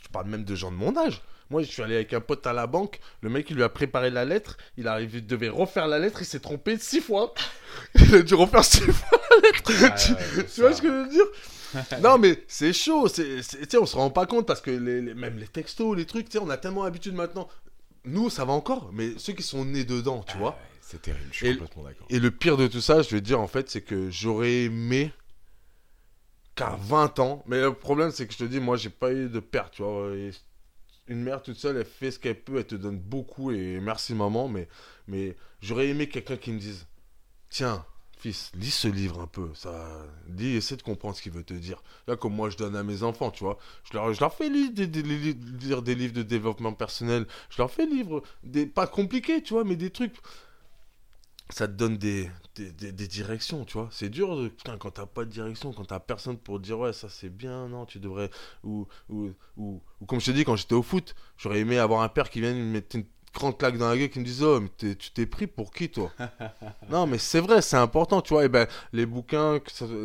Je parle même de gens de mon âge. Moi, je suis allé avec un pote à la banque. Le mec, il lui a préparé la lettre. Il arrive, il devait refaire la lettre. Il s'est trompé six fois. <laughs> Il a dû refaire six fois la lettre. tu, tu vois ce que je veux dire? <laughs> Non, mais c'est chaud. C'est, c'est- on se rend pas compte parce que les, les- même les textos, les trucs, on a tellement l'habitude maintenant. Nous, ça va encore, mais ceux qui sont nés dedans, tu vois. C'est terrible, je suis Et- complètement d'accord. Et le pire de tout ça, je vais te dire, en fait, c'est que j'aurais aimé qu'à 20 ans, mais le problème, c'est que je te dis, moi, j'ai pas eu de père, tu vois. une mère toute seule, elle fait ce qu'elle peut, elle te donne beaucoup, et merci maman, mais, mais j'aurais aimé quelqu'un qui me dise, tiens, fils, lis ce livre un peu, ça, lis, essaie de comprendre ce qu'il veut te dire. Là, comme moi, je donne à mes enfants, tu vois, je leur, je leur fais lire des, des- des- lire des livres de développement personnel, je leur fais lire des, pas compliqués, tu vois, mais des trucs ça te donne des, des, des- des directions, tu vois. C'est dur de- putain, quand t'as pas de direction, quand t'as personne pour dire ouais, ça c'est bien, non, tu devrais. Ou, ou, ou, ou comme je te dis, quand j'étais au foot, j'aurais aimé avoir un père qui vienne me mettre une grande claque dans la gueule qui me dise oh, mais tu t'es pris pour qui toi? <laughs> Non, mais c'est vrai, c'est important, tu vois. Et ben, les bouquins,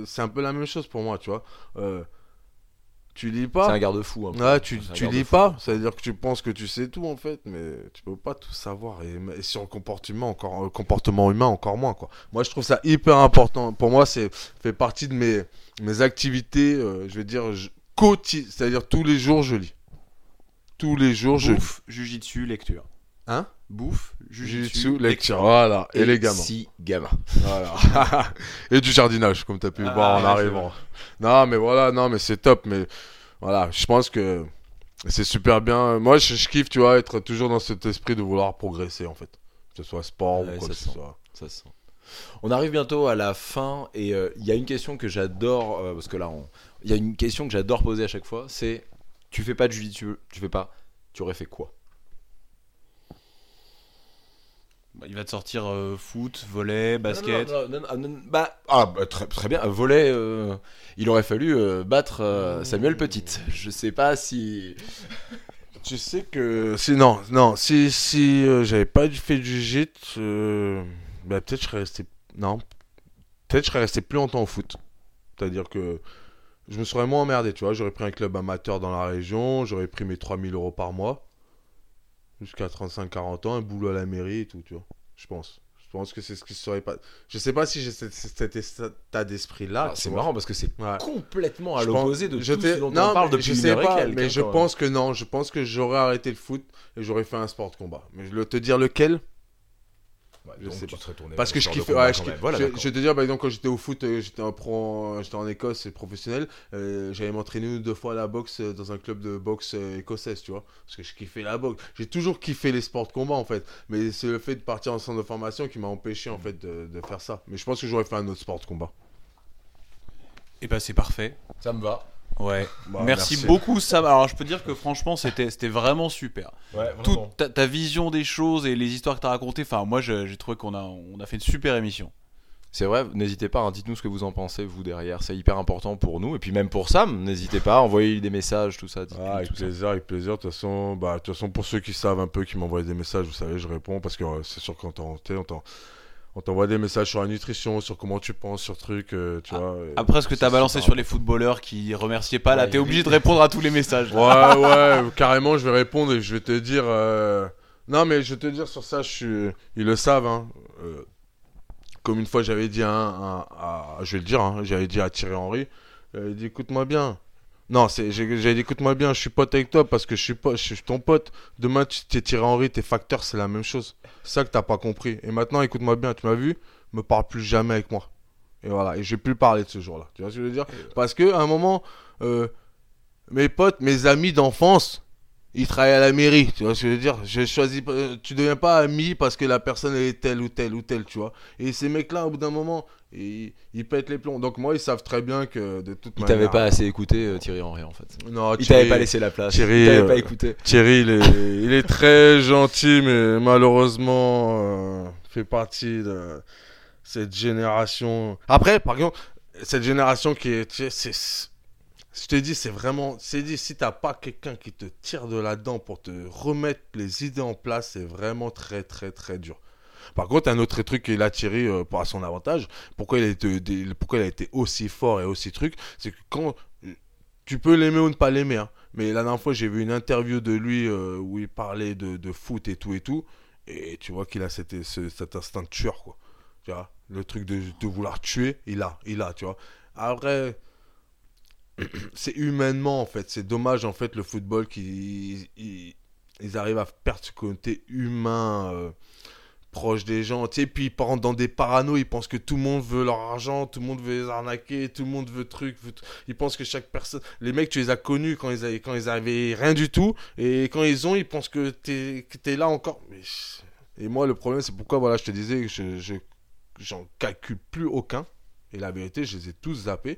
c'est un peu la même chose pour moi, tu vois. Euh, tu lis pas. C'est un garde-fou. Ouais, tu, C'est tu lis pas, ça veut dire que tu penses que tu sais tout en fait, mais tu peux pas tout savoir. Et, et sur le comportement, encore, le comportement humain, encore moins quoi. Moi, je trouve ça hyper important. Pour moi, c'est fait partie de mes, mes activités, euh, je vais dire, je- c'est-à-dire tous les jours, je lis. Tous les jours, je lis. Jujitsu, lecture. Hein? Bouffe, jujitsu, Jujitsu, lecture, voilà. Et, les gamins. Si gamins. Voilà. <laughs> et du jardinage, comme tu as pu le Ah, voir en ouais, arrivant. Non, mais voilà, non, mais c'est top. Mais voilà, je pense que c'est super bien. Moi, je, je kiffe, tu vois, être toujours dans cet esprit de vouloir progresser, en fait. Que ce soit sport Ouais, ou quoi ça que ce soit. Ça se sent. On arrive bientôt à la fin et euh, il y a une question que j'adore euh, parce que là, on- il y a une question que j'adore poser à chaque fois. C'est tu fais pas de tu, tu fais pas, tu aurais fait quoi Bah, il va te sortir euh, foot, volet, basket. Non, non, non, non, non, non, bah, ah, bah, très, très bien. Volet, euh, il aurait fallu euh, battre euh, Samuel Petite. Je sais pas si. <laughs> Tu sais que. Si, non, non, si, si euh, j'avais pas fait du euh, bah, peut-être je serais resté. Non. Peut-être je serais resté plus longtemps au foot. C'est-à-dire que je me serais moins emmerdé, tu vois. J'aurais pris un club amateur dans la région, j'aurais pris mes 3000 euros par mois. Jusqu'à 35-40 ans, un boulot à la mairie et tout, tu vois. Je pense. Je pense que c'est ce qui se serait pas. Je sais pas si j'ai cet, cet état d'esprit-là. C'est marrant parce que c'est Ouais. complètement à l'opposé de je tout ce dont non, on parle depuis je sais pas, quelques, mais hein, je pense que non. Je pense que j'aurais arrêté le foot et j'aurais fait un sport de combat. Mais je vais te dire lequel? Ouais, je donc sais tu pas. serais tourné Parce que je kiffe. ouais, je, même. kiffe- Voilà, je- d'accord. je vais te dire, par exemple, quand j'étais au foot, euh, j'étais en pro, j'étais en Écosse, professionnel. euh, J'allais m'entraîner une ou deux fois à la boxe euh, dans un club de boxe euh, écossaise, tu vois. Parce que je kiffais la boxe. J'ai toujours kiffé les sports de combat, en fait. Mais c'est le fait de partir en centre de formation qui m'a empêché, en fait, de, de faire ça. Mais je pense que j'aurais fait un autre sport de combat. Et bah c'est parfait. Ça me va. Ouais. Bah, merci, beaucoup Sam. Alors je peux dire que franchement c'était c'était vraiment super. Ouais, Toute ta, ta vision des choses et les histoires que tu as racontées, enfin moi je- j'ai trouvé qu'on a on a fait une super émission. C'est vrai, n'hésitez pas, hein, dites-nous ce que vous en pensez, vous derrière, c'est hyper important pour nous, et puis même pour Sam, n'hésitez pas, envoyez des messages, tout ça. Ah, avec tout ça. plaisir, avec plaisir. De toute façon, bah, de toute façon, pour ceux qui savent un peu, qui m'envoient des messages, vous savez, je réponds parce que euh, c'est sûr tu sais, on t'en- on t'envoie des messages sur la nutrition, sur comment tu penses, sur trucs, euh, tu vois. et- Après ce que tu as c'est balancé sur les footballeurs qui remerciaient pas, là Ouais, t'es il- obligé de répondre à tous les messages. Ouais, ouais, <laughs> carrément, je vais répondre et je vais te dire. euh, Non, mais je vais te dire sur ça, je suis... ils le savent. Hein. euh, Comme une fois, j'avais dit à, un- à- à- Je vais le dire, hein, j'avais dit à Thierry Henry. J'avais dit écoute-moi bien. Non, c'est- j'ai- dit écoute-moi bien, je suis pote avec toi parce que je suis, pas, je suis ton pote. Demain, tu t'es Thierry Henry, tes facteurs, c'est la même chose. C'est ça que t'as pas compris. Et maintenant, écoute-moi bien, tu m'as vu Me parle plus jamais avec moi. Et voilà, et je vais plus parler de ce jour-là. Tu vois ce que je veux dire? Parce que à un moment, euh, mes potes, mes amis d'enfance, il travaille à la mairie, tu vois ce que je veux dire? Je choisis pas, euh, tu deviens pas ami parce que la personne est telle ou telle ou telle, tu vois? Et ces mecs-là, au bout d'un moment, ils, ils pètent les plombs. Donc moi, ils savent très bien que de toute Il manière. t'avait pas assez écouté, euh, Thierry Henry, en fait. Non, Il Thierry- t'avait pas laissé la place. Thierry, il t'avait euh, pas écouté. Thierry, il est, <laughs> il est très gentil, mais malheureusement, euh, fait partie de cette génération. Après, par exemple, cette génération qui est, tu sais, c'est, je te dis, c'est vraiment, c'est dit, si t'as pas quelqu'un qui te tire de là-dedans pour te remettre les idées en place, c'est vraiment très, très, très dur. Par contre, un autre truc qu'il a Thierry euh, à son avantage, pourquoi il, a été, pourquoi il a été aussi fort et aussi truc, c'est que quand tu peux l'aimer ou ne pas l'aimer, hein, mais la dernière fois, j'ai vu une interview de lui euh, où il parlait de, foot et tout et tout. Et tu vois qu'il a cet, ce- cet instinct de tueur, quoi. Tu vois, le truc de, de vouloir tuer, il a, il a, tu vois. Après, c'est humainement, en fait. C'est dommage, en fait, le football, qu'ils ils, ils arrivent à perdre ce côté humain euh, proche des gens. Tu sais, puis ils partent dans des parano, ils pensent que tout le monde veut leur argent, tout le monde veut les arnaquer, tout le monde veut truc. Ils pensent que chaque personne. Les mecs, tu les as connus quand ils avaient, quand ils avaient rien du tout. Et quand ils ont, ils pensent que t'es t'es là encore. Et moi, le problème, c'est pourquoi, voilà, je te disais que je, je- j'en calcule plus aucun. Et la vérité, je les ai tous zappés.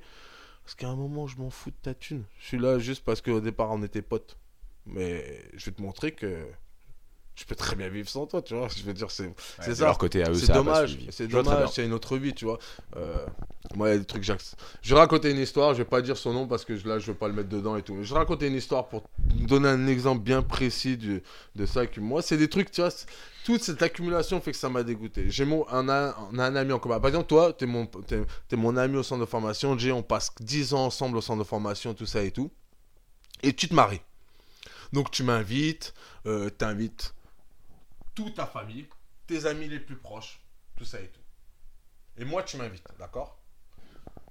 Parce qu'à un moment, je m'en fous de ta thune. Je suis là juste parce qu'au départ, on était potes. Mais je vais te montrer que je peux très bien vivre sans toi, tu vois. Je veux dire, c'est ça. leur côté à eux, C'est dommage, c'est dommage, c'est une autre vie, tu vois. Euh, moi, il y a des trucs, je vais raconter une histoire, je vais pas dire son nom parce que là, je veux pas le mettre dedans et tout. Mais je vais raconter une histoire pour donner un exemple bien précis du- de ça. Que moi, c'est des trucs, tu vois, toute cette accumulation fait que ça m'a dégoûté. J'ai mon, un, un ami en commun. Par exemple, toi, t'es mon, mon ami au centre de formation. Jay, on passe 10 ans ensemble au centre de formation, tout ça et tout. Et tu te maries. Donc, tu m'invites, euh, t'invites toute ta famille, tes amis les plus proches, tout ça et tout. Et moi, tu m'invites, d'accord?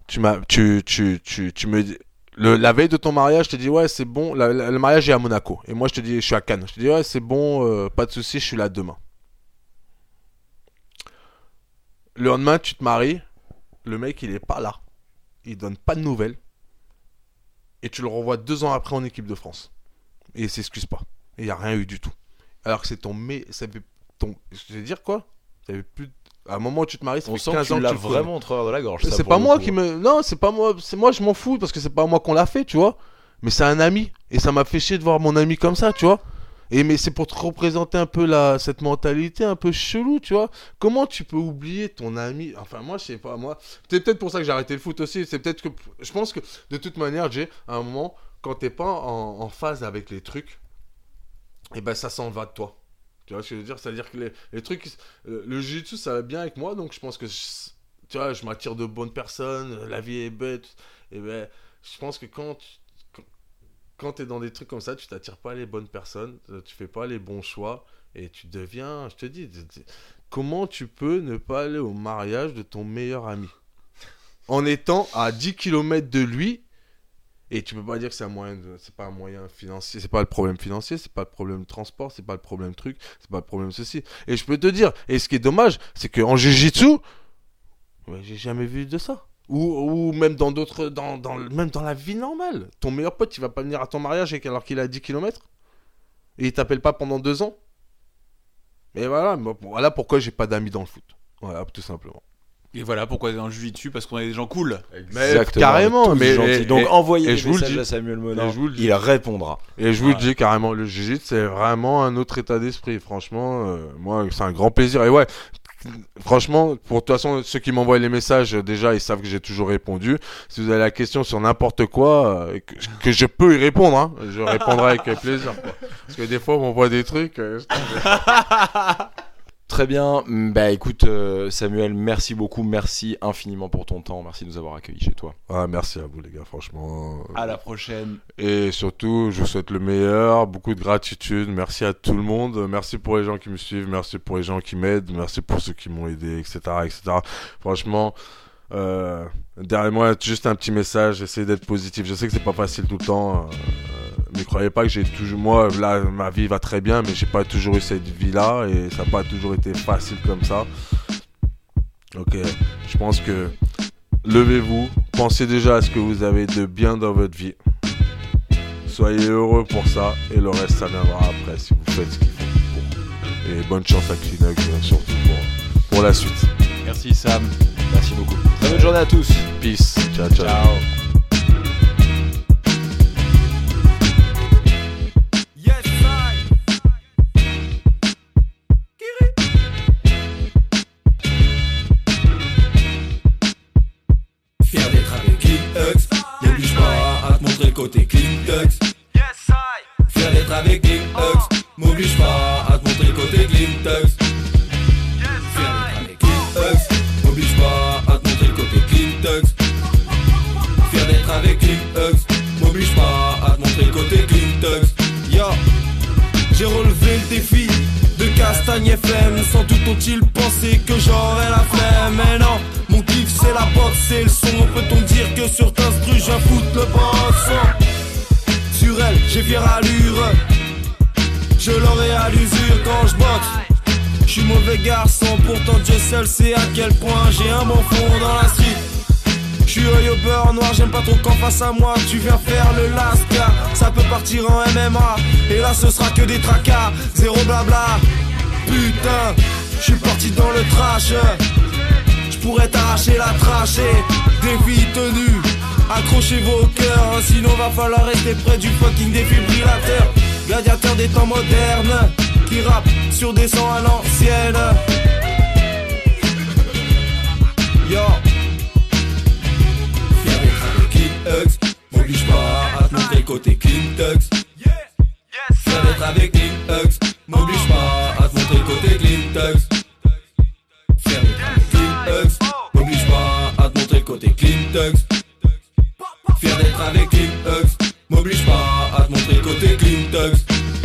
Tu, tu, tu, tu, tu me dis. La veille de ton mariage, je te dis, ouais, c'est bon. le mariage est à Monaco. Et moi, je te dis, je suis à Cannes. Je te dis, ouais, c'est bon, euh, pas de souci, je suis là demain. Le lendemain, tu te maries. Le mec, il est pas là. Il donne pas de nouvelles. Et tu le revois deux ans après en équipe de France. Et il s'excuse pas. Il n'y a rien eu du tout. Alors que c'est ton. Mais, ça fait ton je vais dire quoi? Ça fait plus. À un moment où tu te maries, ça On fait sent 15 que ans tu que l'as tu le connais. vraiment au travers de la gorge. ça, C'est pour pas le moi coup. qui me. Non, c'est pas moi. C'est moi, je m'en fous parce que c'est pas moi qu'on l'a fait, tu vois. Mais c'est un ami. Et ça m'a fait chier de voir mon ami comme ça, tu vois. Et mais c'est pour te représenter un peu la, cette mentalité un peu chelou, tu vois. Comment tu peux oublier ton ami? Enfin, moi, je sais pas, moi. C'est peut-être pour ça que j'ai arrêté le foot aussi. C'est peut-être que. Je pense que de toute manière, j'ai à un moment, quand t'es pas en, en phase avec les trucs, et ben ça s'en va de toi. Tu vois ce que je veux dire? C'est-à-dire que les, les trucs. euh, Le jiu-jitsu, ça va bien avec moi, donc je pense que. je- tu vois, je m'attire de bonnes personnes, la vie est bête. Et ben, je pense que quand tu quand- t'es dans des trucs comme ça, tu t'attires pas les bonnes personnes, euh, tu fais pas les bons choix et tu deviens, je te dis, comment tu peux ne pas aller au mariage de ton meilleur ami? En étant à 10 km de lui et tu peux pas dire que c'est un moyen c'est pas un moyen financier, c'est pas le problème financier, c'est pas le problème transport, c'est pas le problème truc, c'est pas le problème ceci. Et je peux te dire, et ce qui est dommage, c'est qu'en jiu-jitsu, j'ai jamais vu de ça. Ou, ou même dans d'autres, dans, dans, même dans la vie normale. Ton meilleur pote, il va pas venir à ton mariage alors qu'il a 10 km et il t'appelle pas pendant deux ans. Et voilà, voilà pourquoi j'ai pas d'amis dans le foot. Voilà, tout simplement. Et voilà pourquoi on juge dessus, parce qu'on est des gens cool. Mais Exactement, carrément, mais- et- Donc et- envoyez et des je vous le messages dis. à Samuel Monin, Et je vous le dis. il répondra. Et je vous Ouais. le dis carrément, le jiu c'est vraiment un autre état d'esprit. Franchement, euh, moi, c'est un grand plaisir. Et ouais, franchement, pour de toute façon, ceux qui m'envoient les messages, déjà, ils savent que j'ai toujours répondu. Si vous avez la question sur n'importe quoi, euh, que, que je peux y répondre, hein, je répondrai avec plaisir. quoi. Parce que des fois, on m'envoie des trucs. euh, <laughs> Très bien. Mm, Bah écoute, euh, Samuel, merci beaucoup. Merci infiniment pour ton temps. Merci de nous avoir accueillis chez toi. Ah, merci à vous, les gars, franchement. À la prochaine. Et surtout, je vous souhaite le meilleur, beaucoup de gratitude, merci à tout le monde, merci pour les gens qui me suivent, merci pour les gens qui m'aident, merci pour ceux qui m'ont aidé, etc., etc. Franchement, euh, derrière moi, juste un petit message, essayez d'être positif. Je sais que c'est pas facile tout le temps, euh, mais croyez pas que j'ai toujours, moi, là, ma vie va très bien, mais j'ai pas toujours eu cette vie-là et ça n'a pas toujours été facile comme ça. Ok, je pense que levez-vous, pensez déjà à ce que vous avez de bien dans votre vie Soyez heureux pour ça et le reste ça viendra après si vous faites ce qu'il faut. Et bonne chance à Kleenex euh, surtout pour, pour la suite. Merci Sam. Merci beaucoup. Très bonne journée à tous. Peace. Ciao ciao. Ciao. Côté Tux. Yes. Fier d'être avec Hux, m'oblige pas à te montrer côté Clean Tux. Fier d'être avec Hux, m'oblige pas à te montrer côté Clean Tux. Fier d'être avec Hux, m'oblige pas à te montrer côté Tux. Yo, j'ai relevé le défi de Castagne FM Sans doute ont-ils pensé que j'aurais la flemme Mais non, mon kiff c'est la boxe et le son. Peut-on dire que sur t'instru je foutre le boss Sur elle j'ai fière allure. Je l'aurai à l'usure quand je boxe. Je suis mauvais garçon pourtant Dieu seul sait à quel point j'ai un bon fond dans la street. Je suis œil au beurre noir, j'aime pas trop quand face à moi tu viens faire le lasca Ça peut partir en MMA, et là ce sera que des tracas, zéro blabla. Putain, je suis parti dans le trash pourrais t'arracher la trachée, défi tenu Accrochez vos cœurs, hein, sinon va falloir rester près du fucking défibrillateur. Gladiateur des temps modernes, qui rappe sur des sons à l'ancienne. Yo. Hux M'oblige pas à te montrer côté Clean Tux. Fier d'être avec Clean Hux M'oblige pas à te montrer côté Clean Tux côté Clean Tux Fier d'être avec Clean Hux M'oblige pas à te montrer côté Clean Tux